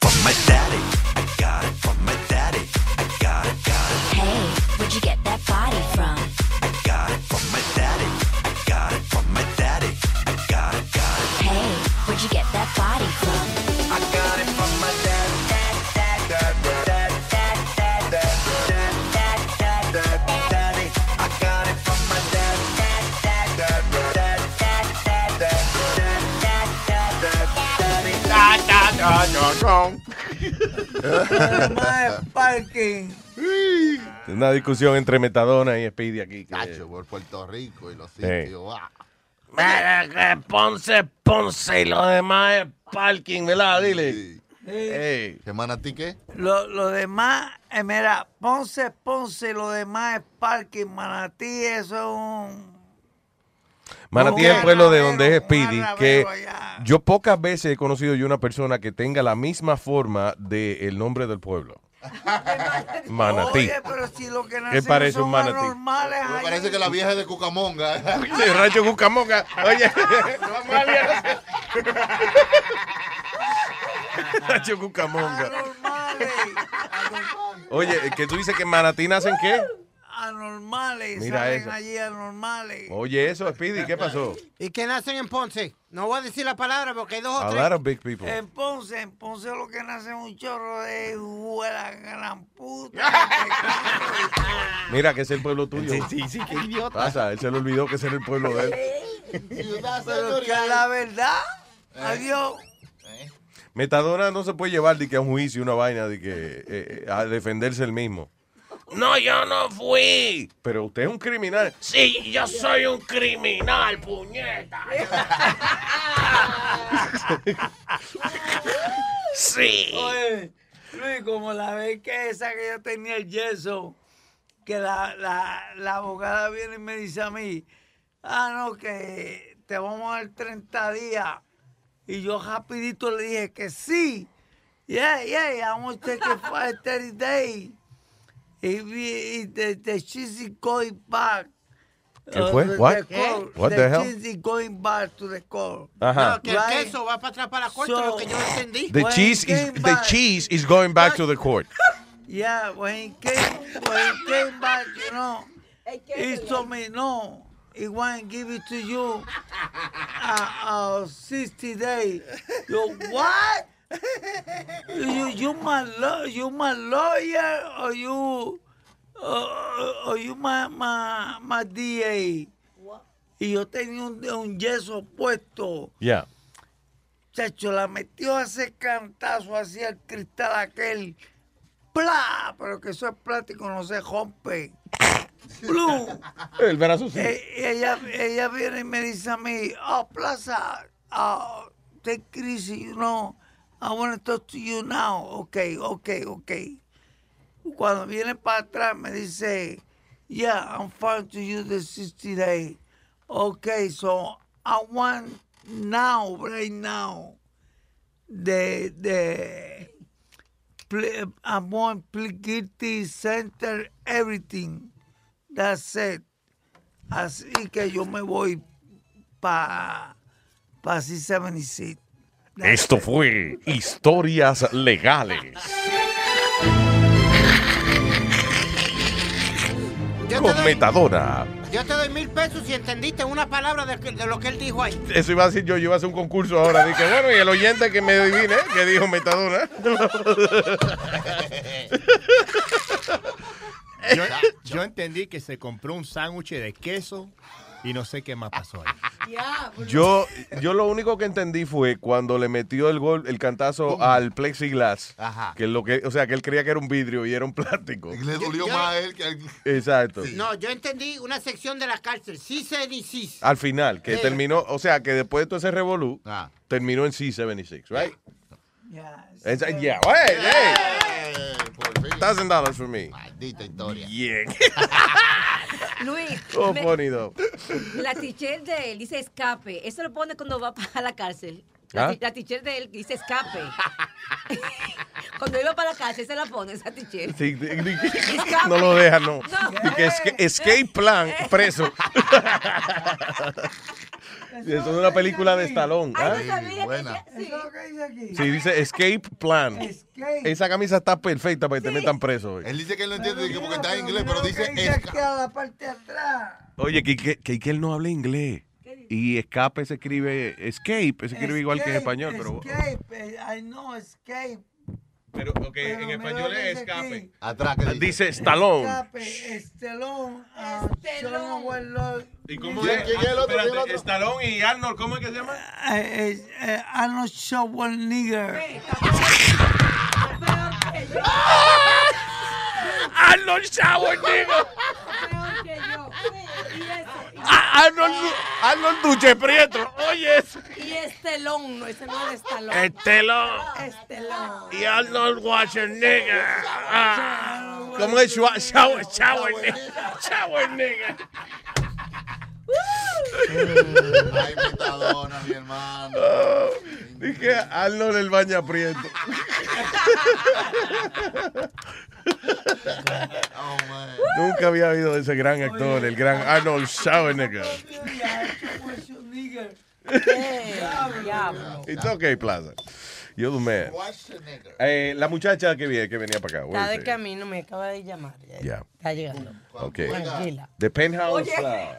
Más parking. Una discusión entre Metadona y Speedy aquí. que- por Puerto Rico y los Sí. sitios. ah. Mira, que Ponce, Ponce y lo demás es parking, ¿verdad? Dile. Ey. ¿Qué manatí qué? Lo, lo demás, eh, mira, Ponce, Ponce, lo demás es parking, Manatí, eso es un... Manatí es el pueblo de donde es Speedy, que yo pocas veces he conocido yo una persona que tenga la misma forma del nombre del pueblo. Manatí. Oye, pero si lo que ¿Qué parece un manatí? Me parece que la vieja es de Cucamonga. El rancho Cucamonga. Oye, rancho Cucamonga. Oye, que tú dices que Manatí nacen qué? Anormales, Mira salen eso. allí anormales. Oye, eso, Speedy, ¿qué pasó? ¿Y qué nacen en Ponce? No voy a decir la palabra porque hay dos o A tres. lot of big people. En Ponce, en Ponce lo que nace es un chorro de huela gran puta. Mira, que es el pueblo tuyo. Sí, sí, sí, qué idiota. Pasa, él se le olvidó que ese era el pueblo de él. pero que la verdad, adiós. Metadona no se puede llevar de que a un juicio una vaina de que eh, a defenderse el mismo. No, yo no fui. Pero usted es un criminal. Sí, yo soy un criminal, puñeta. Sí. Oye, Luis, como la vez que esa que yo tenía el yeso, que la, la, la abogada viene y me dice a mí, ah, no, que te vamos a dar 30 días. Y yo rapidito le dije que sí. Yeah, yeah, I want to take it for 30 days. Y, vi- y the, the she's going back. ¿Qué Uh, fue? the- What? the court. What the hell? cheese is going back to the court. Ajá. No, que el queso va para atrás para la corte, lo que yo entendí. The cheese is the cheese is going back to the court. Yeah, when he came, when he came back, you know, he told me no. He want to give it to you uh, uh, 60 days. Yo, what? You, you my law, you my lawyer, or you, uh, or you my, my, my DA? Y yo tenía un, un yeso puesto. Yeah. Chacho, la metió a ese cantazo hacia el cristal aquel. ¡Pla! Pero que eso es plástico, no se rompe. ¡Blue! El brazo sí. Eh, y ella, ella viene y me dice a mí, oh, Plaza, oh, take it easy, you know, I want to talk to you now. Ok, ok, ok. Cuando viene para atrás me dice, yeah, I'm fine to you the 60 days. Okay, so I want now, right now, the, the, I want plead guilty, center, everything. That's it. Así que yo me voy para pa C76. Esto fue Historias Legales. Con Metadona. yo te doy mil pesos si entendiste una palabra de, de lo que él dijo ahí. Eso iba a decir yo, yo iba a hacer un concurso ahora. Dije, bueno, y el oyente que me adivine, que dijo Metadona. Yo, yo entendí que se compró un sándwich de queso y no sé qué más pasó ahí. Yo, yo lo único que entendí fue cuando le metió el gol, el cantazo al plexiglass. Que lo que, o sea, que él creía que era un vidrio y era un plástico. Le dolió más a él que al... Exacto. No, yo entendí una sección de la cárcel. Sí, se ni sí. Al final, que Eh. terminó, o sea, que después de todo ese revolú, terminó en C76, right? Esa- yeah, hey, hey. Thousand dollars for me. Maldita historia. Yeah. Luis, Oh, me- la teacher de él dice escape. Eso lo pone cuando va para la cárcel. La, ¿Ah? la de él dice escape. cuando iba para la cárcel se la pone esa. Sí, di- no lo deja, no. Esca- escape plan, preso. Eso es una película de Stallone. ¿ah? Buena. Eso es lo que dice aquí. Sí, dice escape plan. Escape. Esa camisa está perfecta para que te metan preso. Él dice que él no entiende que porque está en inglés, pero dice dice esca- aquí a la parte de atrás. Oye, que, que, que, él no habla inglés. Y escape se escribe, escape se escribe igual que en Escape, español, pero... Escape, eh, I know escape. Pero, ok, Pero en español es dice escape. Atrás, ¿qué dice? Stallone. Escape, Estelón, ah, Sean Wellor- ¿Y cómo ¿Quién- es? quién es el otro? Y Arnold, ¿cómo es que se llama? Eh, eh, eh, Arnold Schwarzenegger. Arnold Schwarzenegger. Ah, Arnold, Arnold Duche Prieto. Oye, eso. Y Estelón, no, ese no es Estelón. Estelón. Estelón. Y Arnold Schwarzenegger. Ah, ¿Cómo es? Schwa- Schwa- Schwarzenegger. Schwarzenegger. Ay, metadona, mi hermano. Oh, dije Arnold el baña prieto. Nunca había oído de ese gran actor, el gran Arnold Schwarzenegger. It's okay, Plaza. You're the man. Eh, la muchacha que, viene, que venía para acá. Está de camino, me acaba de llamar. Ya, Yeah. Está llegando. Ok. Tranquila. De Penthouse. ah,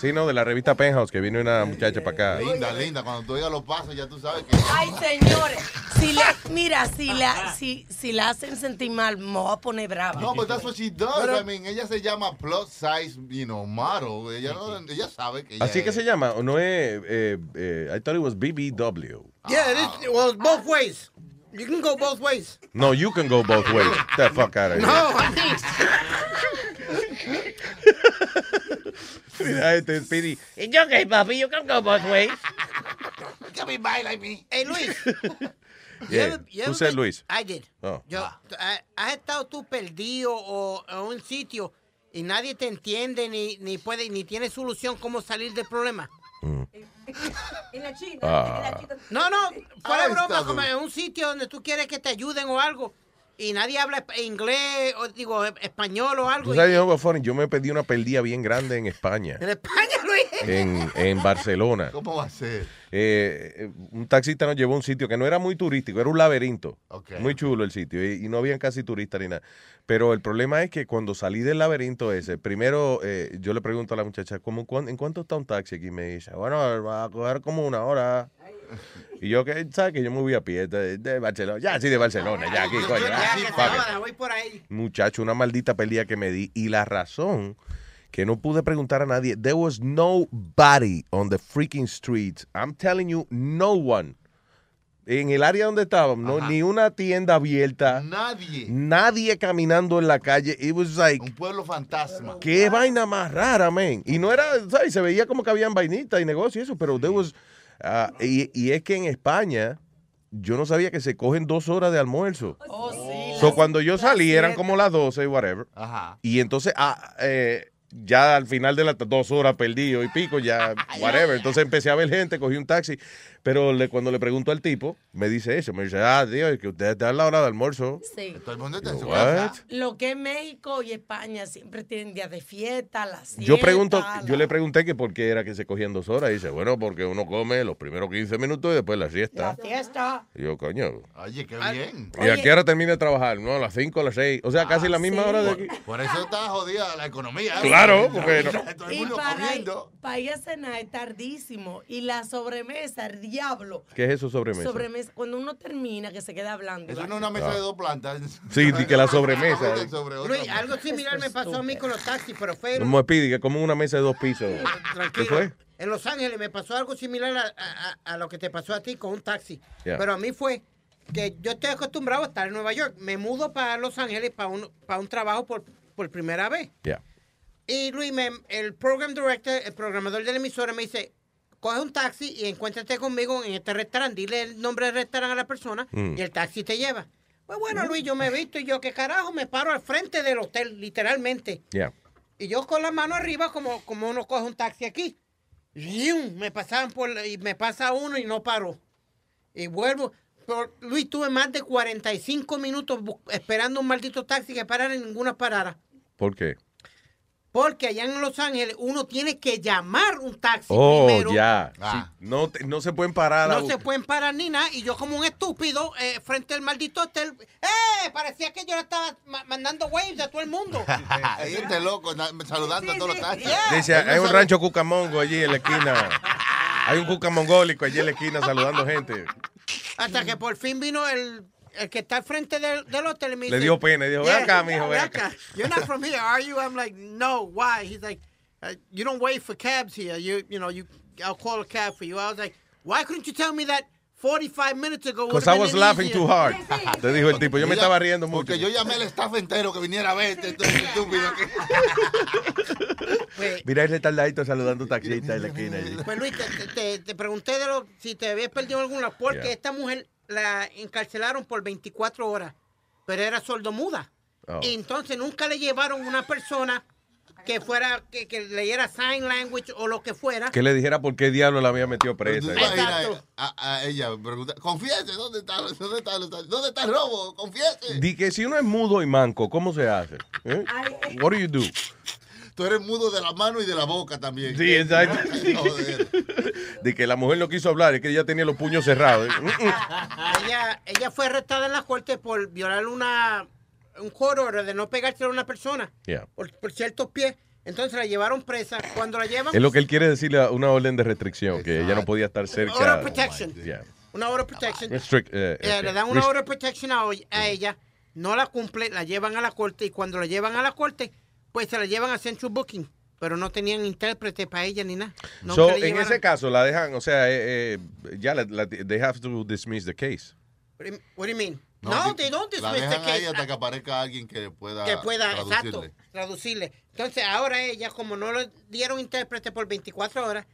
sí, no, de la revista Penthouse, que vino una muchacha para acá. Linda, linda. Cuando tú oigas los pasos, ya tú sabes que. Ay, señores. Si le, mira, si la, si, si la hacen sentir mal, me voy a poner brava. No, but that's what she does. Pero- I mean, ella se llama plus size, you know, model. Ella, no- ella sabe que ella Así que se llama, ¿o no es? Eh, eh, I thought it was BBW. Yeah, it is, well, both ways. You can go both ways. No, you can go both ways. Get the fuck out of here. No, I mean, Mira este Speedy. It's okay, papi. You can go both ways. You can be bi like me. Hey, Luis. Yeah. you Who ever said been- Luis? I did. Oh. Yo, eh, ¿Has estado tú perdido o en un sitio y nadie te entiende ni, ni puede ni tiene solución cómo salir del problema? En la China. Ah. No, no, fuera Ah, de broma, como en un sitio donde tú quieres que te ayuden o algo y nadie habla inglés o digo e- español o algo. Yo me pedí una perdida bien grande en España. En España, Luis. en, en Barcelona. ¿Cómo va a ser? Eh, eh, un taxista nos llevó a un sitio que no era muy turístico, era un laberinto. Muy chulo el sitio y, y no habían casi turistas ni nada. Pero el problema es que cuando salí del laberinto ese, primero eh, yo le pregunto a la muchacha, ¿cómo, cuán- ¿en cuánto está un taxi aquí? Y me dice, bueno, va a coger como una hora. Y yo, que ¿sabes? Que yo me voy a pie de, de Barcelona. Ya, sí, de Barcelona, ya aquí, coño. Ya, que voy por ahí. Muchacho, una maldita pelea que me di. Y la razón que no pude preguntar a nadie, there was nobody on the freaking streets. I'm telling you, no one. En el área donde estábamos, no, ni una tienda abierta, Nadie. nadie caminando en la calle. It was like, Un pueblo fantasma. qué vaina más rara, man. Y no era, ¿sabes? Se veía como que habían vainitas y negocios y eso, pero there was, ah, y, y es que en España, yo no sabía que se cogen dos horas de almuerzo. Oh, sí. So, cuando yo salí eran como las 12, whatever. Ajá. Y entonces, ah, eh, ya al final de las dos horas perdido y pico, ya, whatever. Entonces empecé a ver gente, cogí un taxi. Pero le- cuando le pregunto al tipo, me dice eso. Me dice, ah, tío, es que usted está a la hora de almuerzo. Sí. Todo el mundo está en su casa. Lo que es México y España siempre tienen días de fiesta, las Yo pregunto, yo le pregunté que por qué era que se cogían dos horas. Y dice, bueno, porque uno come los primeros 15 minutos y después la La siesta. fiesta. Y yo, coño. Oye, qué bien. ¿Y a qué hora termina de trabajar? No, a las 5, a las 6. O sea, casi la misma sí. hora de aquí. Por eso está jodida la economía. ¿eh? Claro, porque no- Todo el Y para, comiendo. para ir a cenar es tardísimo. Y la sobremesa, el diablo. ¿Qué es eso sobremesa? Sobremesa, cuando uno termina, que se queda hablando. Eso no es una mesa Ah. de dos plantas. Sí, que la sobremesa. eh. Luis, algo similar me pasó a mí con los taxis, pero fue Como Speedy, que como una mesa de dos pisos. ¿Qué tranquilo. fue? En Los Ángeles me pasó algo similar a, a- a- a lo que te pasó a ti con un taxi. Yeah. Pero a mí fue que yo estoy acostumbrado a estar en Nueva York. Me mudo para Los Ángeles para un, para un trabajo por, por primera vez. Yeah. Y Luis, me- el program director, el programador de la emisora me dice, coge un taxi y encuéntrate conmigo en este restaurante. Dile el nombre del restaurante a la persona Mm. y el taxi te lleva. Pues bueno, Luis, yo me he visto y yo, ¿qué carajo? Me paro al frente del hotel, literalmente. Yeah. Y yo con la mano arriba, como, como uno coge un taxi aquí. Me pasaban por y me pasa uno y no paro. Y vuelvo. Pero, Luis, tuve más de 45 minutos esperando un maldito taxi que parara en ninguna parada. ¿Por qué? Porque allá en Los Ángeles uno tiene que llamar un taxi Oh, primero. ya. Ah. Sí. No, te- no se pueden parar. a No se pueden parar ni nada. Y yo como un estúpido eh, frente al maldito hotel. ¡Eh! Parecía que yo le estaba ma- mandando waves a todo el mundo. Ahí este loco saludando a todos los taxis. Dice, hay un rancho cucamongo allí en la esquina. Hay un cucamongólico allí en la esquina saludando gente. Hasta que por fin vino el, el que está al frente del, del hotel me Le dio pena dijo, ven acá, mijo, ven ven acá. You're not from here, are you? I'm like, no, why? He's like, uh, you don't wait for cabs here. You, you know, you, I'll call a cab for you. I was like, why couldn't you tell me that 45 minutes ago? Because I was laughing easier. too hard. Te dijo el tipo, yo me Yo estaba riendo mucho. Porque yo llamé al staff entero que viniera a verte. Estúpido. Pues, Mira el retardadito saludando taxista en la esquina. allí. pues, Luis, te, te- te- te pregunté de lo, si te habías perdido alguna, porque Yeah. esta mujer la encarcelaron por 24 horas, pero era sordomuda. Oh. Y entonces nunca le llevaron una persona que fuera, que, que leyera sign language o lo que fuera. Que le dijera por qué diablo la había metido presa. te imaginas a, a ella preguntar, confiese, ¿dónde está, dónde está, dónde está el robo? Confiese. Di que si uno es mudo y manco, ¿cómo se hace? ¿Eh? What do you do? Tú eres mudo de la mano y de la boca también. Sí, exacto. Joder. De que la mujer no quiso hablar, es que ella tenía los puños cerrados. Ella, ella fue arrestada en la corte por violar una un court order de no pegarse a una persona Yeah. por, por ciertos pies. Entonces la llevaron presa. Cuando la llevan, Es lo que él quiere decirle a una orden de restricción, que ella no podía estar cerca. Order protection. Yeah. una order protection. Restrict, eh, Eh, le dan una rest- order of protection a ella, no la cumple, la llevan a la corte y cuando la llevan a la corte, pues se la llevan a Central Booking, pero no tenían intérprete para ella ni nada. No So, en llevaran- ese caso, la dejan, o sea, eh, eh, ya la, la- they have to dismiss the case. What do you mean? No, No, they don't La dismiss the dejan ahí case. hasta que aparezca alguien que pueda que pueda, traducirle. exacto, traducirle. Entonces, ahora ella, como no le dieron intérprete por 24 horas,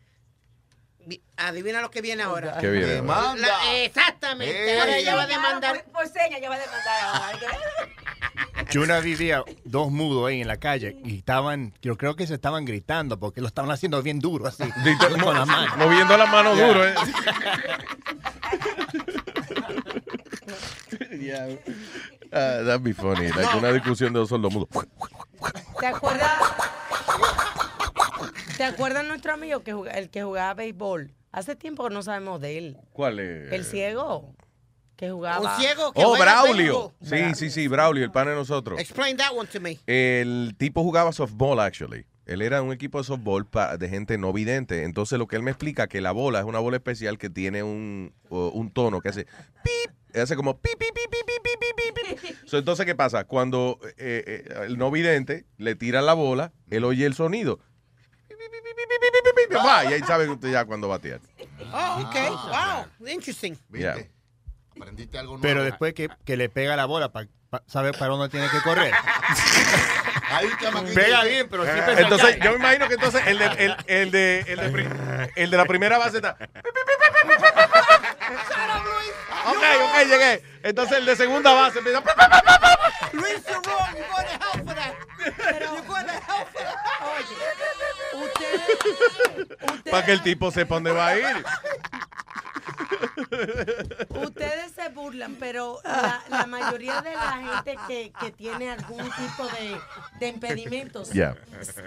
vi- adivina lo que viene ahora. ¿Qué viene? Demanda. La- exactamente. Ey. Ahora ella va a demandar. Por, por señas, ya va a demandar ahora. Yo una vivía dos mudos ahí en la calle y estaban, yo creo que se estaban gritando porque lo estaban haciendo bien duro así. con la mano. Moviendo la mano Yeah. duro, ¿eh? That'd be funny. Like una discusión de dos sordomudos. ¿Te acuerdas? ¿Te acuerdas nuestro amigo que juga- el que jugaba béisbol? Hace tiempo que no sabemos de él. ¿Cuál es? El ciego que jugaba. Un ciego que Oh, juega Braulio. béisbol. Sí, sí, sí, Braulio, el pan de nosotros. Explain that one to me. El tipo jugaba softball, actually. Él era un equipo de softball pa- de gente no vidente. Entonces, lo que él me explica que la bola es una bola especial que tiene un, o- un tono que hace pip, hace como pip, pip, pip, pip, pip, pip, pip, pip. So, entonces, ¿qué pasa? Cuando eh, eh, el no vidente le tira la bola, él oye el sonido. Pip, pip, pip, pip, pip, pip, pip, pip, va, Y ahí sabe usted ya cuándo batear. Oh, okay. Wow. Interesting. Yeah. Aprendiste algo nuevo. Pero después que, que le pega la bola para saber para dónde tiene que correr. Chamaquito Pega bien, pero siempre se Entonces, cae. yo me imagino que entonces el de, el, el de, el de, pri- el de la primera base está. Ok, ok, llegué. Entonces el de segunda base empieza. Luis, you're wrong. You're going to hell for that. You're going to hell for that. Oye, ustedes, Para que el tipo sepa dónde va a ir. Ustedes se burlan, pero la, la mayoría de la gente que, que tiene algún tipo de, de impedimentos Yeah.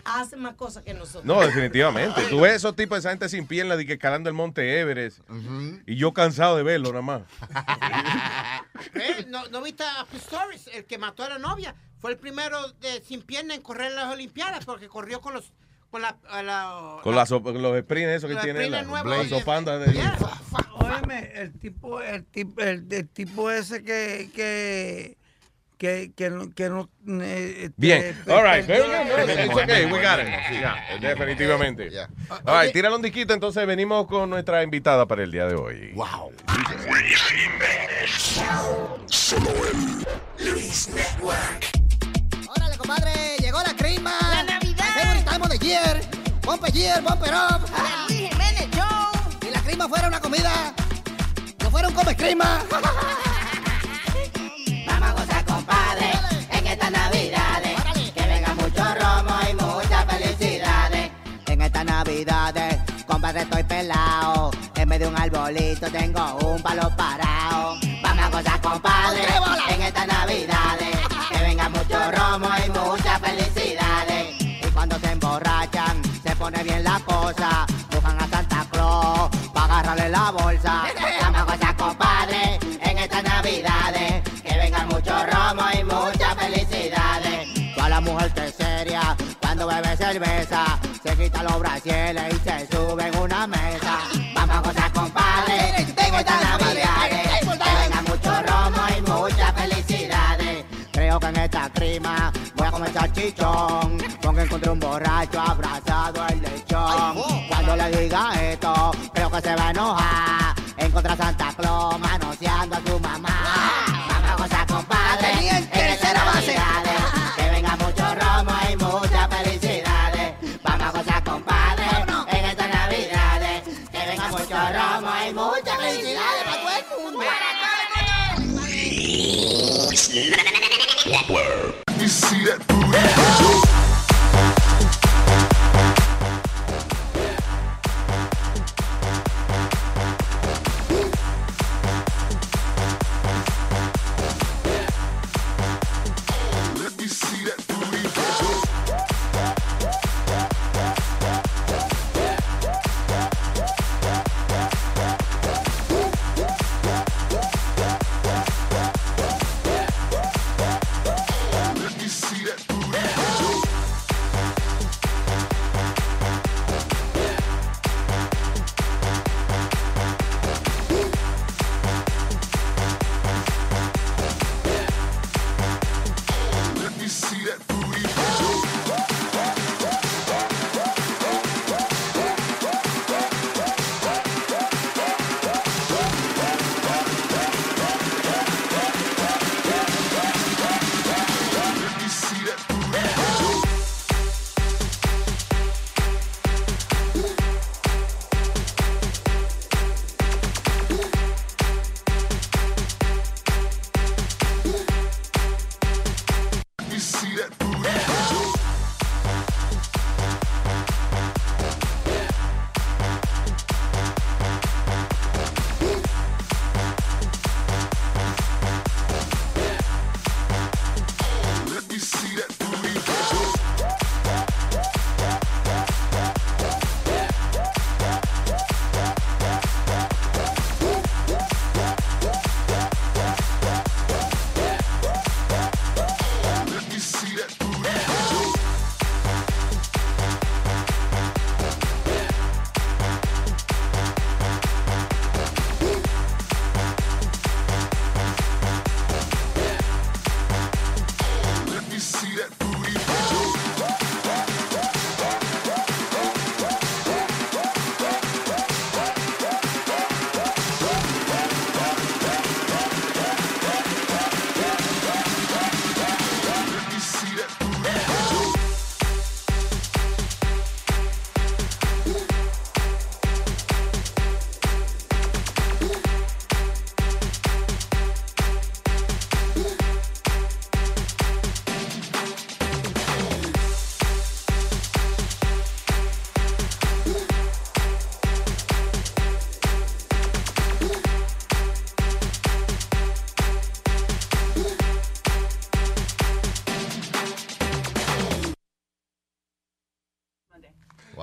hace más cosas que nosotros. No, definitivamente. Tú ves esos tipos de esa gente sin piernas de que escalando el monte Everest. Y yo cansado de verlo nada más. Eh, ¿No, ¿No viste a Pistorius, el que mató a la novia? Fue el primero de, sin pierna en correr las Olimpiadas porque corrió con los con la, a la- Con, las, los sprints esos que Los tiene la, sprints nuevos, oye. sopandas de. Óyeme, el tipo, el tipo, el, el tipo ese que, que, que, que no, que no eh, este, Bien. All right. Very good. It's okay. We got it. Yeah, definitivamente. All right. Tíralo un disquito. Entonces venimos con nuestra invitada para el día de hoy. Wow. Solo en Luis Network. Órale, compadre, llegó la crema. La Navidad. Of the year. Bumper year, bumper up. La la crema fuera una comida, no fuera un come crema. Vamos a gozar, compadre, en estas navidades. Que venga mucho romo y muchas felicidades. En estas navidades, compadre, estoy pelado. En vez de un arbolito tengo un palo parado. Vamos a gozar, compadre, en estas navidades. Que venga mucho romo y muchas felicidades. Y cuando se emborrachan, se pone bien la bolsa. Vamos a gozar, compadre, en estas navidades. Que venga mucho romo y muchas felicidades. Toda la mujer que seria, cuando bebe cerveza, se quita los brasieles y se sube en una mesa. Vamos a gozar, compadre, en estas navidades. Que venga mucho romo y muchas felicidades. Creo que en esta crima voy a comer salchichón, porque encontré un borracho abrazado al lechón. Cuando le diga esto, que se va a enojar. Encontré a Santa Claus manoseando a su mamá. Vamos a gozar, compadre, en estas navidades. Que venga mucho romo y muchas felicidades. Vamos a gozar, compadre, en estas navidades. Que venga mucho romo y muchas felicidades para todo el mundo.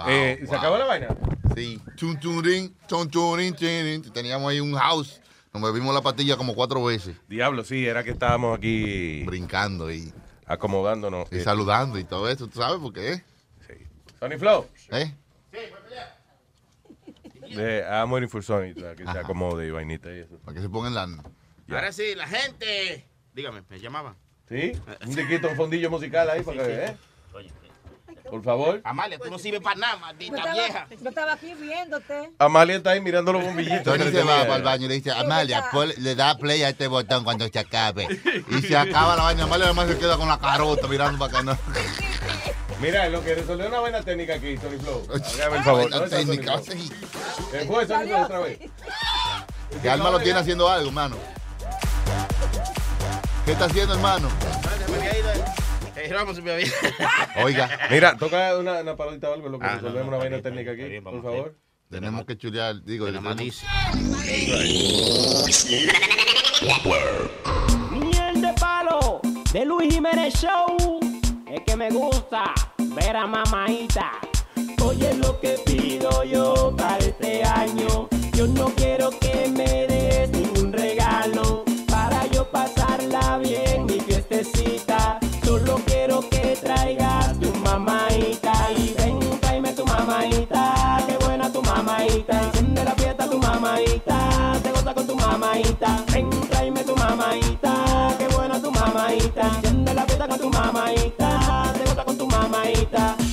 Eh, ¿Se acabó la vaina? Sí. Chun, chun, rin, chun, chun, rin, chin, rin. Teníamos ahí un house. Nos bebimos la pastilla como cuatro veces. Diablo, sí, era que estábamos aquí. Brincando y. Acomodándonos. Y saludando y todo eso, ¿tú sabes por qué? Sonny Flow. ¿Eh? Eh, I'm waiting for Sonny, para que se acomode y vainita y eso. Para que se pongan la... Ahora sí, la gente. Dígame, me llamaban. ¿Sí? Un diquito, un fondillo musical ahí para que, ¿eh? Por favor. Amalia, tú no sirves para nada, Yo maldita estaba, vieja. yo estaba aquí viéndote. Amalia está ahí mirando los bombillitos. Tony se va para el baño y le dice, Amalia, pon- le da play a este botón cuando se acabe. Y se acaba la vaina. Amalia además se queda con la carota mirando para acá. ¿no? Mira, lo que resolvió una buena técnica aquí, Tony Flow. Hágame el favor. Buena ¿Dónde está técnica, Flow? ¿Qué fue, Tony Flow, otra vez? Que Alma lo tiene haciendo algo, hermano. ¿Qué está haciendo, hermano? Ramos, me había- Oiga. Mira, toca una, una parodita o algo, lo que Ah, resolvemos no, una vaina técnica aquí, bien, por favor. Tenemos que chulear, digo, tenemos... Miel de palo de Luis Jiménez Show. Es que me gusta ver a mamaita. Oye lo que pido yo para este año. Yo no quiero que me des mamaita. Ven, tráeme tu mamaita. Qué buena tu mamaita. Enciende la fiesta con tu mamaita. Te goza con tu mamaita.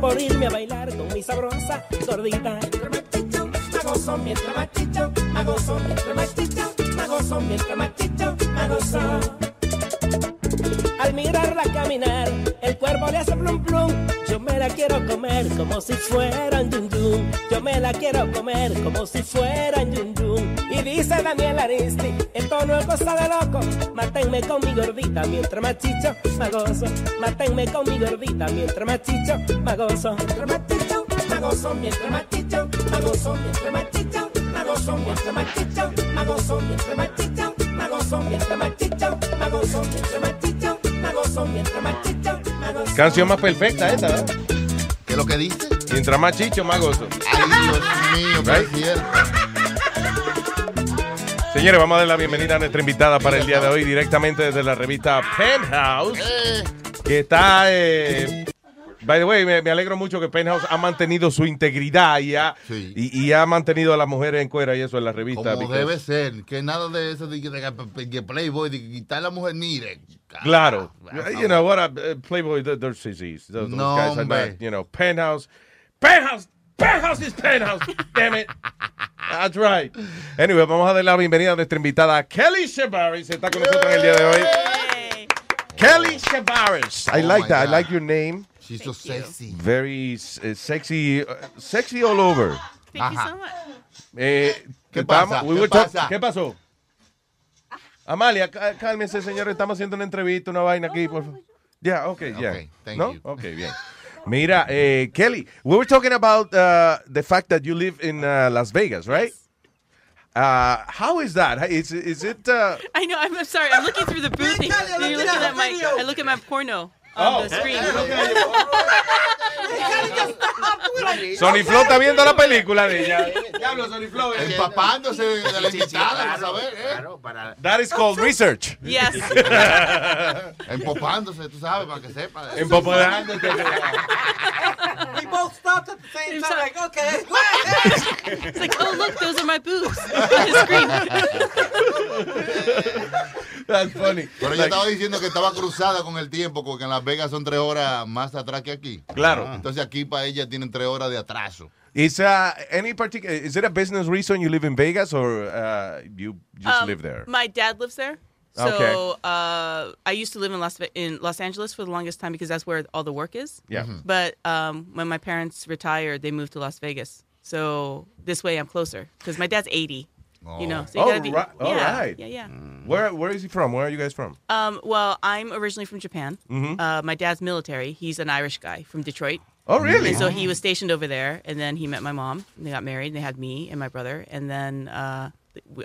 por irme a bailar con mi sabrosa gordita. Mago son mientras machito, mago son mientras machito, mago son mientras machito, mago son. Al mirarla caminar, el cuerpo le hace plum plum. Yo me la quiero comer como si fuera un yun yun. Yo me la quiero comer como si fuera un yun yun. Y dice Daniel Aristi, esto no es cosa de loco. Mátenme con mi gordita mientras más chicho, me gozo. Mátenme con mi gordita mientras más chicho, me gozo. Mientras más chicho, me gozo. Mientras más chicho, me gozo. Mientras más chicho, me gozo. Mientras más chicho, me gozo. Mientras más chicho, me gozo. Mientras más chicho, me gozo. Mientras más chicho, Mientras más chicho, me gozo. Canción más perfecta esta, ¿eh? ¿Qué es lo que dice? Mientras más chicho, más gozo. Ay, Dios mío, qué Right? cierto. Señores, vamos a dar la bienvenida a nuestra invitada para el día de hoy directamente desde la revista Penthouse, que está... eh, by the way, me, me alegro mucho que Penthouse ha mantenido su integridad y ha, y, y ha mantenido a las mujeres en cuera y eso en la revista. Como debe ser, que nada de eso de que, de que Playboy, de que quitar la mujer, mire. Claro. You know what? uh, Playboy, they're, they're sissies. Those, those No, guys are hombre. not, you know, Penthouse. Penthouse! Penthouse is Penthouse! Damn it! That's right. Anyway, vamos a dar la bienvenida a nuestra invitada Kelly Shavaris. Está con nosotros en el día de hoy. Kelly Shavaris. I Oh like that. I God. like your name. She's so sexy. Very uh, sexy, uh, sexy all over. Thank you so Eh, ¿Qué estamos- pasa? we ¿Qué were talk- pasa? ¿Qué pasó? Amalia, cá- cálmese, señor. Estamos haciendo una entrevista, una vaina aquí, por favor. Yeah, okay, yeah. Okay, thank ¿No? you. Okay, bien. Mira, eh, Kelly, we were talking about uh, the fact that you live in uh, Las Vegas, right? Uh, how is that? Is, is it... Uh, I know. I'm, I'm sorry. I'm looking through the booth. and you're looking at at my. I look at my porno Oh, on the screen. Sony Flow está viendo la película de ella. Diablo, Sony Flow. Empapándose de la invitada, vas a ver, ¿eh? That is called research. Yes. Empopándose, tú sabes, para que sepa. Empopándose. We both stopped at the same time, like, okay. It's like, oh, look, those are my boobs on the screen. That's funny. Pero ella Like- estaba diciendo que estaba cruzada con el tiempo, porque en Las Vegas son tres horas más atrás que aquí. Claro. Entonces aquí para ella tienen tres horas de atraso. Is uh, any particular? Is it a business reason you live in Vegas or uh, you just Um, live there? My dad lives there. So Okay. uh, I used to live in Las in Los Angeles for the longest time because that's where all the work is. Yeah. Mhm. But um, when my parents retired, they moved to Las Vegas. So this way I'm closer because my dad's 80. You know, so you oh, gotta be. right. all yeah, right. Yeah, yeah. Where Where is he from? Where are you guys from? Um, well, I'm originally from Japan. Mhm. Uh, my dad's military. He's an Irish guy from Detroit. Oh, really? And so he was stationed over there, and then he met my mom. And they got married. And they had me and my brother, and then uh,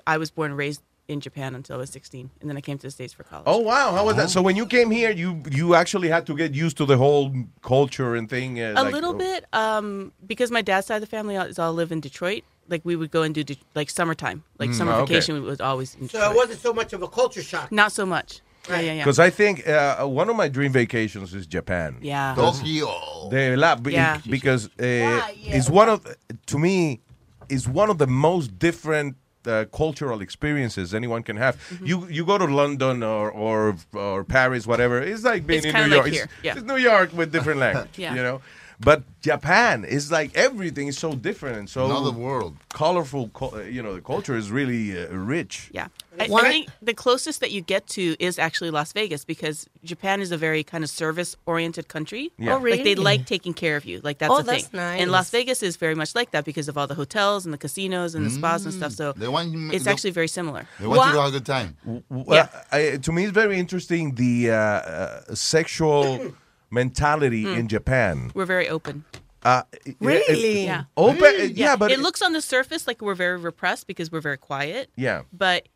I was born and raised in Japan until I was 16, and then I came to the states for college. Oh wow, how was that? So when you came here, you you actually had to get used to the whole culture and thing. Uh, a like- little bit, um, because my dad's side of the family is all live in Detroit. Like we would go and do de- like summertime, like Mm, summer okay. vacation was always in So Detroit. it wasn't so much of a culture shock. Not so much. Yeah, yeah, yeah. Because I think uh, one of my dream vacations is Japan. Yeah. Tokyo. De verdad, be- Yeah. because uh, it's one of to me is one of the most different uh, cultural experiences anyone can have. Mm-hmm. You you go to London or or or Paris, whatever. It's like being It's in kinda New York. like It's, yeah. it's New York with different language. Yeah. You know. But Japan is like everything is so different and so Another world. colorful. uh, You know, the culture is really uh, rich. Yeah. I, I think the closest that you get to is actually Las Vegas because Japan is a very kind of service oriented country. Yeah. Oh, Like they like taking care of you. Like that's Oh, the that's thing. nice. And Las Vegas is very much like that because of all the hotels and the casinos and the spas and stuff. So They want you- it's they- actually very similar. They want you to have a good time. Well, I, to me, it's very interesting the uh, uh, sexual mentality Mm. in Japan. We're very open. Uh, Really? Yeah. Open? Yeah, but it looks on the surface like we're very repressed because we're very quiet. Yeah. But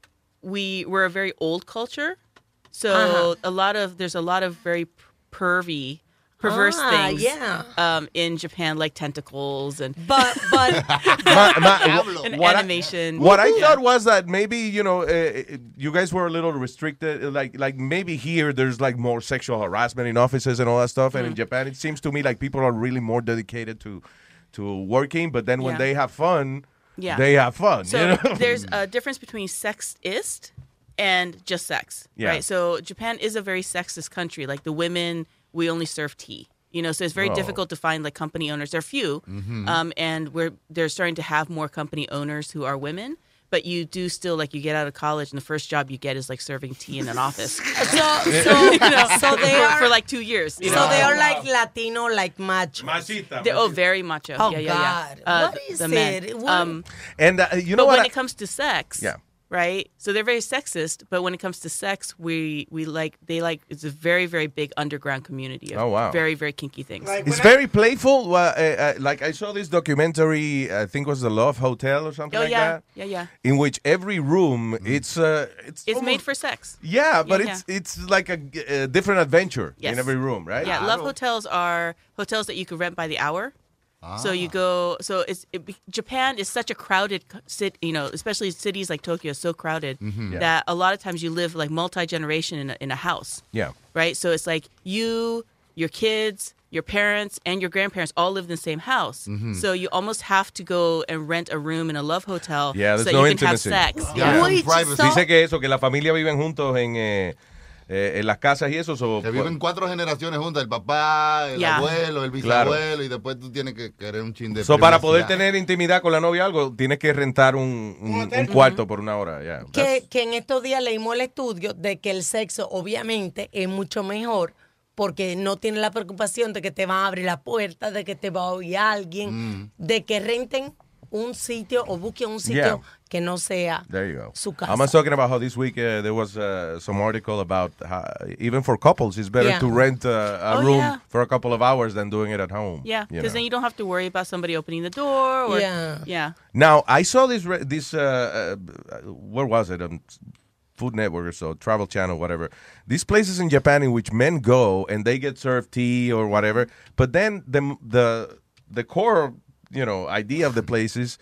we we're a very old culture, so Uh-huh. a lot of there's a lot of very p- pervy, perverse Ah, things. yeah. Um, in Japan, like tentacles and but but My- my- and what I- animation. What I Yeah. thought was that maybe you know uh, you guys were a little restricted. Like like maybe here there's like more sexual harassment in offices and all that stuff, and in Mhm. Japan it seems to me like people are really more dedicated to to working. But then when Yeah. they have fun, Yeah. they have fun. So you know? there's a difference between sexist and just sex, Yeah. right? So Japan is a very sexist country. Like the women, we only serve tea. You know, so it's very Oh. difficult to find like company owners. There are few, Mhm. um, and we're they're starting to have more company owners who are women. But you do still like you get out of college and the first job you get is like serving tea in an office. So so You know, so they for, are for like two years. You so they are like Latino, like macho. They- oh, very macho. Oh, yeah, yeah, yeah. God. Uh, What is the it? Um, and uh, you know but what? when I- it comes to sex, Yeah. Right? So they're very sexist, but when it comes to sex, we we like they like it's a very very big underground community of Oh, wow. very very kinky things. It's very playful. Well, uh, uh, like I saw this documentary. I think it was the Love Hotel or something Oh like yeah, that. yeah, yeah. In which every room, it's uh, it's It's made for sex. Yeah, but Yeah, it's it's like a, a different adventure Yes. in every room, right? Yeah, love hotels are hotels that you can rent by the hour. So you go. So it's it, Japan is such a crowded city. You know, especially cities like Tokyo, is so crowded Mhm. Yeah. that a lot of times you live like multi generation in a, in a house. Yeah. right? So it's like you, your kids, your parents, and your grandparents all live in the same house. Mhm. So you almost have to go and rent a room in a love hotel Yeah, so there's that no you can intimacy. have sex. Yeah. Wait, so- Dice que eso, que la familia viven juntos en, eh, eh, en las casas y eso. so- Que viven cuatro generaciones juntas, el papá, el Yeah. abuelo, el Claro. bisabuelo, y después tú tienes que querer un chin de So, para poder tener intimidad con la novia o algo, tienes que rentar un, un- un cuarto por una hora. que, que en estos días leímos el estudio de que el sexo obviamente es mucho mejor porque no tiene la preocupación de que te van a abrir la puerta, de que te va a oír alguien, Mm. de que renten un sitio o busquen un sitio Yeah. Que no sea There you go. su casa. I was talking about how this week uh, there was uh, some article about how, even for couples, it's better Yeah. to rent uh, a Oh, room yeah. for a couple of hours than doing it at home. Yeah, because then you don't have to worry about somebody opening the door. Or, Yeah. yeah. Now I saw this this uh, uh, where was it on Food Network or so, Travel Channel, whatever. These places in Japan in which men go and they get served tea or whatever, but then the the the core, you know, idea of the place is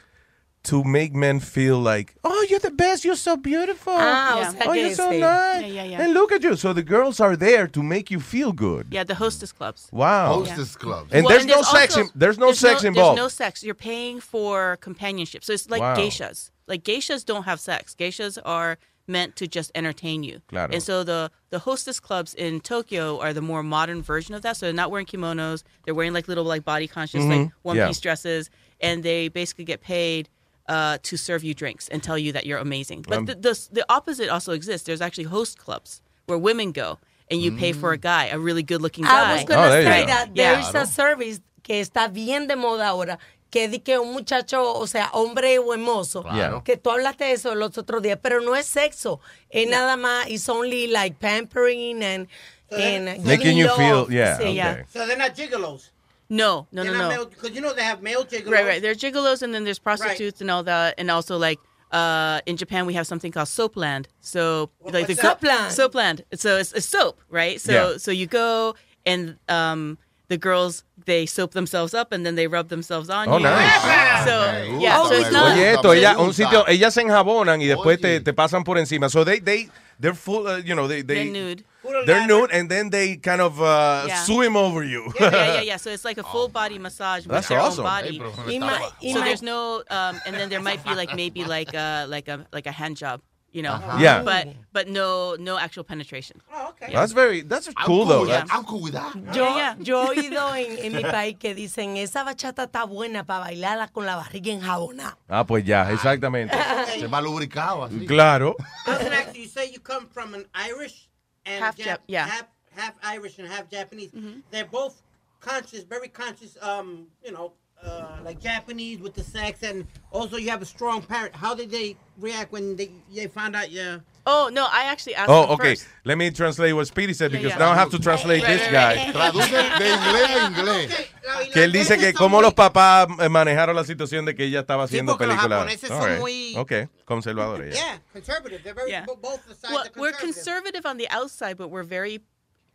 to make men feel like, oh, you're the best, you're so beautiful, Ah, o Yeah. sea oh, you're so nice, Yeah, yeah, yeah. and look at you. So the girls are there to make you feel good. Yeah, the hostess clubs. Wow. Hostess clubs. And Well, there's no sex. in, there's no there's sex involved. There's no sex. You're paying for companionship. So it's like Wow. geishas. Like geishas don't have sex. Geishas are meant to just entertain you. Claro. And so the the hostess clubs in Tokyo are the more modern version of that. So they're not wearing kimonos. They're wearing like little like body conscious like Mhm. one Yeah. piece dresses, and they basically get paid. Uh, to serve you drinks and tell you that you're amazing, but Um, the, the the opposite also exists. There's actually host clubs where women go and you pay for a guy, a really good looking guy. I was gonna there you say go. that Yeah. there is a service que está bien de moda ahora, que di que un muchacho, o sea, hombre o hermoso, Claro. que tú hablaste de eso los otros días, pero no es sexo, es nada más, it's only like pampering and, and Making giving you love. feel, yeah, Sí. okay. Yeah. So they're not gigolos. No, no, no, no. Because you know they have male gigolos. Right, right. There's gigolos and then there's prostitutes and all that, and also like uh, in Japan we have something called soapland. So like the what's that? Soapland? soapland. So it's, it's soap, right? So Yeah. so you go and um, the girls they soap themselves up and then they rub themselves on Oh, you. nice. So yeah, Oh, so it's not. Oye, esto, Me ella, un sitio, ellas se enjabonan y después te, te pasan por encima. So they, they, they're full, uh, you know, they, they, They're nude. They're nude and then they kind of uh, Yeah. swim over you. yeah, yeah, yeah. So it's like a full body massage with That's their awesome. own body. Y ma- y so ma- there's no, um, and then there might be like maybe like a like a like a hand job, you know. Yeah. But but no no actual penetration. Ah, okay. That's very, that's I'm cool though. with that. That's- I'm cool with that. Yo, Yeah, yeah. yo he oído en, en mi país que dicen, esa bachata está buena para bailarla con la barriga enjabonada. Ah, pues ya, exactamente. Se va lubricado así. Claro. Listen, actually, you say you come from an Irish and Half Jap- Jap- yeah. half, half Irish and half Japanese. They're both conscious, very conscious. Um, you know, uh, like Japanese with the sex, and also you have a strong parent. How did they react when they they found out? Yeah. Oh no, I actually asked Oh, okay. first. Let me translate what Speedy said Yeah, because yeah. now I have to translate this guy. Traduce de inglés a inglés. Que él dice que cómo los papás manejaron la situación de que ella estaba haciendo porque los películas. japoneses son Alright. muy- Ok, conservadores. ya. Yeah, conservative. They're very Yeah. both the sides Well, are we're conservative. conservative on the outside, but we're very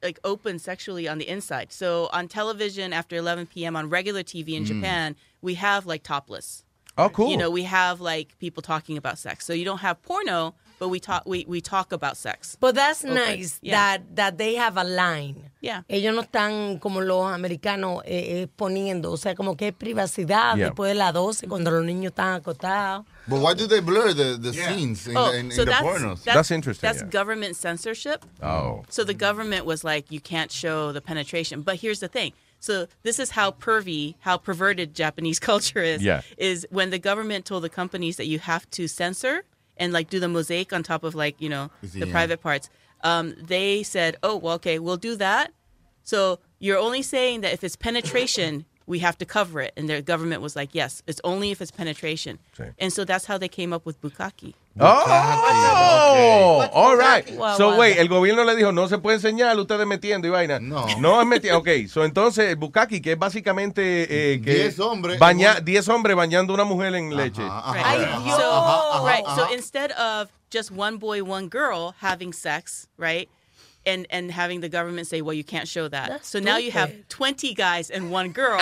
like open sexually on the inside. So on television after 11 p.m. on regular TV in mm. Japan, we have like topless. Oh, cool. You know, we have like people talking about sex. So you don't have porno, but we talk we, we talk about sex. But that's Okay. nice Yeah. that, that they have a line. Yeah. Ellos no están como los americanos eh, eh, poniendo, o sea, como que es privacidad Yeah. después de las 12 cuando los niños están acostados. But why do they blur the, the scenes in, oh, the, in, so in the that's, pornos? That's, interesting, That's yeah. government censorship. Oh. So the government was like, you can't show the penetration. But here's the thing. So this is how pervy, how perverted Japanese culture is. Yeah. Is when the government told the companies that you have to censor and like do the mosaic on top of like you know the Yeah. private parts. Um, they said, oh well, okay, we'll do that. So you're only saying that if it's penetration, we have to cover it. And their government was like, yes, it's only if it's penetration. Sí. And so that's how they came up with bukkake. Oh, all right. Wow, So, wow. wait, el gobierno le dijo, no se puede enseñar ustedes metiendo y vaina. No. No es metiendo. Ok, so entonces el bukkake, que es básicamente eh, que Diez hombres baña- en un- diez hombres bañando una mujer en leche. Right. So, right. So instead of just one boy, one girl having sex, right? And and having the government say, well, you can't show that. so now you have 20 guys and one girl,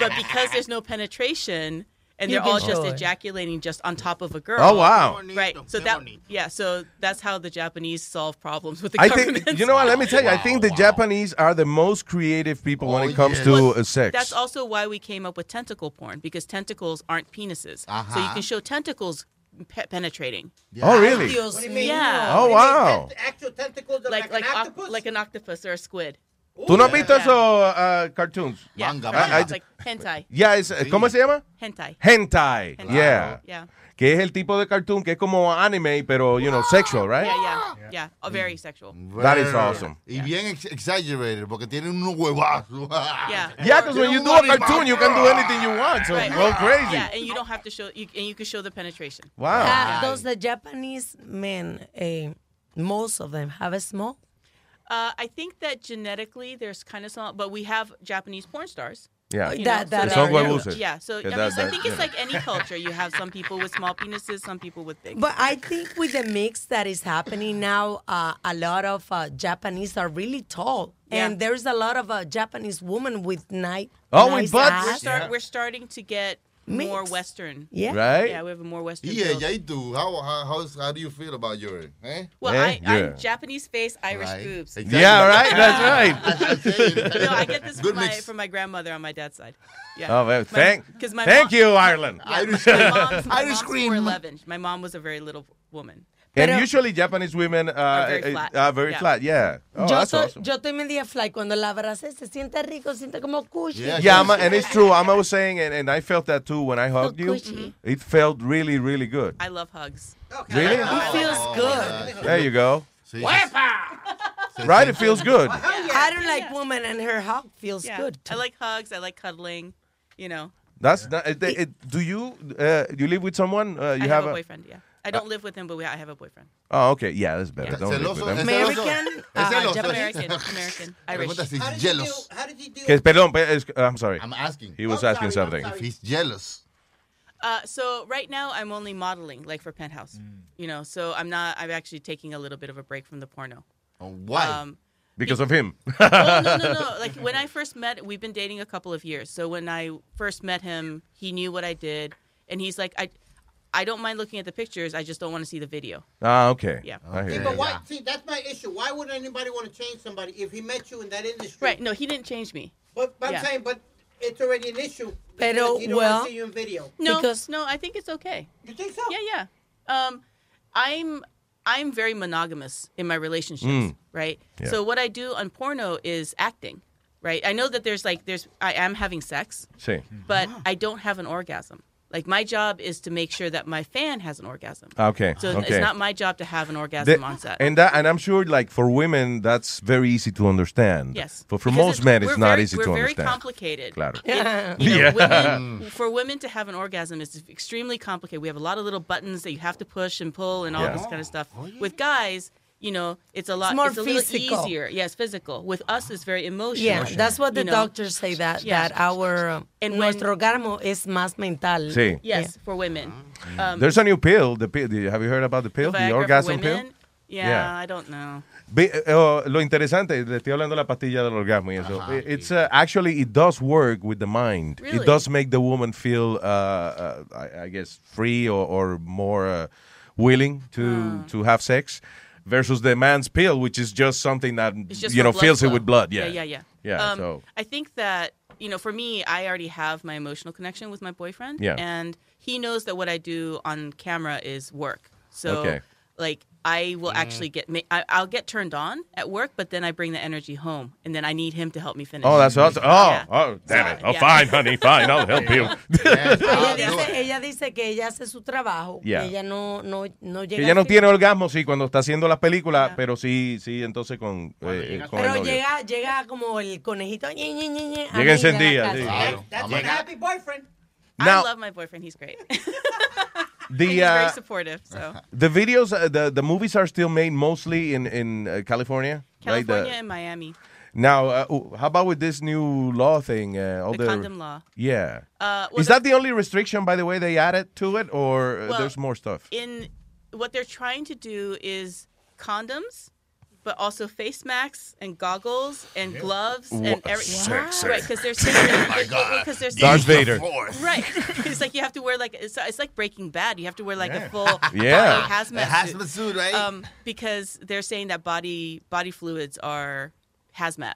but because there's no penetration and You they're all just show it. ejaculating just on top of a girl. Oh, wow. Right. So that yeah, so that's how the Japanese solve problems with the I government. think, you know what, let me tell you, I think the Japanese are the most creative people when it comes to uh, sex. That's also why we came up with tentacle porn because tentacles aren't penises. So you Ajá. can show tentacles pe- penetrating. Oh, really? Dios What do you mean? Yeah. Oh, wow. Actual tentacles of like like, like an oc- octopus? like an octopus or a squid. ¿Tú no has visto Yeah. esos uh, cartoons? Yeah. Manga, I- manga. I- It's like hentai. Yeah, es- ¿cómo se llama? Hentai. Hentai. Hentai. Yeah. Yeah. Que es el tipo de cartoon que es como anime, pero, you know, sexual, right? Yeah, yeah, yeah. Oh, very sexual. That is Very- awesome. Y bien ex- exaggerated, porque tienen unos huevazos. Yeah. Yeah, because when you do a cartoon, you can do anything you want. So Right. go crazy. Yeah, and you don't have to show you, and you can show the penetration. Wow. Ah, does the Japanese men, eh, most of them, have a small? Uh, I think that genetically there's kind of some, but we have Japanese porn stars. Yeah. You That- know, that so Son there- huevuses. Yeah, so Que I, mean, that- I think you it's know. like any culture. You have some people with small penises, some people with big. But I think with the mix that is happening now, uh, a lot of uh, Japanese are really tall, and there's a lot of uh, Japanese women with night. Oh, nice with butts? We're, ass. start, we're starting to get more Western. Yeah. Right? Yeah, we have a more Western. Yeah, build. yeah, you do. How, how, how's, how do you feel about your, eh? Well, Eh? I, Yeah. I'm Japanese face, Irish Right. boobs. Exactly. Yeah, right. That's right. no, I get this Good from my, from my grandmother on my dad's side. Yeah. Oh, well, My- thank, 'cause my thank mom- you, Ireland. Yeah, Irish my mom's, my Irish mom's cream. 4'11". My mom was a very little woman. And Pero- usually Japanese women uh, Are very uh, flat. are very Yeah. flat. Yeah. Oh, yo, that's estoy, awesome. yo estoy media fly cuando la abracé, se siente rico, se siente como cushy. Yeah, Yeah, I'm, and it's true. I'm always saying, and, and I felt that too when I hugged you. cushy. It felt really, really good. I love hugs. Really? It feels good. There you go. Sí, Right? It feels good. I don't like woman and her hug feels Yeah. good. I like hugs. I like cuddling. You know, That's not. It, it, do you uh, you live with someone? Uh, you I have, have a boyfriend. Yeah, I don't live with him, but we, I have a boyfriend. Oh, okay. Yeah, that's better. Don't live with Celoso, them. es American, celoso. uh, celoso. American, American, Irish. Pregunta si How he's did you do? jealous. How did you do? Que, perdón, pe- es- I'm sorry. I'm asking. He was I'm asking sorry, I'm something. sorry. If he's jealous. Uh, so right now I'm only modeling, like for Penthouse. You know, so I'm not. I'm actually taking a little bit of a break from the porno. Oh, why? Um, Because of him. oh no no no! Like when I first met, we've been dating a couple of years. So when I first met him, he knew what I did, and he's like, I, I don't mind looking at the pictures. I just don't want to see the video. Ah, okay. Yeah. I hear See, you. but why? See, that's my issue. Why would anybody want to change somebody if he met you in that industry? Right? No, he didn't change me. But, but Yeah. I'm saying, but it's already an issue. Pero, because he don't well- want to see you in video. No, Because- no, I think it's okay. You think so? Yeah, yeah. Um, I'm I'm very monogamous in my relationships, Mm. right? Yeah. So what I do on porno is acting, right? I know that there's like there's I am having sex, Sí. but I don't have an orgasm. Like my job is to make sure that my fan has an orgasm. Okay. So okay. it's not my job to have an orgasm The- on set. and that, and I'm sure, like for women, that's very easy to understand. Yes. But for Because most men, it's not very- easy we're to very understand. complicated. Claro. It- you know, Yeah. women, for women to have an orgasm is extremely complicated. We have a lot of little buttons that you have to push and pull and all Yeah. this kind of stuff. Oh, With guys, you know, it's a lot. It's more a little physical. easier. Yes, physical. With us, it's very emotional. Yeah, that's what the you know. doctors say that Yeah. that our And when- nuestro orgasmo es más mental. Sí. Yes, for women. Um, There's a new pill. The pill. Have you heard about the pill? the The, Viagra for orgasm pill. Yeah, Yeah. I don't know. Ve- eh, oh, lo interesante, le estoy hablando de la pastilla del orgasmo y eso. It's uh, actually it does work with the mind. Really? It does make the woman feel, uh, uh, I, I guess, free or, or more uh, willing to to have sex, versus the man's pill, which is just something that just you know fills it with blood. Yeah, yeah, yeah. yeah. Um, so I think that you know, for me, I already have my emotional connection with my boyfriend, Yeah. and he knows that what I do on camera is work. So, Okay. like, I will actually get, ma- I, I'll get turned on at work, but then I bring the energy home, and then I need him to help me finish. oh, that's awesome. Oh, Yeah. oh, damn it. Oh, Yeah. fine, honey, fine. I'll help you. Ella dice, ella dice que ella hace su trabajo, Yeah. que ella no, no, no llega Que ella no tiene orgasmo, sí, cuando está haciendo las películas, pero sí, sí, entonces con, eh, con el Pero llega, llega como el conejito. ñe, ñe, ñe, Llega encendida, sí. Claro. That's a happy boyfriend. Now- I love my boyfriend. He's great. The, he's very uh, supportive. So The videos, uh, the the movies are still made mostly in in uh, California, right? The- California and Miami. now, uh, ooh, how about with this new law thing? Uh, all The condom law. Yeah. Uh, well, Is the- that the only restriction, by the way, they added to it, or uh, Well, there's more stuff? in what they're trying to do is condoms, but also face masks and goggles and gloves and Wha- every right because they're saying Oh my because they're Darth Vader. right it's like you have to wear like it's, it's like Breaking Bad you have to wear like a full Yeah. body hazmat, A hazmat suit, right? um because they're saying that body body fluids are hazmat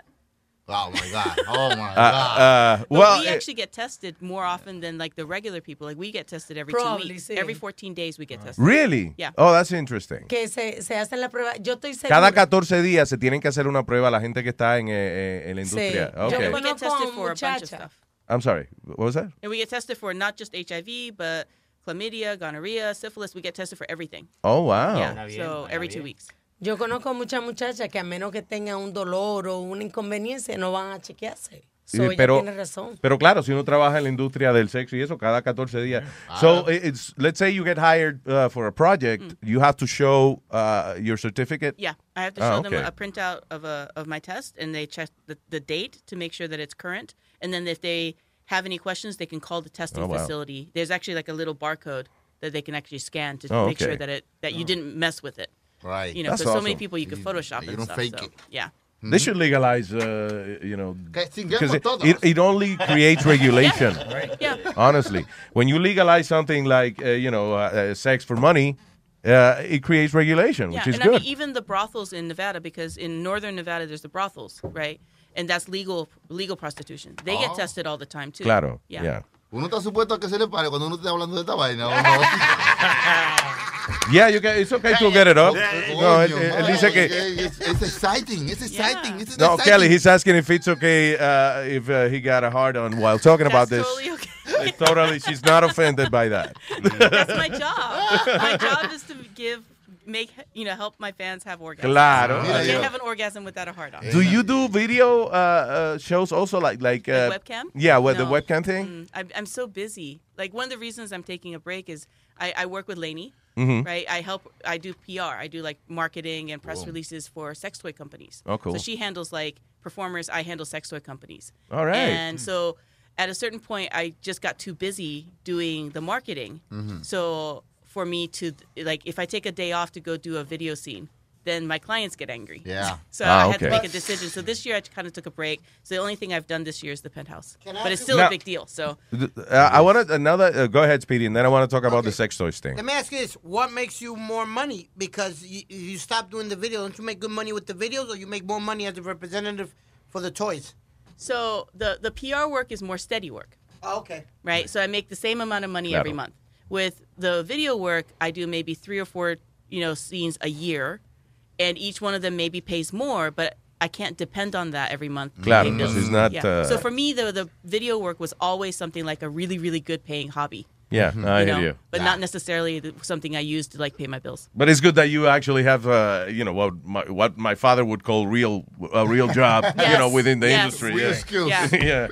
Oh my god! Oh my Uh, god! uh, but well, we actually get tested more often than like the regular people like we get tested every Probably, two weeks sí. every 14 days we get tested really? yeah Oh, that's interesting. Que se, se hacen la prueba. Yo estoy segura. Cada 14 días se tienen que hacer una prueba la gente que está en, eh, eh, en la Sí. industria. Yo Okay. we get tested conozco for a bunch of stuff I'm sorry. What was that? And we get tested for not just HIV, but chlamydia, gonorrhea, syphilis. We get tested for everything. Oh, wow. Yeah. So every two weeks. Yo conozco muchas muchachas que a menos que tengan un dolor o una inconveniencia no van a chequearse. So, Eh, pero, tiene razón. pero claro, si uno trabaja en la industria del sexo y eso, cada 14 días. So, it's, let's say you get hired uh, for a project, you have to show uh, your certificate. Yeah, I have to Ah, show them a printout of a of my test, and they check the, the date to make sure that it's current. And then if they have any questions, they can call the testing Oh, wow. facility. There's actually like a little barcode that they can actually scan to Oh, make sure that it that you didn't mess with it. Right. You know, That's because so many people you could Photoshop you and don't stuff. fake so, it. Yeah. They should legalize, uh, you know, because it, it, it only creates regulation. Yeah. Honestly, when you legalize something like, uh, you know, uh, uh, sex for money, uh, it creates regulation, Yeah, which is and good. I mean even the brothels in Nevada, because in northern Nevada there's the brothels, right? And that's legal legal prostitution. They get Oh. tested all the time too. Claro, Yeah. yeah. Uno está supuesto a que se le pare cuando uno está hablando de esta vaina. ¿o no? Yeah, you can, it's okay to get it up. No, él, Coño, él mano, dice que... es, es exciting, it's exciting, it's No, exciting. Kelly, he's asking if it's okay uh, if uh, he got a hard on while talking about this. totally okay. It's totally, she's not offended by that. That's my job. my job is to give make you know help my fans have orgasms. Claro. I Mira, can't yo- have an orgasm without a heart on. Do you do video uh, uh, shows also like like uh, Like webcam? Yeah, with the webcam thing. Mm, I'm, I'm so busy. Like one of the reasons I'm taking a break is I, I work with Lainey, Mhm. right? I help. I do PR. I do like marketing and press Cool. releases for sex toy companies. Oh, cool. So she handles like performers. I handle sex toy companies. All right. And so at a certain point, I just got too busy doing the marketing. Mhm. So for me to like, if I take a day off to go do a video scene. Then my clients get angry. Yeah. So Ah, I had to make a decision. So this year I kind of took a break. So the only thing I've done this year is the penthouse. Can I But it's still Now- a big deal. So Th- Uh, I want to another. Uh, go ahead, Speedy, and then I want to talk about the sex toys thing. Let me ask you this: What makes you more money? Because you, you stop doing the video, don't you make good money with the videos, or you make more money as a representative for the toys? So the the PR work is more steady work, Oh, okay. right? So I make the same amount of money every month. With the video work, I do maybe three or four, you know, scenes a year, and each one of them maybe pays more, but I can't depend on that every month. Claro, pay because it's not, Yeah. uh, so for me, the the video work was always something like a really really good paying hobby. Yeah, I hear know, you. But not necessarily the, something I use to like pay my bills. But it's good that you actually have, uh, you know, what my, what my father would call real a real job, you know, Yes, within the yes. industry. Real yeah. skills. Yeah. yeah.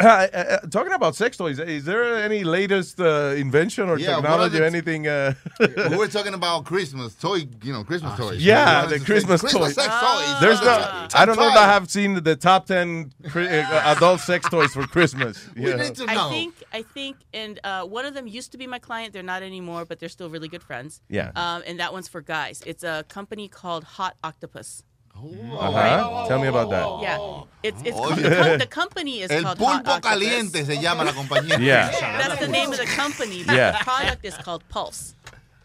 Uh, uh, talking about sex toys, is there any latest uh, invention or Yeah, what technology or the- anything? Uh, we were talking about Christmas toy, you know, Christmas toys. yeah, the is Christmas, Christmas toys. sex toys. There's no. I don't know if I have seen the top ten cri- uh, adult sex toys for Christmas. you know. I think I think and uh, one of them used to be my client. They're not anymore, but they're still really good friends. Yeah. Um, and that one's for guys. It's a company called Hot Octopus. Uh-huh. Tell me about that. Yeah. It's it's Oye. the, com- the company is El called Hot pulpo Octopus. caliente se llama la compañía. Yeah. That's the name of the company. But Yeah. The product is called Pulse.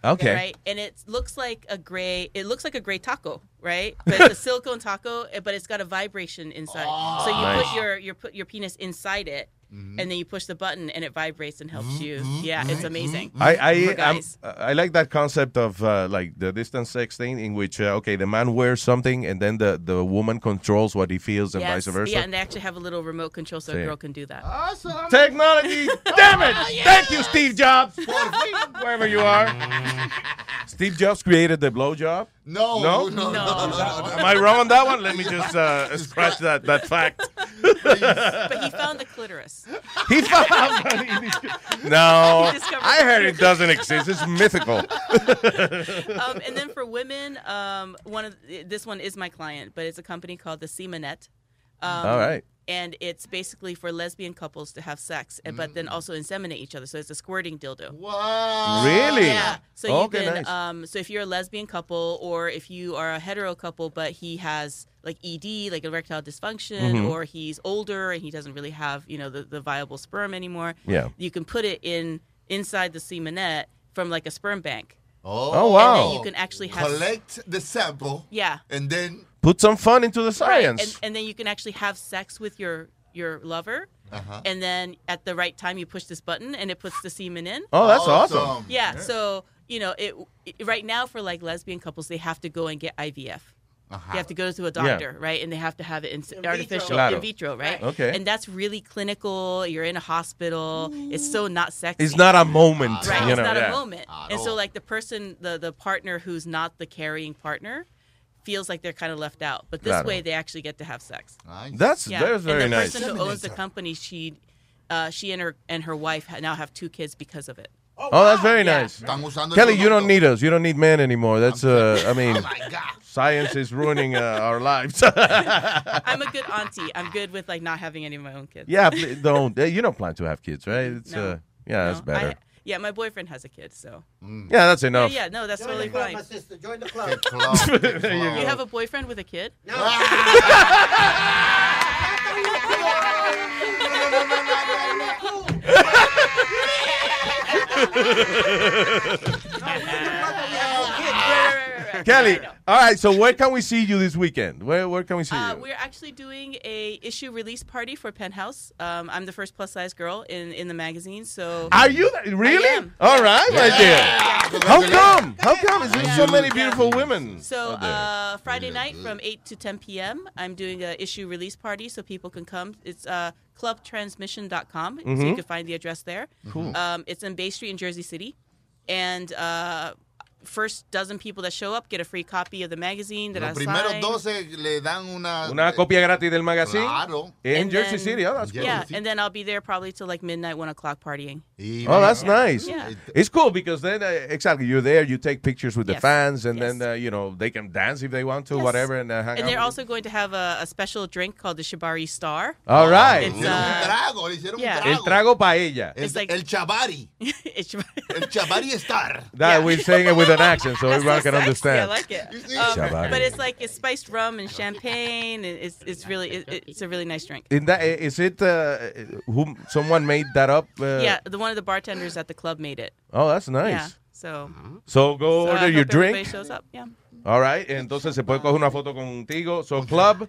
Okay. Right, and it looks like a gray. It looks like a gray taco, right? But it's a silicone taco, eh, but it's got a vibration inside. so you Nice. put your your put your penis inside it, and then you push the button, and it vibrates and helps you. Yeah, it's amazing. I I I'm- guys. I like that concept of uh, like the distance sex thing, in which uh, okay, the man wears something and then the, the woman controls what he feels and Yes, vice versa. Yeah, and they actually have a little remote control so Sí. a girl can do that. Awesome Technology, damn it! Thank you, Steve Jobs. Wherever you are. Steve Jobs created the blowjob. No, no, no, no, no, no. Am I wrong on that one? Let me just uh, scratch that that fact. but he found the clitoris. He found. no, He discovered I heard it doesn't exist. It's mythical. um, and then for women, um, one of this one is my client, but it's a company called the Seamanette. Um, All right. And it's basically for lesbian couples to have sex, and but then also inseminate each other. So it's a squirting dildo. Wow. Really? Yeah. So you Okay, can. nice. Um, so if you're a lesbian couple, or if you are a hetero couple, but he has like ED, like erectile dysfunction, Mhm. or he's older and he doesn't really have you know the, the viable sperm anymore. Yeah. You can put it in inside the semenette from like a sperm bank. Oh, Oh, wow. And then you can actually have collect the sample. Yeah. And then Put some fun into the Right, science. And, and then you can actually have sex with your your lover. Uh-huh. And then at the right time, you push this button and it puts the semen in. Oh, that's Awesome. awesome. Yeah. Yeah. So you know, it, it- right now for like lesbian couples, they have to go and get IVF. You have to go to a Yeah. doctor, right? And they have to have it in, artificial Claro. in vitro, right? Okay. And that's really clinical. You're in a hospital. It's so not sexy. It's not a moment, Right. you it's know, not yeah. a moment. and so like the person, the the partner who's not the carrying partner, feels like they're kind of left out. But this Claro. way, they actually get to have sex. That's- that's very and the nice. person who owns the company, she, uh, she and her and her wife now have two kids because of it. Oh, that's very Yeah. nice. Están usando el Kelly, you don't need us. You don't need men anymore. That's uh, I mean, science is ruining uh, our lives. I'm a good auntie. I'm good with like not having any of my own kids. yeah, don't. You don't plan to have kids, right? It's No. uh, yeah, that's better. I- yeah, my boyfriend has a kid, so. Yeah, that's enough. Yeah, yeah, no, that's Join totally the club, fine. my sister. Join the club. There you You have a boyfriend with a kid? No. Kelly, all right. So where can we see you this weekend? Where where can we see Uh, you? we're actually doing a issue release party for Penthouse. Um, I'm the first plus size girl in, in the magazine, so. Are you really? I am. All right, my Yeah. How come? How come? Is there so many beautiful women? So uh, Friday night from 8 to 10 p.m. I'm doing a issue release party so people can come. It's uh, clubtransmission.com, so you Mhm. can find the address there. Cool. Um, it's in Bay Street in Jersey City, and uh, first dozen people that show up get a free copy of the magazine that I Los primeros signed. 12 le dan una. Una copia gratis del magazine. Claro. In And Jersey then- City. Oh, that's cool. Yeah, and then I'll be there probably till like midnight, one o'clock partying. Oh, that's nice. Yeah. It's cool because then uh, exactly you're there. You take pictures with the Yes. fans, and then uh, you know they can dance if they want to, Yes. whatever, and uh, hang And out. they're with also going to have a, a special drink called the Shibari Star. All right. It's, Hicieron un uh, trago, le hicieron yeah. un El trago. trago paella. El, It's like- el Chavari. it's El Chavari Star. That we're saying it with an accent, so everyone can sexy, understand. I like it. Um, but it's like it's spiced rum and champagne, and it's it's really it, it's a really nice drink. In that, is it uh, who someone made that up? Uh, yeah, the one of the bartenders at the club made it. Oh, that's nice. Yeah, so. So go so I order hope your drink. Shows up. Yeah. All right. Entonces se puede coger una foto contigo. So club.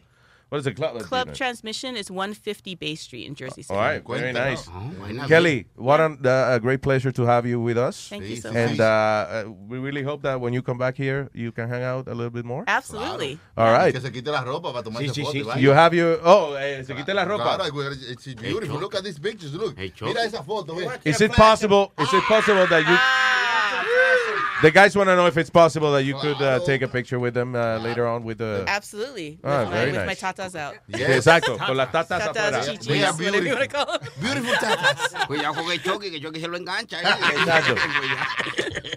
What is the club? Club Transmission is 150 Bay Street in Jersey City. All right, very Cuéntanos. nice. Oh, Kelly, what an, uh, a great pleasure to have you with us. Thank you so much. And uh, we really hope that when you come back here, you can hang out a little bit more. Absolutely. All right. Que se quite la ropa para tomarse Sí, sí, sí, y sí. vaya. You have your. Oh, eh, se quite la ropa. Claro, it's beautiful. Look at these pictures. Look. Choco. Mira esa foto. ve. Is it possible? Is it possible that you? The guys want to know if it's possible that you could uh, take a picture with them uh, later on with the. Absolutely. Ah, with, my, very with my tatas out. Exacto, con las tatas afuera. Tatas, chichis, whatever you want to call them. Beautiful tatas. Cuidado con el choque, que el choque se lo engancha. ¿eh? Exacto.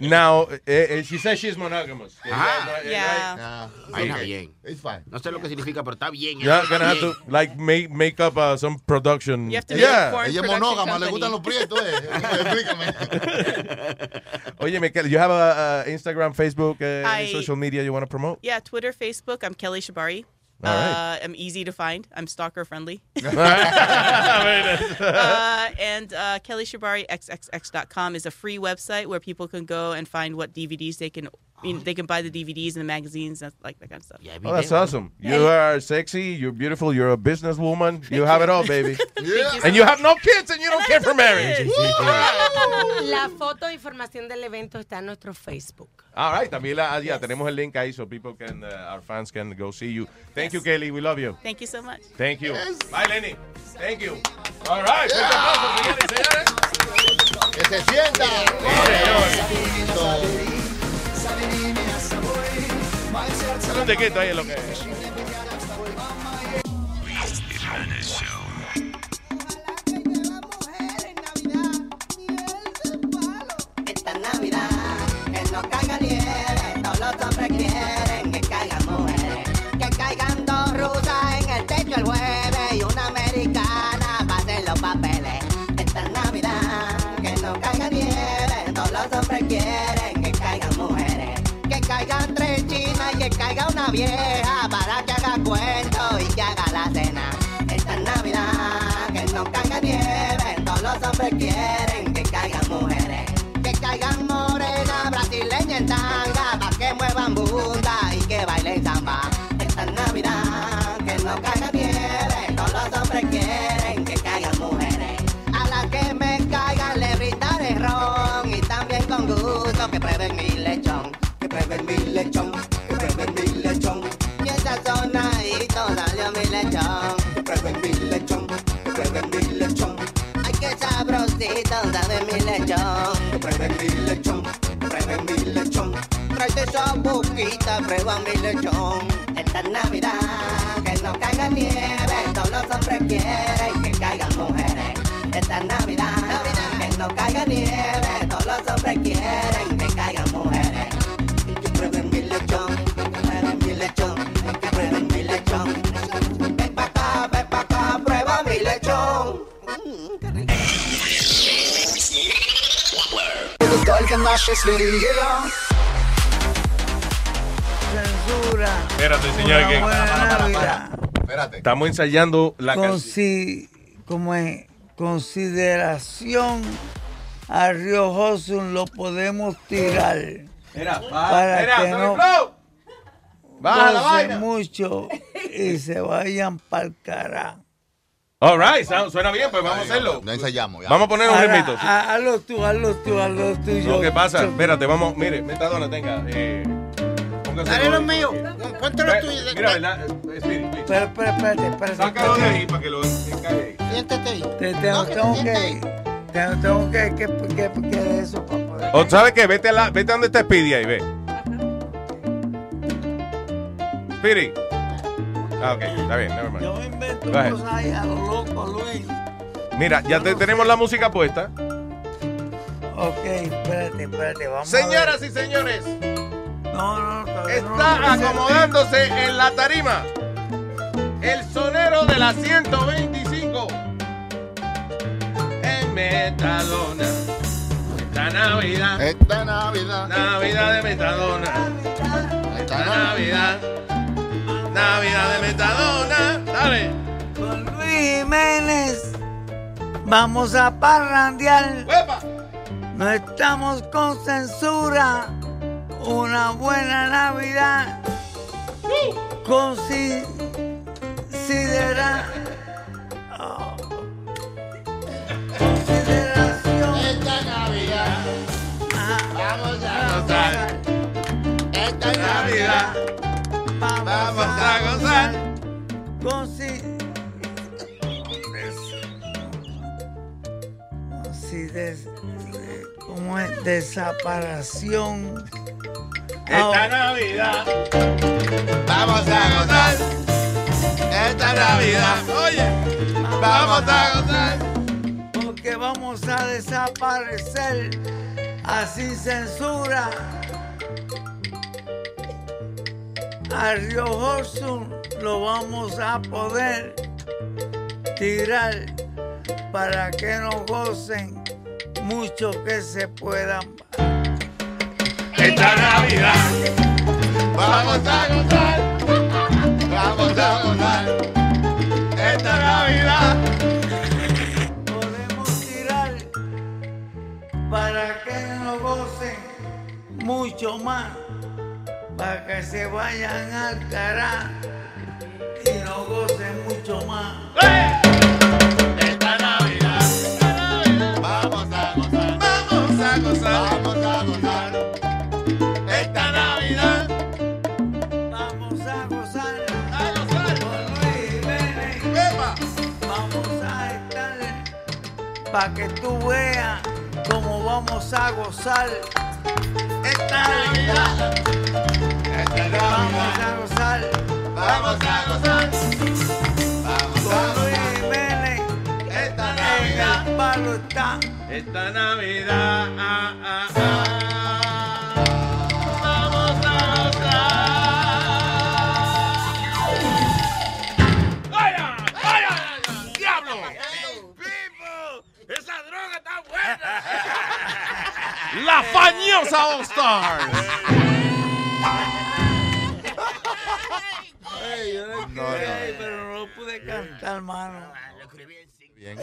Now, eh, eh, she says she's monogamous. Ah. Yeah. Vaina Okay. bien. It's fine. No sé lo que significa, pero está bien. You're está gonna have to like make make up uh, some production. You have to make yeah. a porn Ella es production monógama, le gustan los company. prietos, eh. Explícame. Oye, Mikel, you have a, a Instagram, Facebook, uh, I- social media you want to promote? Yeah, Twitter, Facebook. I'm Kelly Shabari. All right. Uh, I'm easy to find. I'm stalker friendly. Uh, and uh, KellyShabariXXX.com is a free website where people can go and find what DVDs they can. You know, they can buy the DVDs and the magazines and like that kind of stuff. Oh, that's awesome. You are sexy, you're beautiful, you're a businesswoman. You have it all, baby. you And you have no kids and you don't care for marriage. La foto e información del evento está en nuestro Facebook. All right, también la, ah, ya tenemos el link ahí so people can, uh, our fans can go see you. Thank you, Kelly. We love you. Thank you so much. Thank you. Bye, Lenny. Thank you. All right. aplauso, señores y señores. Que se sienta. Dale un tequito ahí lo que es. Quieren que caigan mujeres. Que caigan dos rusas en el techo el jueves y una americana para hacer los papeles. Esta Navidad, que no caiga nieve, todos los hombres quieren que caigan mujeres. Que caigan tres chinas y que caiga una vieja para que haga cuento y que haga la cena. Esta Navidad, que no caiga nieve, todos los hombres quieren que caigan mujeres. Que caigan morenas, brasileñas en tanga, pa' que muevan bunda y que bailen samba. Esta Navidad, que no caiga nieve, todos los hombres quieren que caigan mujeres. A las que me caigan le brindaré ron y también con gusto que prueben mi lechón. Que prueben mi lechón, que prueben mi lechón. Y esa zona y salió mi lechón. Que prueben mi lechón, que prueben mi lechón. Ay, qué sabrosito sabe mi lechón. Que prueben mi lechón, Tráete esa boquita, prueba mi lechón. Esta Navidad, que no caiga nieve, todos los hombres quieren que caigan mujeres. Esta Navidad, que no caiga nieve, todos los hombres quieren que caigan mujeres. Que prueben mi lechón, que prueben mi lechón, que prueben mi lechón. Ven pa' acá, ven pa' acá, prueba mi lechón. Censura. Espérate, señor. Una que- buena Navidad. Estamos ensayando la canción. Consi- como es, consideración a Río Josun lo podemos tirar. Mira, para mira, que no. Baja la vaina. mucho y se vayan pa'l carajo. All right, suena bien, pues vamos a hacerlo. Ya ensayamos. ya. Vamos a poner un ritmito. ha- Hazlo tú, hazlo tú, hazlo tú. No, yo- ¿qué pasa? yo- Espérate, vamos, mire, Metadona, tenga. Eh, póngase Dale los- lo mío. Cuéntalo Ve, tú. y- Mira, please. Espera, espera, espérate, espérate. Sácalo de ahí para que lo encaje ahí. Siéntate ahí. Te- tengo, tengo que, tengo, tengo que, que, que, que eso para poder. O ¿sabes qué? Vete a, la, vete a donde está Speedy ahí, ve. Speedy. Ah, ok, está bien, never mind. Yo invento cosas ahí a lo loco, Luis. Mira, ya te- tenemos la música puesta. Ok, espérate, espérate, vamos Señoras a y señores, ver. No, no, todavía no lo está acomodándose en la tarima el sonero de la 125 en Metadona. Esta Navidad, Esta Navidad. Navidad de Metadona. Esta Navidad, Navidad de Metadona. Dale. Con Luis Jiménez vamos a parrandear. No estamos con censura. Una buena Navidad. Considera. oh, Consideración. Esta Navidad, vamos a gozar. esta Navidad, Vamos a gozar. Consi- Consi- des- eh, ¿Cómo es? Desaparición. Esta Navidad vamos a gozar. Esta Navidad, oye, vamos a gozar. Porque vamos a desaparecer así censura. A Río Josun lo vamos a poder tirar para que no gocen mucho que se puedan. Vamos a gozar. Vamos a gozar. Esta Navidad. Podemos tirar para que no gocen mucho más, para que se vayan al carajo y no gocen mucho más. Esta para que tú veas cómo vamos a gozar. Esta Navidad, esta Vamos Navidad, a gozar vamos a gozar. Vamos a gozar. Jiménez. Esta En Navidad, el palo está. esta Navidad, ah, ah, ah. Fañosa All Stars! Ey, yo lo No, escribí, pero no lo pude cantar, mano. Bien.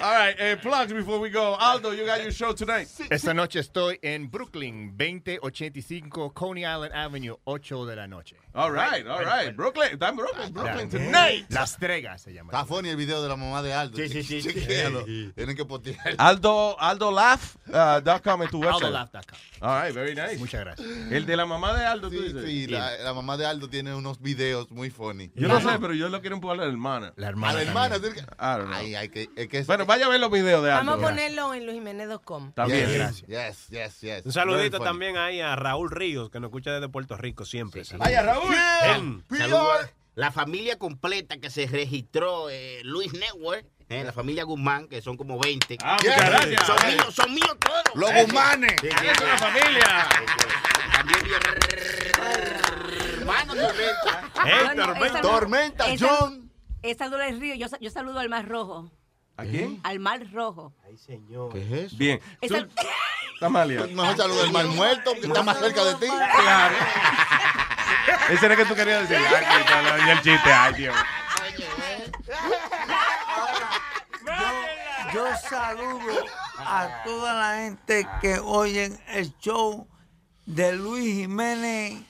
All right, uh, plugs before we go. Aldo, you got your show tonight. Esta noche estoy en Brooklyn, 2085 Coney Island Avenue, 8 de la noche. All right, all right. Brooklyn, está en Brooklyn, Brooklyn tonight. Las Tregas se llama. Está funny el video de la mamá de Aldo. Sí, sí, sí. Tienen que postear. Aldo, AldoLaugh.com en tu website. AldoLaugh.com. All right, very nice. Muchas gracias. El de la mamá de Aldo, tú Sí, dices. sí, la, la mamá de Aldo tiene unos videos muy funny. Yo no sé, pero yo lo quiero empujar a la hermana. La A hermana. la hermana. también. tiene que- I don't know. Ay, hay que, hay que Bueno, vaya a ver los videos de Vamos a Aldo. ponerlo en luisjimenez.com. También, Yes, gracias. Yes, yes, yes. Un saludito también ahí a Raúl Ríos, que nos escucha desde Puerto Rico siempre. Vaya, Raúl. Bien. Saludo la familia completa que se registró, eh, Luis Network, eh, la familia Guzmán, que son como 20. Ah, muchas gracias. Son míos, son míos todos. Los Eh, Guzmanes. sí, sí, Esa es sí. la familia. También mi hermano Tormenta. No- Tormenta, esa- John. Esa dura el río. Yo, sa- yo saludo al Mar Rojo. ¿A quién? Al Mar Rojo. Ay, señor. ¿Qué es eso? Bien. Esa- Tú- Tamalia. Mejor saludo del mal muerto, que está más cerca de ti. Claro. Ese era que tú querías decir. Ay, que tal, y el chiste. Ay, Dios. Yo saludo a toda la gente que oyen el show de Luis Jiménez.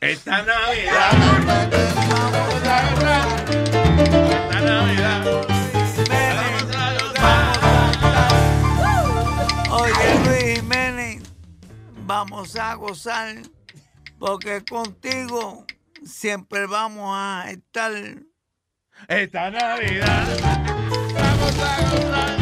Esta Navidad. Esta Navidad. Vamos a gozar porque contigo siempre vamos a estar. Esta Navidad. Vamos a gozar.